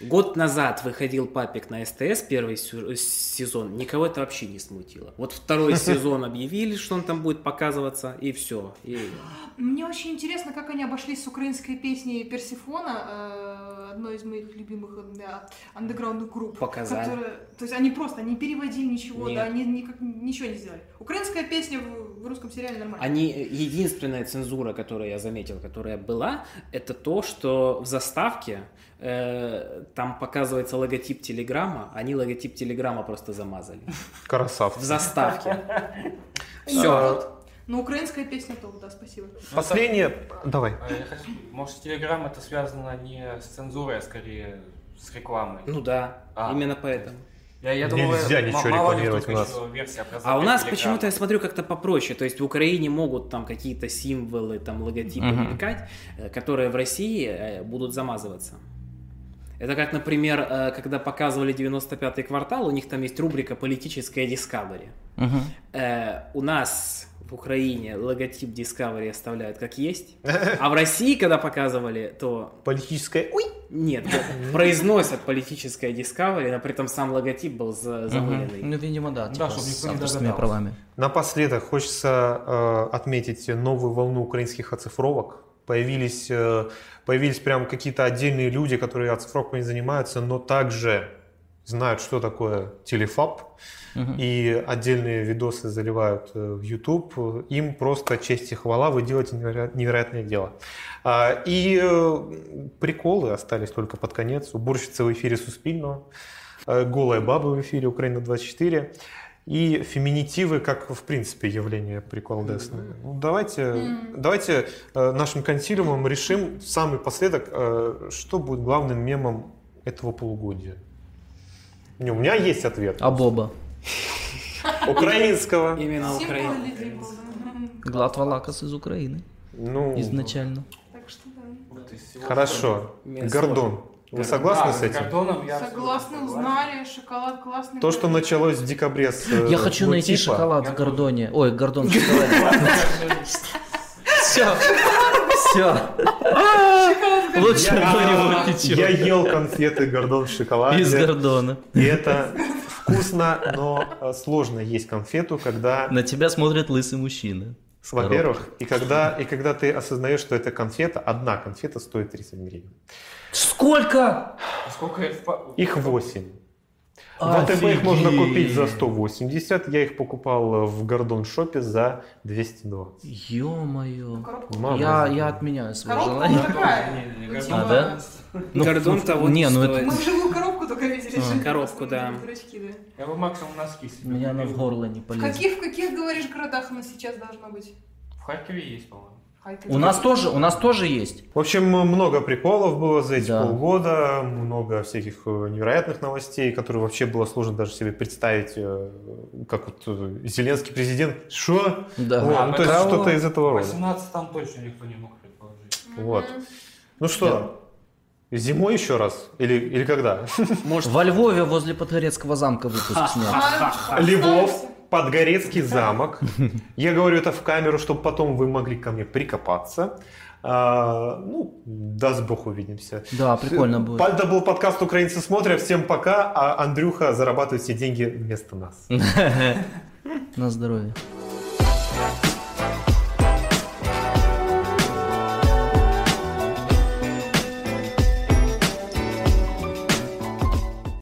Speaker 1: Год назад выходил папик на СТС первый сезон, никого это вообще не смутило. Вот второй сезон объявили, что он там будет показываться, и все. И...
Speaker 3: Мне очень интересно, как они обошлись с украинской песней Персифона, э, одной из моих любимых э, да, андеграундных групп.
Speaker 1: Показали.
Speaker 3: которая- то есть они просто не переводили ничего,
Speaker 1: Нет.
Speaker 3: да, они никак, ничего не сделали. Украинская песня в, в русском сериале нормально.
Speaker 1: Они, единственная цензура, которую я заметил, которая была, это то, что в заставке э, там показывается логотип Телеграма, они логотип Телеграма просто замазали. В
Speaker 5: Красавцы.
Speaker 1: заставке.
Speaker 3: Ну,
Speaker 1: Все.
Speaker 3: Но украинская песня то, да, спасибо.
Speaker 5: Последнее... Давай.
Speaker 4: А я хочу- Может, Телеграм это связано не с цензурой, а скорее с рекламой.
Speaker 1: Ну да,
Speaker 4: А.
Speaker 1: именно поэтому.
Speaker 4: Я, я
Speaker 5: Нельзя
Speaker 4: м-
Speaker 5: ничего
Speaker 4: мало ли
Speaker 5: рекламировать у нас.
Speaker 4: версия
Speaker 1: А у нас почему-то я смотрю как-то попроще. То есть в Украине могут там какие-то символы, там логотипы
Speaker 2: Мгм.
Speaker 1: мелькать, э, которые в России э, будут замазываться. Это как, например, э, когда показывали 95-й квартал, у них там есть рубрика «Политическая Discovery». Э, у нас в Украине логотип Discovery оставляют как есть, а в России, когда показывали, то
Speaker 5: Политическое... Ой!
Speaker 1: нет, произносят политическая Discovery, но при этом сам логотип был замыленный.
Speaker 2: Ну, видимо, да,
Speaker 4: Да,
Speaker 2: типа
Speaker 4: чтоб
Speaker 2: с
Speaker 4: никто не
Speaker 2: авторскими
Speaker 4: догадался.
Speaker 2: правами.
Speaker 5: Напоследок хочется э, отметить новую волну украинских оцифровок. Появились, э, появились прям какие-то отдельные люди, которые оцифровками занимаются, но также знают, что такое телефаб,
Speaker 2: Мгм.
Speaker 5: и отдельные видосы заливают э, в YouTube. Им просто честь и хвала, вы делаете неверо- невероятное дело. А, И э, приколы остались только под конец. Уборщица в эфире Суспильного, э, голая баба в эфире Украина-24 и феминитивы как, в принципе, явление приколдесное. Ну, давайте, давайте э, нашим консилиумом решим в самый последок, э, что будет главным мемом этого полугодия. Не, У меня есть ответ.
Speaker 2: А Боба?
Speaker 5: Украинского.
Speaker 1: Именно
Speaker 3: Символ
Speaker 1: Украина.
Speaker 3: людей был, да.
Speaker 2: Глад Валакас из Украины.
Speaker 5: Ну,
Speaker 2: Изначально.
Speaker 3: Так что да.
Speaker 5: Хорошо. Гордон. Вы согласны
Speaker 4: Да,
Speaker 5: с этим?
Speaker 4: Гордоном я
Speaker 3: Согласны, узнали, шоколад классный.
Speaker 5: То, что началось в декабре с э,
Speaker 2: Я хочу найти
Speaker 5: логотипа,
Speaker 2: шоколад
Speaker 4: Я
Speaker 2: в Гордоне. Ой, Гордон в шоколаде. Все. Все. Лучше
Speaker 5: Я, я ел конфеты Гордон в шоколаде.
Speaker 2: Из Гордона.
Speaker 5: И это вкусно, но э, сложно есть конфету, когда,
Speaker 2: На тебя смотрит лысый мужчина.
Speaker 5: во-первых, и когда, и когда ты осознаешь, что эта конфета, одна конфета стоит 30 гривен.
Speaker 2: Сколько?
Speaker 4: Сколько я впа-
Speaker 5: Их 8. В АТБ их можно купить за 180, я их покупал э, в Гордон Шопе за 220.
Speaker 2: Ё-моё. Я, я отменяю свое
Speaker 3: Коробка
Speaker 2: желание.
Speaker 3: Ну,
Speaker 2: А, да? Ну,
Speaker 1: Гордон того
Speaker 2: не, ну это-.
Speaker 3: Мы в живую коробку только видели.
Speaker 2: А.
Speaker 1: Коробку, да.
Speaker 3: дурачки, да.
Speaker 4: Я бы максимум носки себе
Speaker 2: меня она в горло не
Speaker 3: В
Speaker 2: полезет.
Speaker 3: каких, в каких, говоришь, городах она сейчас должна быть?
Speaker 4: В Харькове есть, по-моему.
Speaker 3: Хайкинг.
Speaker 2: У нас тоже, у нас тоже есть.
Speaker 5: В общем, много приколов было за эти
Speaker 2: Да.
Speaker 5: полгода, много всяких э, невероятных новостей, которые вообще было сложно даже себе представить, э, как вот э, Зеленский президент. Что?
Speaker 2: Да.
Speaker 5: Вот,
Speaker 4: А,
Speaker 5: ну, то есть что-то из этого рода.
Speaker 4: 18 там точно никто не мог предположить.
Speaker 5: Вот. Ну что, зимой еще раз? Или, или когда?
Speaker 1: Может,
Speaker 2: Во Львове возле Подгорецкого замка выпуск снят.
Speaker 3: А,
Speaker 5: Львов. Подгорецкий замок. Я говорю это в камеру, чтобы потом вы могли ко мне прикопаться. А, ну, даст бог увидимся.
Speaker 2: Да, прикольно будет.
Speaker 5: Это был подкаст «Украинцы смотрят». Всем пока, а Андрюха зарабатывает все деньги вместо нас.
Speaker 2: На здоровье.